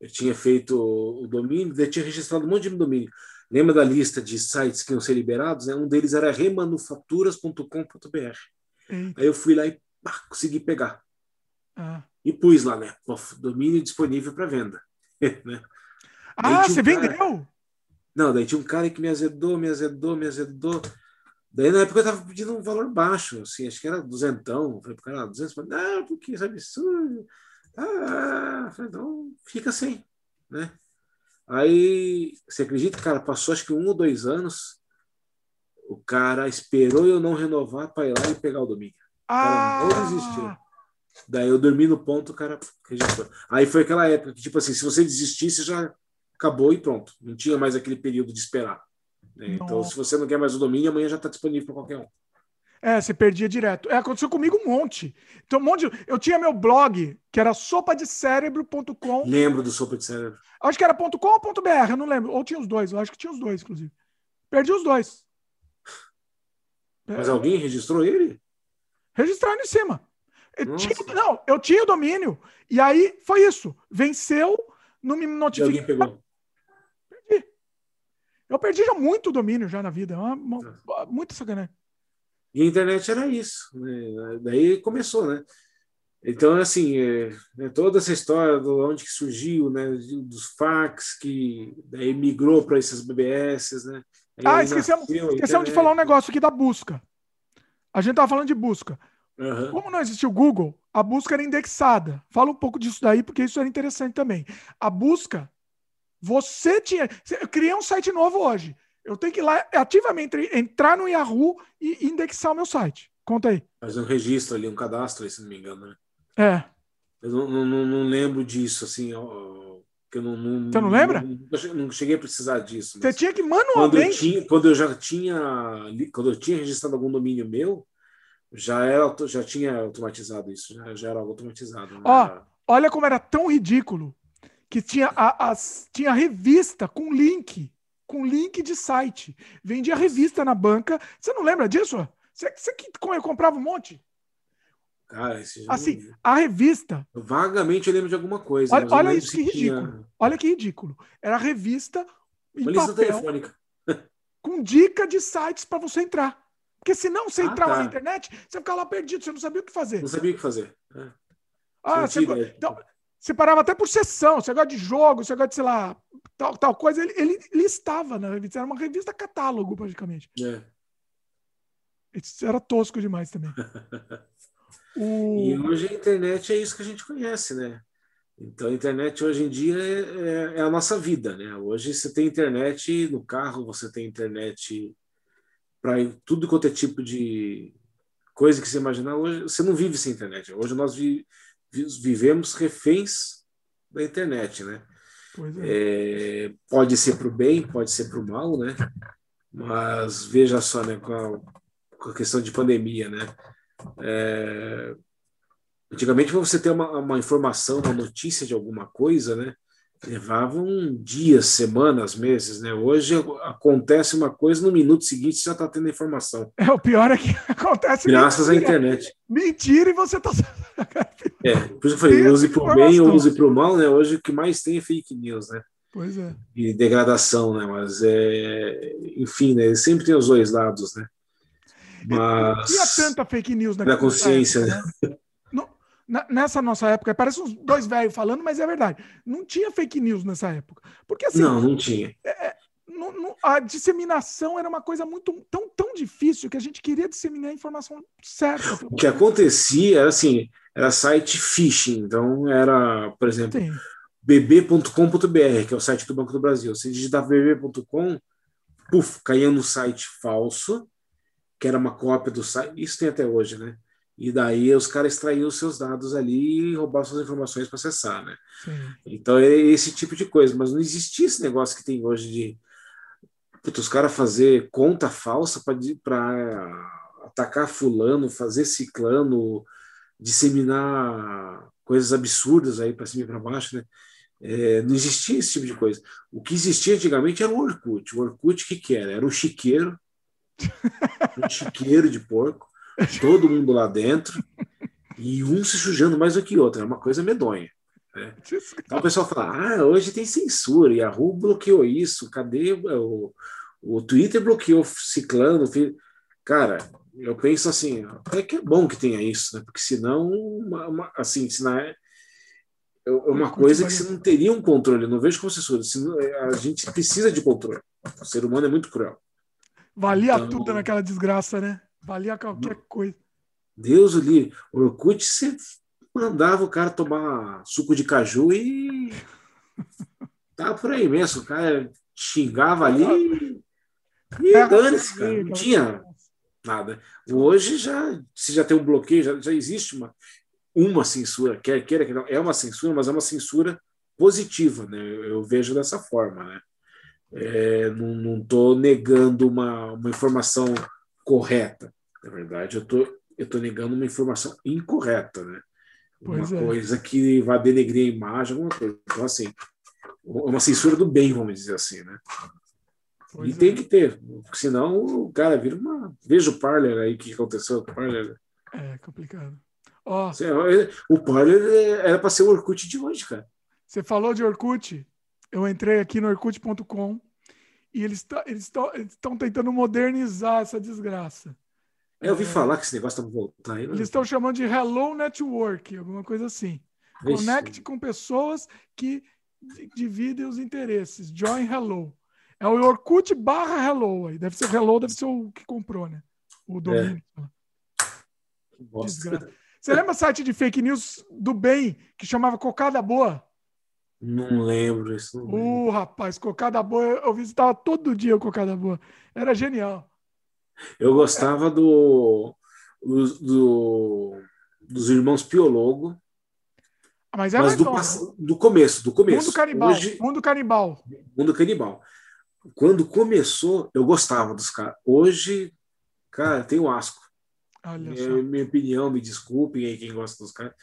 Eu tinha feito o domínio, eu tinha registrado um monte de domínio. Lembra da lista de sites que iam ser liberados? né? Um deles era remanufaturas.com.br. Aí eu fui lá e pá, consegui pegar. ah. E pus lá, né? Domínio disponível para venda. né? Ah, um você cara- vendeu? Não, daí tinha um cara que me azedou, me azedou, me azedou. Daí na época eu tava pedindo um valor baixo, assim, acho que era duzentão. Falei pro cara, "Ah, 200, Falei, não, porque isso é absurdo. Ah, falei, então fica sem, né? Aí, você acredita, cara, passou acho que um ou dois anos, o cara esperou eu não renovar para ir lá e pegar o domínio. Ah, não desistiu. Daí eu dormi no ponto, o cara registrou. Aí foi aquela época que, tipo assim, se você desistisse, já acabou e pronto. Não tinha mais aquele período de esperar. né? Então, se você não quer mais o domínio, amanhã já está disponível para qualquer um. É, você perdia direto. É, aconteceu comigo um monte. Então, um monte. de- Eu tinha meu blog, que era sopadecerebro.com. Lembro do sopa de cérebro. Acho que era .com ou .br, eu não lembro. Ou tinha os dois, eu acho que tinha os dois, inclusive. Perdi os dois. Mas É, alguém registrou ele? Registrando em cima. Eu tinha- não, eu tinha o domínio. E aí foi isso. Venceu, não me E alguém notificou. pegou? Eu perdi já muito domínio já na vida. É uma, uma, muita sacanagem. E a internet era isso. Né? Daí começou, né? Então, assim, é, né, toda essa história de onde que surgiu, né, dos fax, que daí migrou para esses BBS, né? Aí Ah, esquecemos, esquecemos de falar um negócio aqui da busca. A gente tava falando de busca. Aham. Como não existia o Google, a busca era indexada. Fala um pouco disso daí, porque isso era interessante também. A busca, você tinha. Eu criei um site novo hoje. Eu tenho que ir lá ativamente entrar no Yahoo e indexar o meu site. Conta aí. Fazer um registro ali, um cadastro, se não me engano, né? É. Eu não, não, não- lembro disso, assim, que eu não, não, Você não lembra? Não, não cheguei a precisar disso. Você tinha que quando, eu manualmente. tinha, quando eu já tinha, quando eu tinha registrado algum domínio meu, já era, já tinha automatizado isso, já, já era automatizado. né? Ó. Olha como era tão ridículo que tinha a, as, tinha revista com link, com link de site. Vendia revista na banca. Você não lembra disso? Você, você que co- comprava um monte? Cara, esse Assim, não- a revista, vagamente eu lembro de alguma coisa. Olha- não olha isso se que tinha ridículo. olha que ridículo. Era a revista em Uma lista papel telefônica. com dica de sites para você entrar. Porque senão você Ah, entrava tá. na internet, você ficava lá perdido, você não sabia o que fazer. Não sabia o que fazer. É. Ah, Não você, tinha ideia. então, você parava até por sessão, você gosta de jogo, você gosta de, sei lá, tal, tal coisa. Ele, ele listava na revista, era uma revista catálogo, praticamente. É. Isso era tosco demais também. O... E hoje a internet é isso que a gente conhece, né? Então a internet hoje em dia é, é- é a nossa vida, né? Hoje você tem internet no carro, você tem internet para tudo quanto é tipo de coisa que você imaginar. Hoje você não vive sem internet. Hoje nós vi- vi- vivemos reféns da internet, né? É. É, pode ser para o bem, pode ser para o mal, né? Mas veja só, né, com a, com a questão de pandemia, né? É, antigamente, para você ter uma, uma informação, uma notícia de alguma coisa, né? Levavam dias, semanas, meses, né? Hoje acontece uma coisa, no minuto seguinte você já está tendo informação. É, o pior é que acontece Graças à mentira. internet. Mentira e você tá. É, por isso que eu falei, use para o bem ou use para o mal, né? Hoje o que mais tem é fake news, né? pois é. e degradação, né? Mas é, enfim, né? Sempre tem os dois lados, né? Mas Tinha tanta fake news da naquela consciência, época, né? Nessa nossa época, parece uns dois velhos falando, mas é verdade. Não tinha fake news nessa época. Porque assim, não, não tinha. não- não- a disseminação era uma coisa muito tão, tão difícil que a gente queria disseminar a informação certa. O que acontecia era assim, era site phishing, então era, por exemplo, bb.com.br, que é o site do Banco do Brasil. Você digitava bb.com, puf, caía no site falso que era uma cópia do site. Isso tem até hoje, né? E daí os caras extraíam os seus dados ali e roubavam suas informações para acessar, né? Sim. Então é esse tipo de coisa, mas não existia esse negócio que tem hoje de putz, os caras fazer conta falsa para atacar fulano, fazer ciclano, disseminar coisas absurdas aí para cima e para baixo, né? É, não existia esse tipo de coisa. O que existia antigamente era o Orkut. O Orkut, o que, que era? Era um chiqueiro, um chiqueiro de porco, todo mundo lá dentro, e um se sujando mais do que o outro. Era uma coisa medonha. Né? Então o pessoal fala: ah, hoje tem censura, e a Ru bloqueou isso, cadê o, o Twitter bloqueou ciclano? Cara, eu penso assim, até que é bom que tenha isso, né? Porque senão, uma, uma, assim, se na, é, é uma coisa que você não teria um controle. Não vejo como censura. A gente precisa de controle. O ser humano é muito cruel. Valia então, tudo naquela desgraça, né? Valia qualquer coisa. Deus ali, o Orkut, você mandava o cara tomar suco de caju e tá por aí mesmo. O cara xingava ali e dane-se, cara. Não tinha nada. Hoje já, se já tem um bloqueio, já, já existe uma, uma censura, quer queira que não, é uma censura, mas é uma censura positiva, né? Eu, eu vejo dessa forma, né? É, não estou negando uma, uma informação correta. Na verdade, eu tô, estou negando uma informação incorreta, né? Pois uma é. coisa que vai denegrir a imagem, alguma coisa. Então, assim, uma censura do bem, vamos dizer assim, né? Pois e é. tem que ter, senão o cara vira uma. Veja o Parler aí, o que aconteceu com o Parler. É complicado. Oh, o Parler é, era para ser o Orkut de hoje, cara. Você falou de Orkut, eu entrei aqui no Orkut.com e eles estão tentando modernizar essa desgraça. Eu ouvi é, falar que esse negócio está voltando aí. Eles estão chamando de Hello Network, alguma coisa assim. Vixe. Conecte com pessoas que dividem os interesses. Join Hello. É o Orkut barra Hello aí. Deve ser Hello, deve ser o que comprou, né? O domínio. É. Você lembra o site de fake news do bem que chamava Cocada Boa? Não lembro isso. Uh, rapaz, Cocada Boa, eu visitava todo dia o Cocada Boa. Era genial. Eu gostava do, do, do dos irmãos Piologo. Mas, é mas do, do começo, do começo. Mundo Canibal. Hoje, Mundo Canibal. Mundo Canibal quando começou, eu gostava dos caras. Hoje, cara, tenho asco. Minha, minha, opinião, me desculpem aí quem gosta dos caras.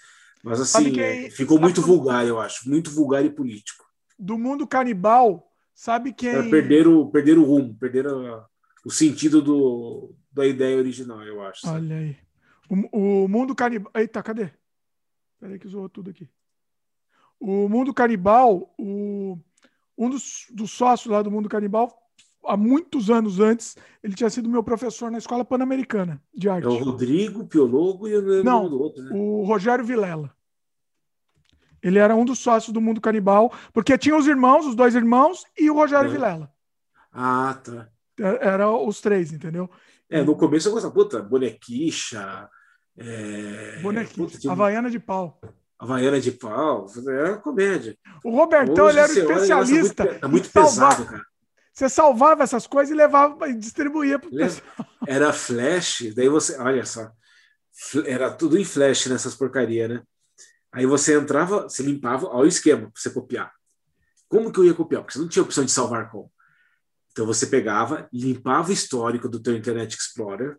Mas assim, quem... ficou muito vulgar, eu acho. Muito vulgar e político. Do mundo canibal, sabe quem. perderam, perderam o rumo, perderam o sentido do, da ideia original, eu acho. Sabe? Olha aí. O, o mundo canibal. Eita, cadê? Peraí que zoou tudo aqui. O mundo canibal, o um dos, dos sócios lá do Mundo Canibal, há muitos anos antes, ele tinha sido meu professor na Escola Pan-Americana de Arte. É o Rodrigo, Piologo e o Não, do outro, né? o Rogério Vilela. Ele era um dos sócios do Mundo Canibal, porque tinha os irmãos, os dois irmãos, e o Rogério é. Vilela. Ah, tá. É, era os três, entendeu? É, no começo eu gostava, puta, bonequicha. É... Bonequicha, puta, tinha... Havaiana de pau. Havaiana de pau, era comédia. O Robertão, Hoje, ele era um especialista. Olha, é muito, é muito pesado, cara. Você salvava essas coisas e levava e distribuía para o pessoal. Era flash, daí você, olha só, era tudo em flash nessas porcarias, né? Aí você entrava, você limpava, olha o esquema para você copiar. Como que eu ia copiar? Porque você não tinha opção de salvar como. Então você pegava, limpava o histórico do teu Internet Explorer,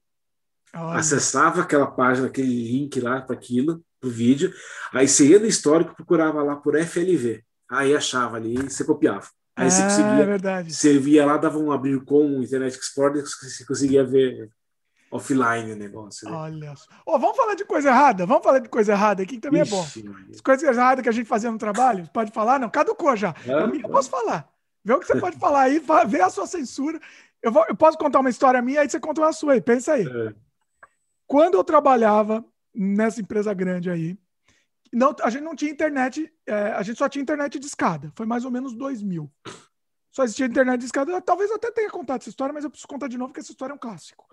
olha. acessava aquela página, aquele link lá para aquilo, o vídeo, aí você ia no histórico, procurava lá por FLV, aí achava ali e você copiava. Aí você ah, conseguia, é verdade. você via lá, dava um abrir com o Internet Explorer, você conseguia ver offline o negócio. Né? Olha só. Oh, vamos falar de coisa errada? Vamos falar de coisa errada aqui, que também Ixi, é bom. As coisas erradas que a gente fazia no trabalho, pode falar? Não, caducou já. Ah, eu, eu posso falar. Vê o que você pode falar aí, vê a sua censura. Eu, vou, eu posso contar uma história minha, aí você conta uma sua aí, pensa aí. É. Quando eu trabalhava nessa empresa grande aí. Não, a gente não tinha internet, é, a gente só tinha internet de escada. Foi mais ou menos 2000. Só existia internet de escada. Talvez eu até tenha contado essa história, mas eu preciso contar de novo, porque essa história é um clássico.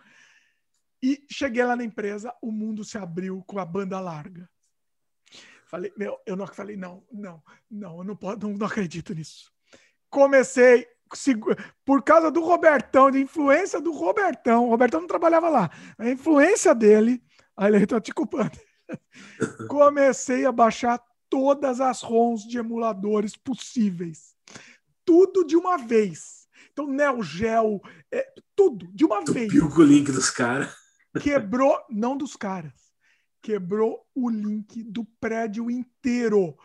E cheguei lá na empresa, o mundo se abriu com a banda larga. Falei, meu, eu não falei, não, não, não, eu não, posso, não, não acredito nisso. Comecei, por causa do Robertão, de influência do Robertão, o Robertão não trabalhava lá, a influência dele, aí ele tá te culpando. Comecei a baixar todas as ROMs de emuladores possíveis. Tudo de uma vez. Então, Neo Geo, é, tudo de uma tu vez. Viu o link dos caras. Quebrou, não dos caras. Quebrou o link do prédio inteiro.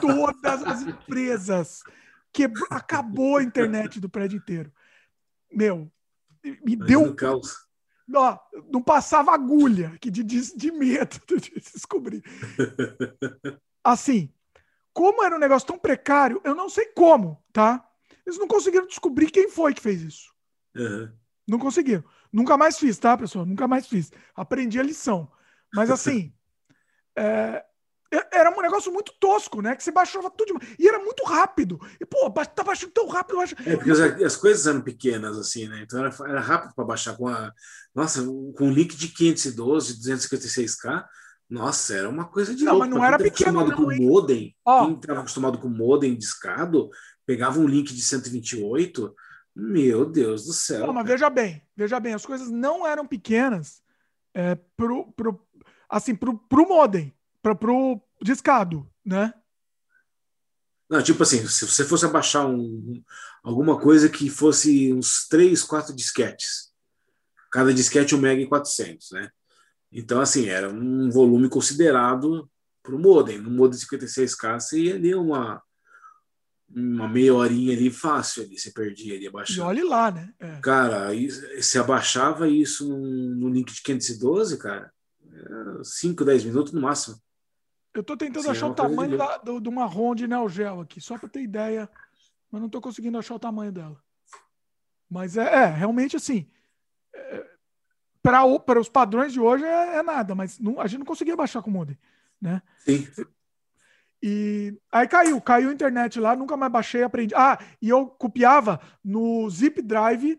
Todas as empresas. Quebrou, acabou a internet do prédio inteiro. Meu, me Mas deu. Caos. Ó, não passava agulha que de, de, de medo de descobrir. Assim, como era um negócio tão precário, eu não sei como, tá? Eles não conseguiram descobrir quem foi que fez isso. Uhum. Não conseguiram. Nunca mais fiz, tá, pessoal? Nunca mais fiz. Aprendi a lição. Mas assim, é, era um negócio muito tosco, né? Que você baixava tudo demais. E era muito rápido. E, pô, tá baixando tão rápido. Baixo... É, porque as, as, coisas eram pequenas, assim, né? Então era, era rápido para baixar. Com a, nossa, com um link de 512, 256K, nossa, era uma coisa de não, louco. Mas não era pequeno, acostumado não, com modem, oh. quem estava acostumado com modem discado, pegava um link de 128, meu Deus do céu. Não, mas veja bem, veja bem, as coisas não eram pequenas é, pro, pro, assim, pro, pro modem, pro, pro discado, né? Não, tipo assim, se você fosse abaixar um, alguma coisa que fosse uns 3, 4 disquetes, cada disquete 1 mega e 400, né? Então, assim, era um volume considerado para o modem. No modem 56K, você ia ali uma, uma meia horinha ali fácil, ali, você perdia ali abaixando. E olhe lá, né? É. Cara, você abaixava isso no, no link de 512, cara, 5, 10 minutos no máximo. Eu estou tentando Sim, achar é o tamanho de, da, do, do marrom de Neo Geo aqui, só para ter ideia, mas não estou conseguindo achar o tamanho dela. Mas é, é realmente assim. É, para os padrões de hoje é, é nada, mas não, a gente não conseguia baixar com o modem, né? Sim. E aí caiu, caiu a internet lá, nunca mais baixei, aprendi. Ah, e eu copiava no Zip Drive,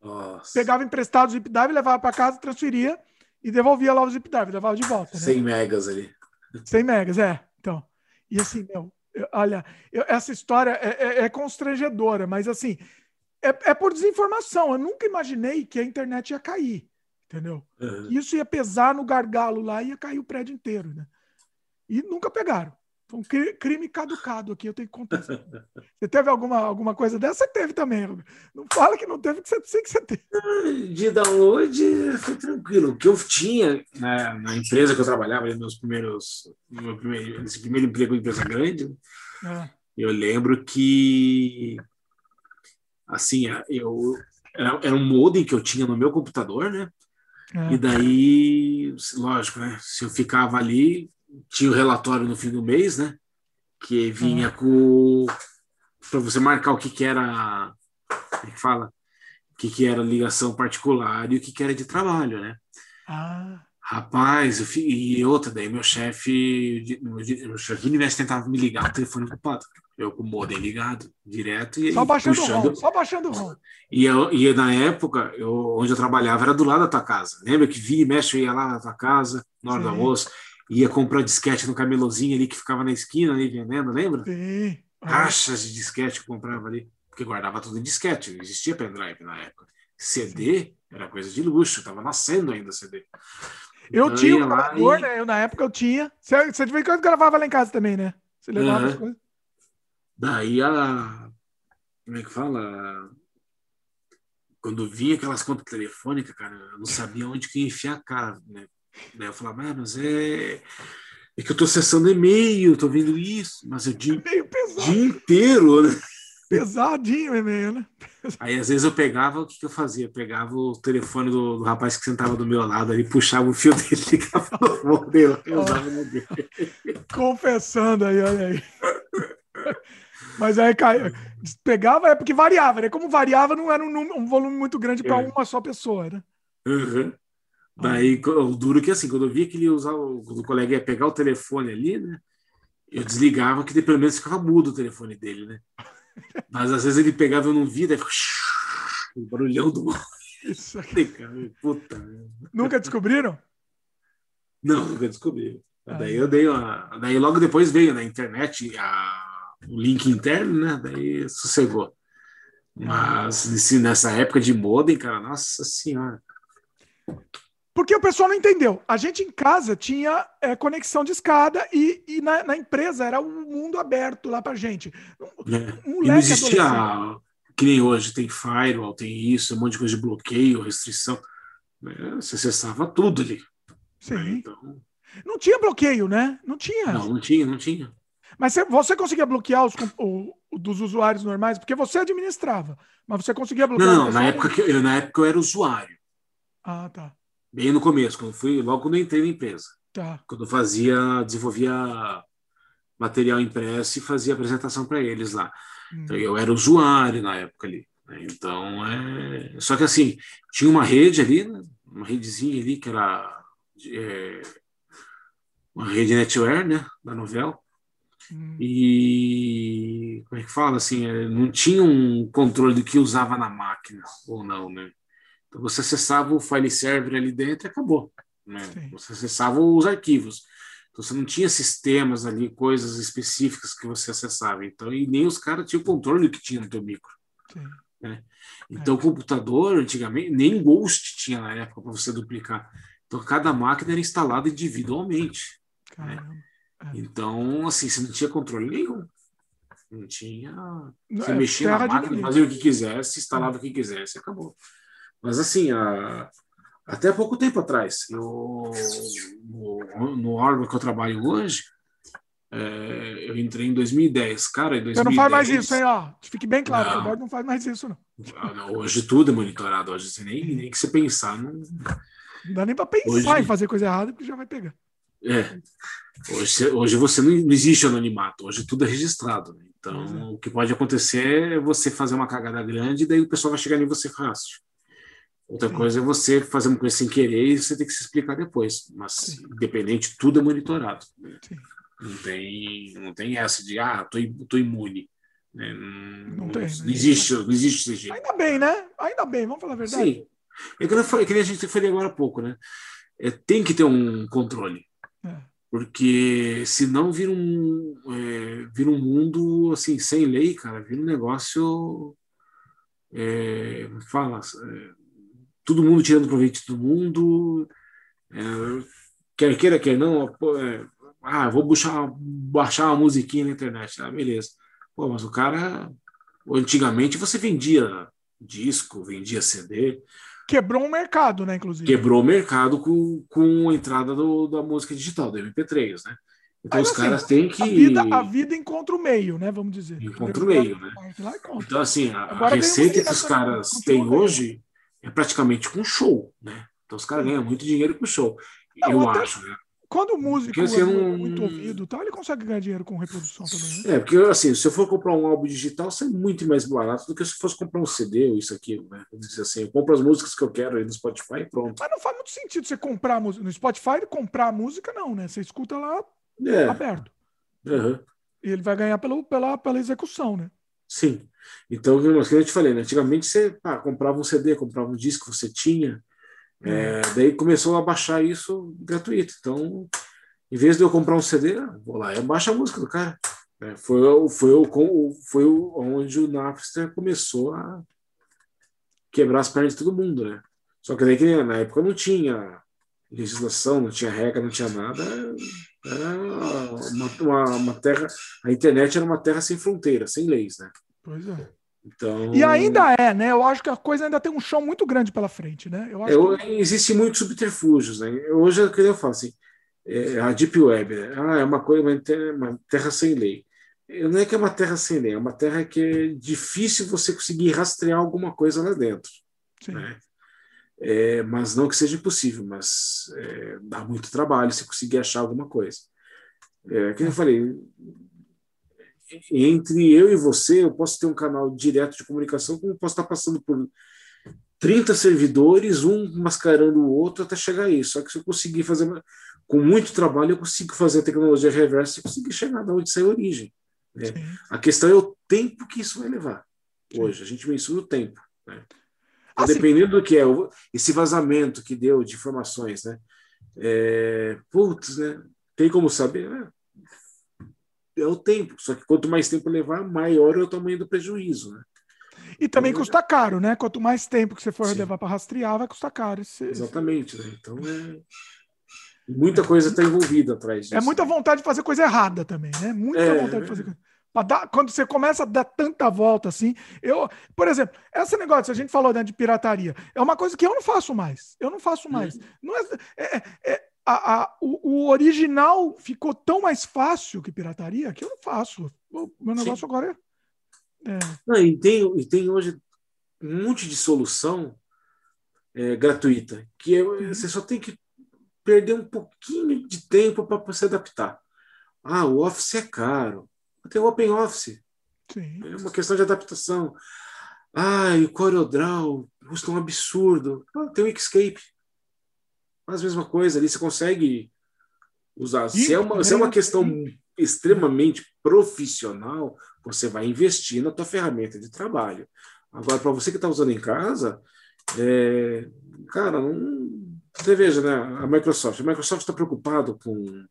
Nossa. pegava emprestado o Zip Drive, levava para casa, transferia e devolvia lá o Zip Drive, levava de volta. Né? 100 megas ali. 100 megas, é. Então, e assim, meu, eu, olha, eu, essa história é, é, é constrangedora, mas assim, é, é por desinformação. Eu nunca imaginei que a internet ia cair, entendeu? Uhum. Isso ia pesar no gargalo lá e ia cair o prédio inteiro, né? E nunca pegaram. Foi um crime caducado aqui, eu tenho que contar. Você teve alguma, alguma coisa dessa? Você teve também. Não fala que não teve, que você sei que você teve. De download foi tranquilo. O que eu tinha na, na empresa que eu trabalhava, meus primeiros, meu primeiro, esse primeiro emprego em empresa grande, é. eu lembro que assim, eu era, era um modem que eu tinha no meu computador, né? É. E daí, lógico, né? Se eu ficava ali, tinha o relatório no fim do mês, né? Que vinha é. com para você marcar o que que era, como é que fala, o que que era ligação particular e o que que era de trabalho, né? Ah. Rapaz, eu, e outra, daí meu chefe, meu chefe de tentava me ligar, o telefone ocupado eu com o modem ligado, direto e só baixando puxando. o ROM, só baixando o ROM. E, eu, e na época, eu, onde eu trabalhava, era do lado da tua casa. Lembra que via e mexe, eu ia lá na tua casa, na hora Sim. do almoço, ia comprar disquete no camelozinho ali que ficava na esquina ali vendendo, lembra? Sim. Caixas de disquete que comprava ali, porque guardava tudo em disquete, não existia pendrive na época. CD Sim. era coisa de luxo, estava nascendo ainda CD. Eu então, tinha um gravador, e... né? Eu, na época eu tinha. Você, você de vez em quando gravava lá em casa também, né? Você levava uhum. as coisas. Daí a. Como é que fala? Quando vinha aquelas contas telefônicas, cara, eu não sabia onde que ia enfiar a cara, né? Eu falava, ah, mas é. É que eu tô acessando e-mail, tô vendo isso, mas é o dia, dia inteiro, né? Pesadinho o e-mail, né? Aí às vezes eu pegava, o que, que eu fazia? Eu pegava o telefone do, do, rapaz que sentava do meu lado ali, puxava o fio dele, ligava no modelo, eu usava o modelo. Confessando aí, olha aí. Mas aí cai, pegava, é porque variava, né? Como variava, não era um, um volume muito grande para é. uma só pessoa, né? Uhum. Daí, o duro que assim, quando eu via que ele usava, quando o colega ia pegar o telefone ali, né? Eu desligava, que pelo menos ficava mudo o telefone dele, né? Mas às vezes ele pegava, eu não via, daí ficava o barulhão do. Isso aqui. Puta. Nunca descobriram? Não, nunca descobriram. Ah, daí eu dei uma. Daí logo depois veio na internet a o link interno, né? Daí sossegou. Mas assim, nessa época de modem, cara, nossa senhora. Porque o pessoal não entendeu. A gente em casa tinha é, conexão de escada e, e na, na, empresa era um mundo aberto lá pra gente. É. Um e não existia, que nem hoje, tem firewall, tem isso, um monte de coisa de bloqueio, restrição. Né? Você acessava tudo ali. Sim. Né? Então... Não tinha bloqueio, né? Não tinha. Não, não tinha, não tinha. Mas você, você conseguia bloquear os o, dos usuários normais? Porque você administrava, mas você conseguia bloquear. Não, não, na época, que eu, na época eu era usuário. Ah, tá. Bem no começo, quando fui, logo quando eu entrei na empresa. Tá. Quando fazia, desenvolvia material impresso e fazia apresentação para eles lá. Hum. Então, eu era usuário na época ali. Né? Então, é... Só que assim, tinha uma rede ali, né? uma redezinha ali que era é... uma rede netware, né, da novela. Hum. E como é que fala assim, é, não tinha um controle do que usava na máquina ou não, né? Então você acessava o file server ali dentro e acabou. Né? Você acessava os arquivos. Então você não tinha sistemas ali, coisas específicas que você acessava. Então, e nem os caras tinham controle do que tinha no teu micro. Né? Então, é. o computador, antigamente, nem Ghost tinha na época para você duplicar. Então, cada máquina era instalada individualmente. Né? É. Então, assim, você não tinha controle nenhum. Não tinha. Você é, mexia na máquina, fazia o que quisesse, instalava o que quisesse, acabou. Mas, assim, a, até pouco tempo atrás, eu, no, no órgão que eu trabalho hoje, é, eu entrei em 2010. Cara, em 2010... Você não faz mais isso, hein? Ó. Fique bem claro, não. o não faz mais isso, não. Ah, não. Hoje tudo é monitorado. Hoje você nem, nem que você pensar. Não, não dá nem para pensar hoje... em fazer coisa errada, porque já vai pegar. É. Hoje, hoje você não, não existe anonimato. Hoje tudo é registrado. Né? Então, é. o que pode acontecer é você fazer uma cagada grande e daí o pessoal vai chegar em você fácil. Outra Sim. coisa é você fazer uma coisa sem querer e você tem que se explicar depois. Mas, Sim. independente, tudo é monitorado. Sim. Não tem, não tem essa de, ah, tô, tô imune. Né? Não, não, tem, não, né? existe, não existe esse jeito. Ainda bem, né? Ainda bem, vamos falar a verdade. Sim. É que, eu, é que a gente falou agora há pouco, né? É, tem que ter um controle. É. Porque senão vira um, é, vira um mundo assim, sem lei, cara, vira um negócio. É, fala, é, todo mundo tirando proveito de todo mundo, é, quer queira, quer não, pô, é, ah, vou baixar, baixar uma musiquinha na internet, ah, beleza. Pô, mas o cara, antigamente você vendia disco, vendia CD. Quebrou o um mercado, né, inclusive. Quebrou o mercado com, com a entrada do, da música digital, do MP3, né? Então Mas, os assim, caras têm que. A vida, a vida encontra o meio, né? Vamos dizer. Encontra o meio, né? Então, assim, a, a receita que os caras têm hoje é praticamente com show, né? Então os caras ganham muito dinheiro com show. Não, eu acho, né? Quando o músico porque, assim, é não... muito ouvido, tá, ele consegue ganhar dinheiro com reprodução também. Né? É, porque assim, se eu for comprar um álbum digital, sai muito mais barato do que se fosse comprar um CD ou isso aqui, né? Vamos dizer assim, eu compro as músicas que eu quero aí no Spotify e pronto. Mas não faz muito sentido você comprar música no Spotify e comprar a música, não, né? Você escuta lá é. aberto. Uhum. E ele vai ganhar pelo, pela, pela execução, né? Sim. Então, como eu te falei, né? antigamente você comprava um CD, comprava um disco que você tinha, é, daí começou a baixar isso gratuito. Então, em vez de eu comprar um CD, vou lá e baixo a música do cara. É, foi, foi, foi onde o Napster começou a quebrar as pernas de todo mundo, né? Só que daí que na época não tinha legislação, não tinha regra, não tinha nada. Era uma, uma, uma terra. A internet era uma terra sem fronteiras, sem leis, né? Pois é. Então... E ainda é, né? Eu acho que a coisa ainda tem um chão muito grande pela frente, né? Eu acho é, que... Existem muitos subterfúgios, né? Hoje é o que eu falo assim, é, a Deep Web, né? ah, é uma coisa, uma terra, uma terra sem lei. Não é que é uma terra sem lei, é uma terra que é difícil você conseguir rastrear alguma coisa lá dentro. Né? É, mas não que seja impossível, mas é, dá muito trabalho se conseguir achar alguma coisa. É, como eu falei, entre eu e você, eu posso ter um canal direto de comunicação, como posso estar passando por 30 servidores, um mascarando o outro até chegar a isso. Só que se eu conseguir fazer, com muito trabalho, eu consigo fazer a tecnologia reversa e conseguir chegar de onde sai a origem. Né? A questão é o tempo que isso vai levar. Hoje, a gente mensura o tempo. Né? Então, assim, dependendo do que é, esse vazamento que deu de informações, né? É, putz, né? Tem como saber? Né? é o tempo. Só que quanto mais tempo levar, maior é o tamanho do prejuízo. Né? E também então, custa caro, né? Quanto mais tempo que você for sim. levar para rastrear, vai custar caro. Esse, Exatamente, né? Então é. Muita coisa está envolvida atrás disso. É muita vontade de fazer coisa errada também, né? Muita é, vontade de fazer coisa. Dar, quando você começa a dar tanta volta assim, eu, por exemplo, esse negócio, a gente falou né, de pirataria, é uma coisa que eu não faço mais. Eu não faço mais. Uhum. Não é, é, é a, a, o, o, original ficou tão mais fácil que pirataria que eu não faço. O meu negócio Sim. agora é. é... Não, e, tem, e tem hoje um monte de solução é, gratuita que é, uhum. você só tem que perder um pouquinho de tempo para se adaptar. Ah, o Office é caro. Tem o Open Office. Sim. É uma questão de adaptação. Ah, e o CorelDRAW custa um absurdo. Ah, tem o Inkscape. Faz a mesma coisa ali, você consegue usar. Se é uma, se é uma questão extremamente profissional, você vai investir na tua ferramenta de trabalho. Agora, para você que está usando em casa, é, cara, não, você veja, né? A Microsoft. A Microsoft está preocupado com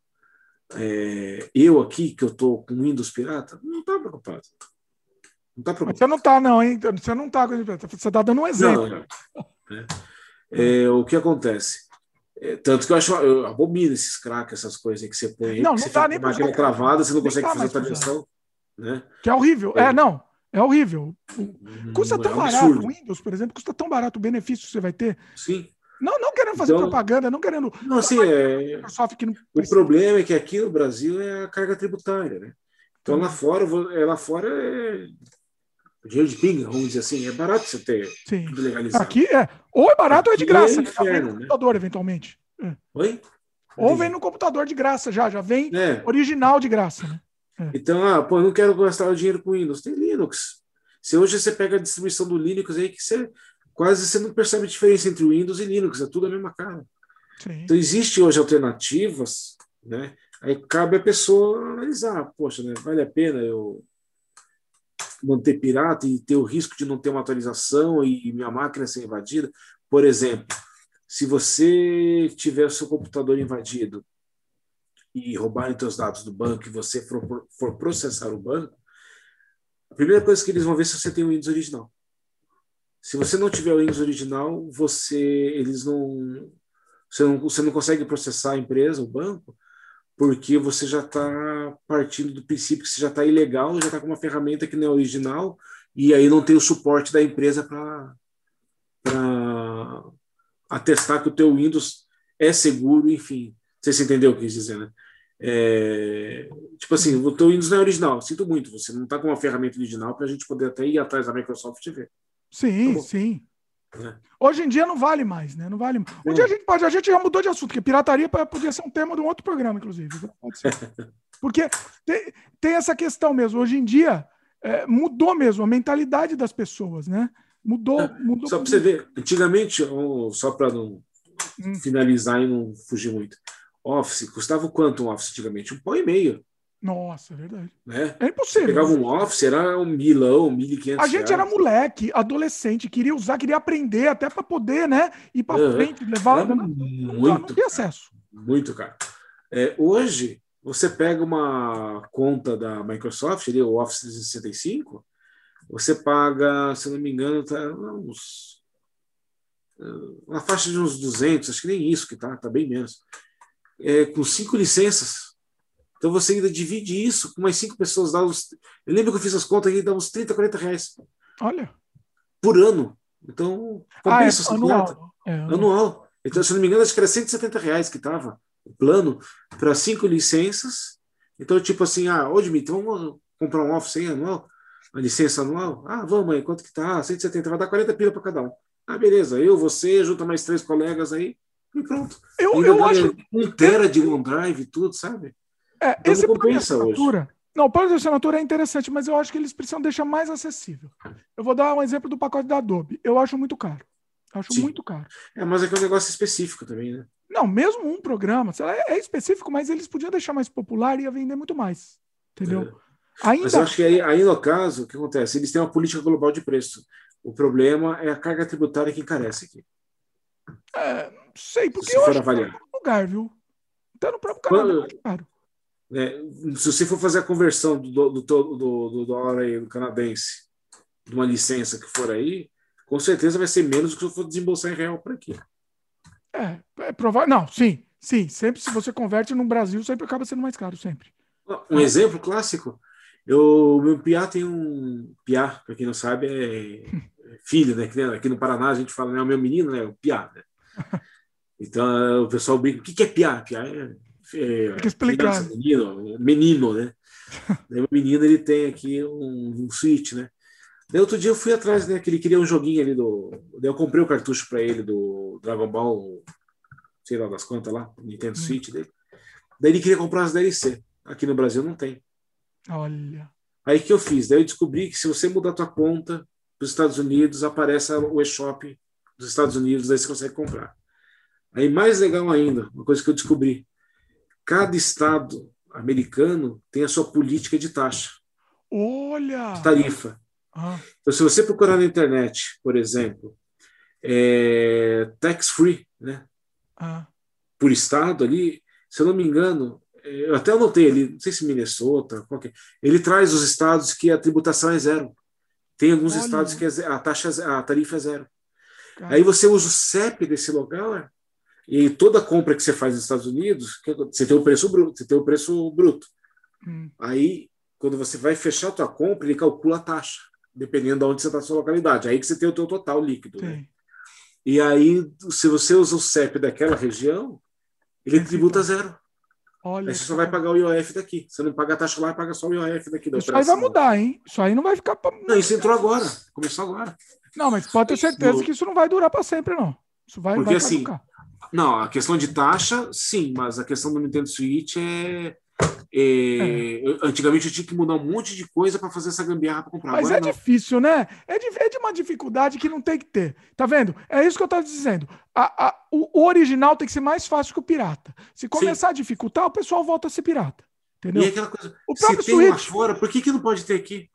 é, eu aqui, que eu estou com Windows pirata. Não está preocupado. Não está preocupado. Você não está, não, hein? Você não está. Você está dando um exemplo. Não, não. É, o que acontece? É, tanto que eu acho, eu abomino esses craques, essas coisas que você põe aí. Não, não dá nem para máquina cravada, você não consegue fazer tradução. Né? Que é horrível. É, é não. É horrível. Custa tão é um barato. O Windows, por exemplo, custa tão barato o benefício que você vai ter. Sim. Não, não querendo fazer então, propaganda, não querendo. Não, assim, é, não o problema é que aqui no Brasil é a carga tributária, né? Então lá fora, é, lá fora é dinheiro de pinga, vamos dizer assim, é barato você ter Sim. tudo legalizado. Aqui é, ou é barato ou é de graça, é inferno, né? no computador, eventualmente. É. Oi? Ou vem no computador de graça já, já vem é. original de graça, né? É. Então, ah, pô, eu não quero gastar o dinheiro com Windows, tem Linux. Se hoje você pega a distribuição do Linux aí que você quase você não percebe a diferença entre Windows e Linux, é tudo a mesma cara. Sim. Então, existem hoje alternativas, né? Aí cabe a pessoa analisar, poxa, né, vale a pena eu manter pirata e ter o risco de não ter uma atualização e minha máquina ser invadida? Por exemplo, se você tiver o seu computador invadido e roubarem seus dados do banco e você for, for processar o banco, a primeira coisa que eles vão ver é se você tem o Windows original. Se você não tiver o Windows original, você eles não você não, você não consegue processar a empresa, o banco, porque você já está partindo do princípio que você já está ilegal, já está com uma ferramenta que não é original e aí não tem o suporte da empresa para atestar que o teu Windows é seguro, enfim. Você entendeu o que eu quis dizer, né? É, tipo assim, o teu Windows não é original, sinto muito, você não está com uma ferramenta original para a gente poder até ir atrás da Microsoft e ver. Sim, tá sim. É. Hoje em dia não vale mais, né? Não vale. Um é. dia a gente pode, a gente já mudou de assunto, porque pirataria podia ser um tema de um outro programa, inclusive. Porque tem, tem essa questão mesmo. Hoje em dia é, mudou mesmo a mentalidade das pessoas, né? Mudou, é. mudou. Só para você ver, antigamente, só para não hum. finalizar e não fugir muito, Office custava quanto um Office antigamente? Um pão e meio. Nossa, é verdade. Né? É impossível. Você pegava um office, era um milão, mil e quinhentos A gente era moleque, adolescente, queria usar, queria aprender até para poder, né, ir para uhum. frente, levar... Era muito, não acesso. Muito caro. É, hoje, você pega uma conta da Microsoft, ali, o Office 365, você paga, se não me engano, tá uns... Uma faixa de uns 200, acho que nem isso que tá, tá bem menos. É, com cinco licenças então você ainda divide isso com mais cinco pessoas. Dá uns, eu lembro que eu fiz as contas aqui, dá uns 30, 40 reais. Olha. Por ano. Então, compensa ah, é, anual. É, anual. Então, se não me engano, acho que era 170 reais que estava o plano para cinco licenças. Então, tipo assim, ah, ô Dimitri, vamos comprar um Office aí anual? Uma licença anual? Ah, vamos aí, quanto que tá? Ah, 170, vai dar 40 pila para cada um. Ah, beleza, eu, você, junta mais três colegas aí e pronto. Eu, eu acho... Um tera de OneDrive e tudo, sabe? É, então esse plano de assinatura. Hoje. Não, o plano de assinatura é interessante, mas eu acho que eles precisam deixar mais acessível. Eu vou dar um exemplo do pacote da Adobe. Eu acho muito caro. Eu acho Sim. muito caro. É, mas é que é um negócio específico também, né? Não, mesmo um programa, sei lá, é específico, mas eles podiam deixar mais popular e ia vender muito mais. Entendeu? É. Ainda... Mas eu acho que aí, aí, no caso, o que acontece? Eles têm uma política global de preço. O problema é a carga tributária que encarece aqui. É, não sei, porque Se eu acho avaliar. que é lugar, viu? Tá no próprio Canadá, Quando... caro. Né? Se você for fazer a conversão do, do, do, do dólar aí, do canadense de uma licença que for aí, com certeza vai ser menos do que se eu for desembolsar em real por aqui. É, é provável. Não, sim, sim. Sempre se você converte no Brasil, sempre acaba sendo mais caro, sempre. Um exemplo clássico, eu, meu piá tem um piá, para quem não sabe, é filho, né? Aqui no Paraná a gente fala, né? O meu menino, né? O piá, né? Então o pessoal brinca, o que, que é piá? Piá é, é que explicar. menino, menino, né? o menino ele tem aqui um, um switch, né? Daí outro dia eu fui atrás, né? Que ele queria um joguinho ali do. Daí eu comprei o cartucho para ele do Dragon Ball, sei lá das quantas lá, Nintendo. Switch dele. Daí ele queria comprar as DLC. Aqui no Brasil não tem. Olha. Aí que eu fiz? Daí eu descobri que se você mudar a tua conta dos Estados Unidos, aparece o eShop dos Estados Unidos, daí você consegue comprar. Aí mais legal ainda, uma coisa que eu descobri, cada estado americano tem a sua política de taxa. Olha! De tarifa. Ah. Então, se você procurar na internet, por exemplo, é, tax free, né? Ah. Por estado ali, se eu não me engano, é, eu até anotei ali, não sei se Minnesota, qualquer, é, ele traz os estados que a tributação é zero. Tem alguns Olha. estados que a taxa, a tarifa é zero. Cara. Aí você usa o CEP desse lugar e toda compra que você faz nos Estados Unidos, você tem o preço bruto, você tem o preço bruto. Hum. Aí, quando você vai fechar a tua compra, ele calcula a taxa, dependendo de onde você está na sua localidade. Aí que você tem o teu total líquido. Né? E aí, se você usa o CEP daquela região, ele tributa zero. Olha, aí você só vai pagar o IOF daqui. Você não paga a taxa lá, paga só o IOF daqui. Da isso operação. aí vai mudar, hein? Isso aí não vai ficar. Pra... Não, isso entrou agora. Começou agora. Não, mas pode ter certeza que isso não vai durar para sempre, não. Isso vai, Porque vai assim, não, a questão de taxa, sim, mas a questão do Nintendo Switch é. é, é. Antigamente eu tinha que mudar um monte de coisa para fazer essa gambiarra para comprar. Mas Agora, é não. difícil, né? É de, é de, uma dificuldade que não tem que ter. Tá vendo? É isso que eu estava dizendo. A, a, o, original tem que ser mais fácil que o pirata. Se começar sim. a dificultar, o pessoal volta a ser pirata. Entendeu? E aquela coisa, o próprio se tem Switch, lá fora, por que, que não pode ter aqui?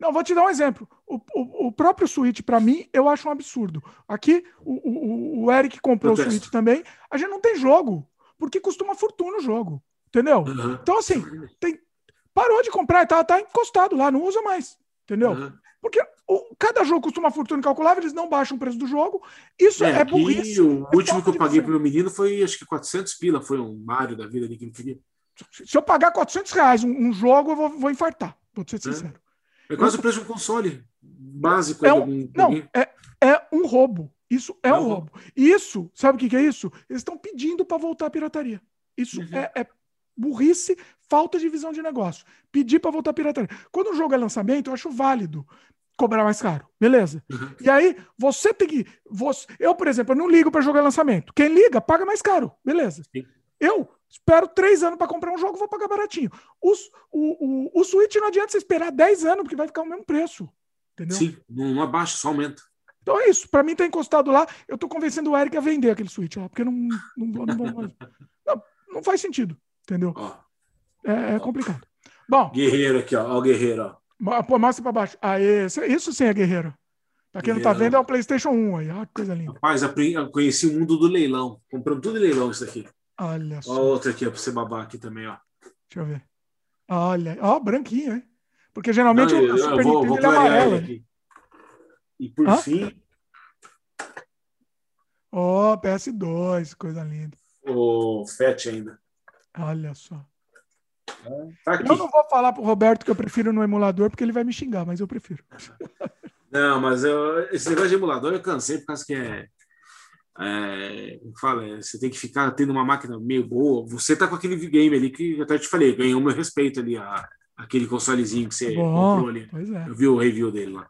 Não, vou te dar um exemplo. O, o, o próprio Switch, para mim, eu acho um absurdo. Aqui, o, o, o Eric comprou o Switch também. A gente não tem jogo, porque custa uma fortuna o jogo. Entendeu? Uhum. Então, assim, tem, parou de comprar, tá, tá encostado lá, não usa mais. Entendeu? Uhum. Porque o, cada jogo custa uma fortuna incalculável, eles não baixam o preço do jogo. Isso é, é burrice. O é último que eu paguei para o meu menino foi, acho que 400 pila. Foi um Mario da vida ali que ele queria. Se eu pagar 400 reais um, um jogo, eu vou, vou infartar. Vou ser sincero. É. É quase o preço de um console básico. É um, não, é, é um roubo. Isso é um roubo. Isso, sabe o que, que é isso? Eles estão pedindo para voltar à pirataria. Isso uhum. é, é, burrice, falta de visão de negócio. Pedir para voltar à pirataria. Quando o jogo é lançamento, eu acho válido cobrar mais caro. Beleza. Uhum. E aí, você tem que. Você, eu, por exemplo, eu não ligo para jogar lançamento. Quem liga, paga mais caro. Beleza. Sim. Eu Espero três anos para comprar um jogo, vou pagar baratinho. Os, o, o, o Switch não adianta você esperar 10 anos, porque vai ficar o mesmo preço. Entendeu? Sim, não abaixa, só aumenta. Então é isso. Para mim, tá encostado lá. Eu tô convencendo o Eric a vender aquele Switch lá, porque não, não, não, não, não, não faz sentido. Entendeu? Ó. É, é complicado. Bom. Guerreiro aqui, ó. Ó, o guerreiro, ó. Pô, mostra para baixo. Aê, isso sim é guerreiro. Pra quem não tá vendo, é o PlayStation 1 aí. Olha que coisa linda. Rapaz, eu conheci o mundo do leilão. Comprando tudo em leilão isso daqui. Olha só. Ó, outra aqui, ó, pra você babar aqui também, ó. Deixa eu ver. Olha, ó, branquinho, hein? Porque geralmente Não, eu, o Super vou, Nintendo vou é amarelo. Aqui. E por Hã? fim. Ó, oh, PS2, coisa linda. O FAT ainda. Olha só. Tá eu não vou falar pro Roberto que eu prefiro no emulador, porque ele vai me xingar, mas eu prefiro. Não, mas eu, esse negócio de emulador eu cansei por causa que é é, fala, é, você tem que ficar tendo uma máquina meio boa. Você tá com aquele game ali que eu até te falei, ganhou meu respeito ali, a, aquele consolezinho que você Bom, comprou ali. É. Eu vi o review dele lá.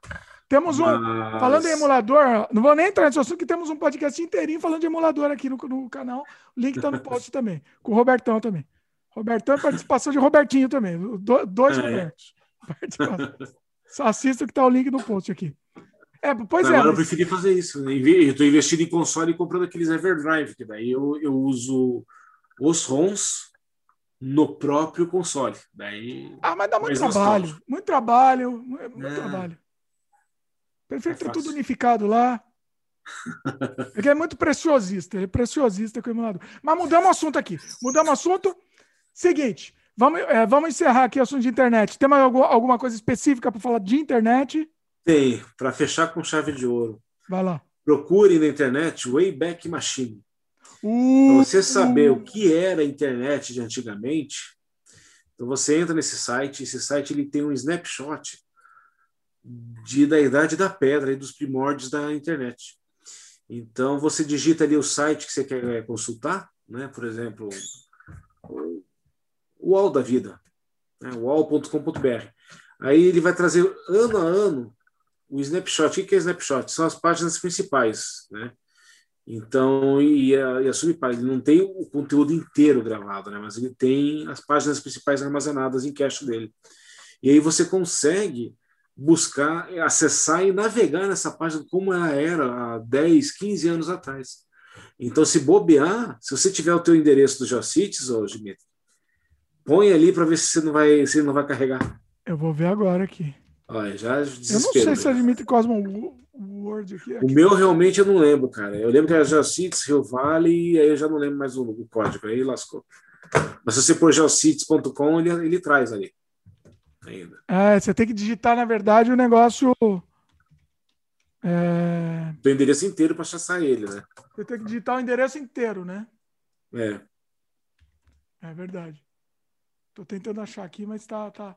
Temos um. Mas... Falando em emulador, não vou nem entrar nesse assunto, que temos um podcast inteirinho falando de emulador aqui no, no canal. O link tá no post também, com o Robertão também. Robertão é participação de Robertinho também. Do, dois é. Robertos. Só assista que tá o link no post aqui. É, pois Agora é. eu preferi fazer isso. Eu estou investindo em console e comprando aqueles Everdrive, que daí eu, eu uso os ROMs no próprio console. Daí, ah, mas dá muito trabalho. Nostálgico. Muito trabalho. Muito é. trabalho. Prefiro é ter tudo unificado lá. Porque é muito preciosista. É preciosista com o emulador. Mas mudamos o assunto aqui. Mudamos o assunto. Seguinte. Vamos, é, vamos encerrar aqui o assunto de internet. Tem mais alguma coisa específica para falar de internet? Tem, para fechar com chave de ouro. Vai lá. Procure na internet Wayback Machine. Uh, Para você saber o que era a internet de antigamente, então você entra nesse site, esse site ele tem um snapshot de, da idade da pedra e dos primórdios da internet. Então você digita ali o site que você quer consultar, né? por exemplo, o UOL da vida, né? uol.com.br. Aí ele vai trazer ano a ano o snapshot. O que é snapshot? São as páginas principais, né? Então, e a, e a subpágina, ele não tem o conteúdo inteiro gravado, né? Mas ele tem as páginas principais armazenadas em cache dele. E aí você consegue buscar, acessar e navegar nessa página como ela era há 10, 15 anos atrás. Então, se bobear, se você tiver o teu endereço do Geocities, ô Dimitri, põe ali para ver se você não vai, se não vai carregar. Eu vou ver agora aqui. Olha, já Eu não sei se é Dimitri Cosmo Word aqui. O meu realmente eu não lembro, cara. Eu lembro que era Geocities, Rio Vale, e aí eu já não lembro mais o, o código, aí lascou. Mas se você pôr geocities.com, ele, ele traz ali. Ainda. É, você tem que digitar, na verdade, o negócio. É... O endereço inteiro para acessar ele, né? Você tem que digitar o endereço inteiro, né? É. É verdade. Tô tentando achar aqui, mas tá. tá...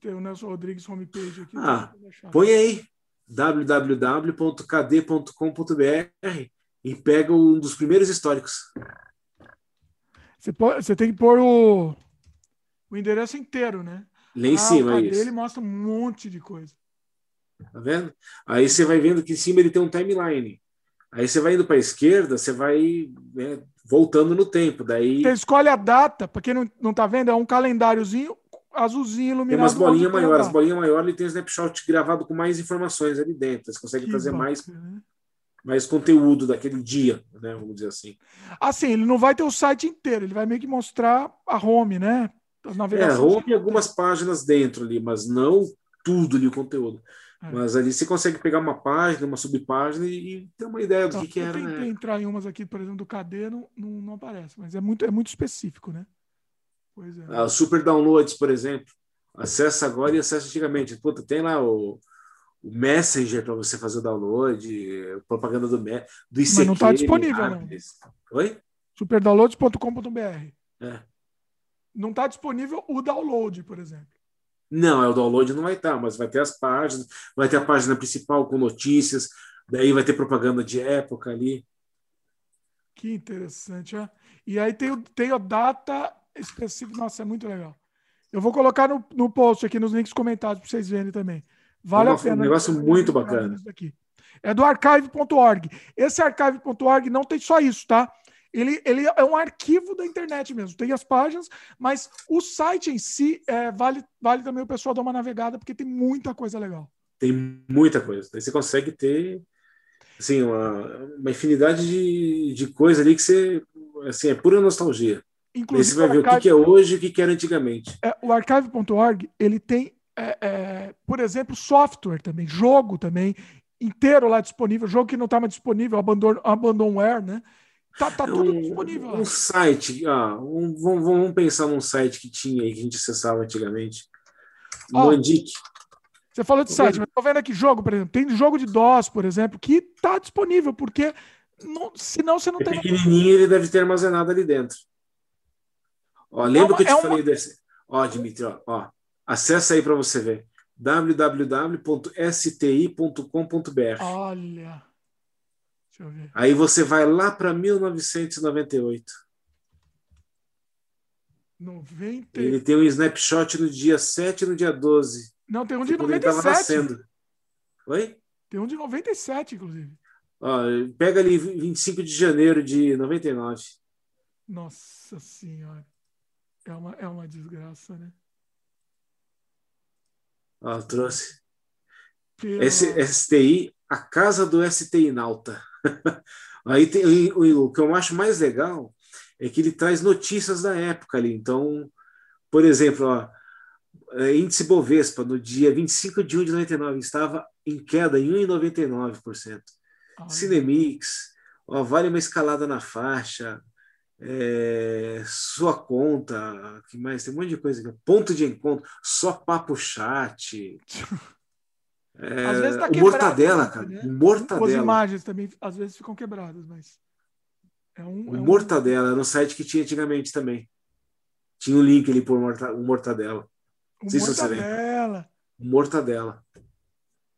Tem o Nelson Rodrigues homepage aqui. Ah, põe aí www.kd.com.br e pega um dos primeiros históricos. Você, pode, você tem que pôr o, o endereço inteiro, né? Lá em ah, cima, é isso. ele mostra um monte de coisa. Tá vendo? Aí você vai vendo que em cima ele tem um timeline. Aí você vai indo para a esquerda, você vai né, voltando no tempo. Daí Você escolhe a data, para quem não, não tá vendo, é um calendáriozinho azulzinho tem iluminado. umas bolinhas tem maiores. As bolinhas maiores ele tem um snapshot gravado com mais informações ali dentro. Você consegue Que trazer mais, bacana, né? mais conteúdo daquele dia, né? Vamos dizer assim. Assim, ele não vai ter o site inteiro, ele vai meio que mostrar a home, né? A É, navegação. houve algumas páginas dentro ali, mas não tudo ali o conteúdo. É. Mas ali você consegue pegar uma página, uma subpágina e, e ter uma ideia do Então, que, que eu era, tentei né? entrar em umas aqui, por exemplo, do KD, não, não, não aparece, mas é muito, é muito específico, né? Pois é. Ah, super downloads, por exemplo. Acessa agora e acessa antigamente. Puta, tem lá o, o Messenger para você fazer o download, propaganda do, do ICQ. Mas não tá disponível, não. Oi? Superdownloads.com.br. É. Não está disponível o download, por exemplo. Não, é o download não vai estar, mas vai ter as páginas, vai ter a página principal com notícias, daí vai ter propaganda de época ali. Que interessante, ó. E aí tem, tem a data específica. Nossa, é muito legal. Eu vou colocar no, no post aqui, nos links comentados, para vocês verem também. Vale a pena. um negócio muito bacana. daqui. É do archive.org. Esse archive.org não tem só isso, tá? Ele, ele é um arquivo da internet mesmo. Tem as páginas, mas o site em si é, vale, vale também o pessoal dar uma navegada, porque tem muita coisa legal. Tem muita coisa. Daí você consegue ter assim, uma, uma infinidade de, de coisa ali que você assim, é pura nostalgia. Daí você Inclusive, vai ver o que, é hoje e o que, era antigamente. é, o archive.org ele tem, é, é, por exemplo, software também, jogo também, inteiro lá disponível, jogo que não estava disponível, abandon, abandonware, né? Tá, tá tudo um, disponível lá. um site, ah, um- vamos, vamos pensar num site que tinha aí, que a gente acessava antigamente. Ó, Mandic. Você falou de site, mas tô vendo aqui jogo, por exemplo. Tem jogo de DOS, por exemplo, que tá disponível, porque não, senão você não É tem. pequenininho, ele deve ter armazenado ali dentro. Ó, lembra uma- que eu te é uma- falei desse? Ó, Dimitri, ó, ó, acessa aí para você ver. www.sti.com.br. Olha. Deixa eu ver. Aí você vai lá para 1998. 90. Ele tem um snapshot no dia 7 e no dia 12. Não, tem um de quando ele estava 97. nascendo. Oi? Tem um de 97, inclusive. Ó, pega ali 25 de janeiro de 99. Nossa Senhora. É uma, é uma desgraça, né? Eu trouxe. Pelo- Esse STI, a casa do STI Nauta. Aí tem o, o que eu acho mais legal é que ele traz notícias da época ali. Então, por exemplo, ó, é, índice Bovespa no dia 25 de junho de 99 estava em queda em 1,99%. Olha, Cinemix, ó, vale uma escalada na faixa, é, sua conta, que mais? Tem um monte de coisa aqui. Ponto de encontro, só papo chat. É, às vezes tá o mortadela, cara. Né? O mortadela. As imagens também às vezes ficam quebradas, mas. É um, o é um... mortadela era um site que tinha antigamente também. Tinha um link ali por morta, um mortadela. O mortadela. O mortadela.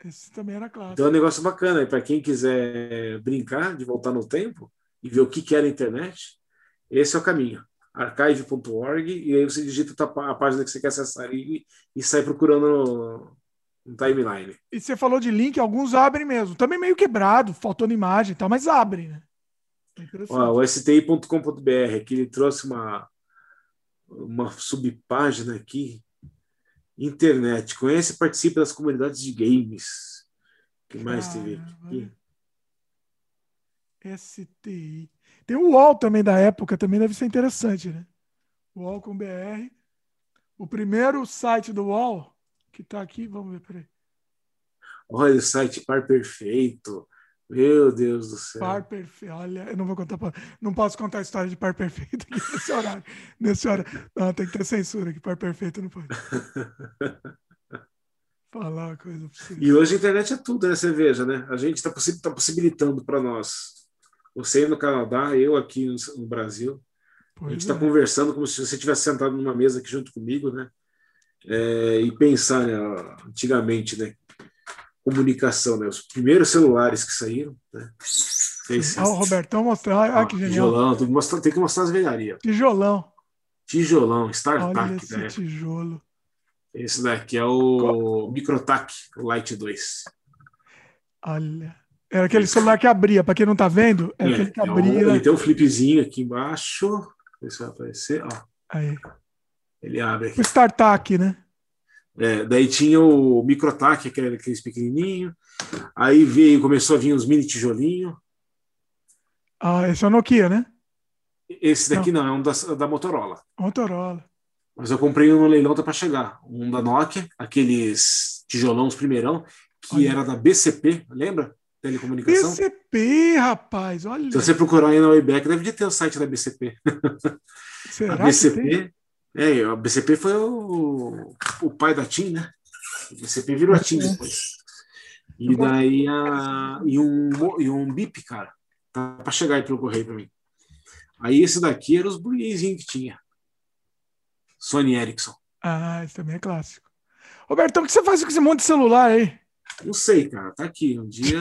Esse também era clássico. Então é um negócio bacana. Para quem quiser brincar, de voltar no tempo e ver o que, que era a internet, esse é o caminho. archive.org e aí você digita a página que você quer acessar e, e sai procurando no, no timeline. E você falou de link, alguns abrem mesmo. Também meio quebrado, faltando imagem e tal, mas abrem, né? É Ó, o sti.com.br aqui ele trouxe uma, uma subpágina aqui Internet. Conhece e participa das comunidades de games. O que mais teve aqui? STI. Tem o UOL também da época, também deve ser interessante, né? UOL com BR. O primeiro site do UOL, que está aqui, vamos ver, peraí. Olha o site Par Perfeito. Meu Deus do céu. Par perfeito. Olha, eu não vou contar. Não posso contar a história de par perfeito aqui nesse horário. Nesse horário. Não, tem que ter censura aqui. Par perfeito não pode. Falar coisa E hoje a internet é tudo, né? Você veja, né? A gente está possi tá possibilitando para nós. Você no Canadá, eu aqui no, Brasil. Pois a gente está é. conversando como se você tivesse sentado numa mesa aqui junto comigo, né? É, e pensar, né, antigamente, né? comunicação, né? Os primeiros celulares que saíram, né? Ah, o Robertão mostrar, ah, que genial. Tijolão, tem que mostrar, tem que mostrar as velharias. Tijolão. Tijolão, StarTAC. Olha né? tijolo. Esse daqui é o Microtac, o Lite 2. Olha. Era aquele celular que abria, para quem não tá vendo, é, é aquele que abria. ele tem um flipzinho aqui embaixo. Esse vai aparecer, ó. Aí. Ele abre aqui. O StarTAC, né? É, daí tinha o Microtac, que era aqueles pequenininho. Aí veio, começou a vir os mini tijolinho. Ah, esse é o Nokia, né? Esse daqui não, não é um da, da Motorola. Motorola. Mas eu comprei um no leilão tá para chegar. Um da Nokia, aqueles tijolão, os primeirão, que olha. era da BCP, lembra? Telecomunicação. BCP, rapaz, olha. Se você procurar aí na Wayback, deve ter o site da BCP. Será a BCP, é, a BCP foi o, o pai da TIM, né? A BCP virou a TIM depois. E daí a, e, um, e um BIP, cara. Tá para chegar aí pelo correio para mim. Aí esse daqui era os burguesinhos que tinha. Sony Ericsson. Ah, esse também é clássico. Robertão, o que você faz com esse monte de celular aí? Não sei, cara. Tá aqui. Um dia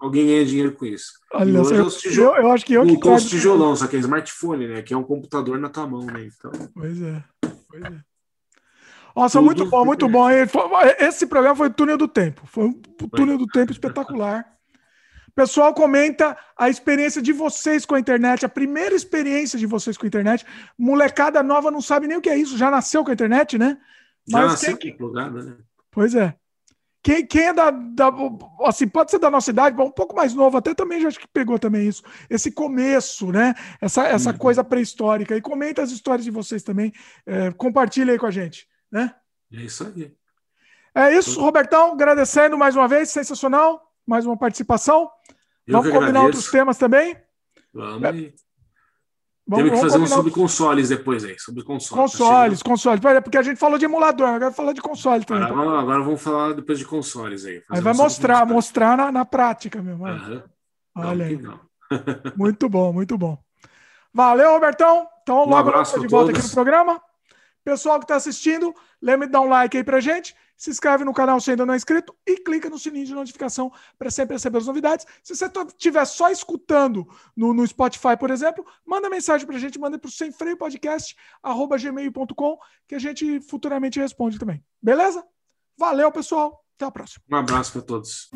alguém ganha dinheiro com isso. Olha, hoje eu, tijol... eu, eu, acho que eu que trago... tijolão, só que é smartphone, né? Que é um computador na tua mão, né? Então... Pois é. Pois é. Nossa, Tudo muito bom, muito bom. Esse programa foi o túnel do tempo. Foi um túnel do tempo espetacular. Pessoal, comenta a experiência de vocês com a internet, a primeira experiência de vocês com a internet. Molecada nova não sabe nem o que é isso, já nasceu com a internet, né? Mas já nasceu plugado, né? Pois é. Quem, quem é da, da, Assim, pode ser da nossa idade, um pouco mais novo, até também já acho que pegou também isso. Esse começo, né? Essa, essa uhum. coisa pré-histórica. E comenta as histórias de vocês também. É, compartilha aí com a gente, né? É isso aí. É isso, Robertão. Agradecendo mais uma vez, sensacional. Mais uma participação. Eu Vamos combinar outros temas também? Vamos. É. Vamos, Temos que fazer um sobre consoles depois aí, sobre consoles. Consoles, tá consoles. Porque a gente falou de emulador, agora falar de console também. Agora, vamos, agora vamos falar depois de consoles aí. Aí vai um mostrar, mostrar na, na prática mesmo. Uhum. Olha aí. muito bom, muito bom. Valeu, Robertão. Então, um logo de volta aqui no programa. Pessoal que está assistindo, lembre de dar um like aí pra gente se inscreve no canal se ainda não é inscrito e clica no sininho de notificação para sempre receber as novidades. Se você estiver só escutando no, no, Spotify, por exemplo, manda mensagem para a gente, manda para o sem freio podcast, gmail.com, que a gente futuramente responde também. Beleza? Valeu, pessoal. Até a próxima. Um abraço para todos.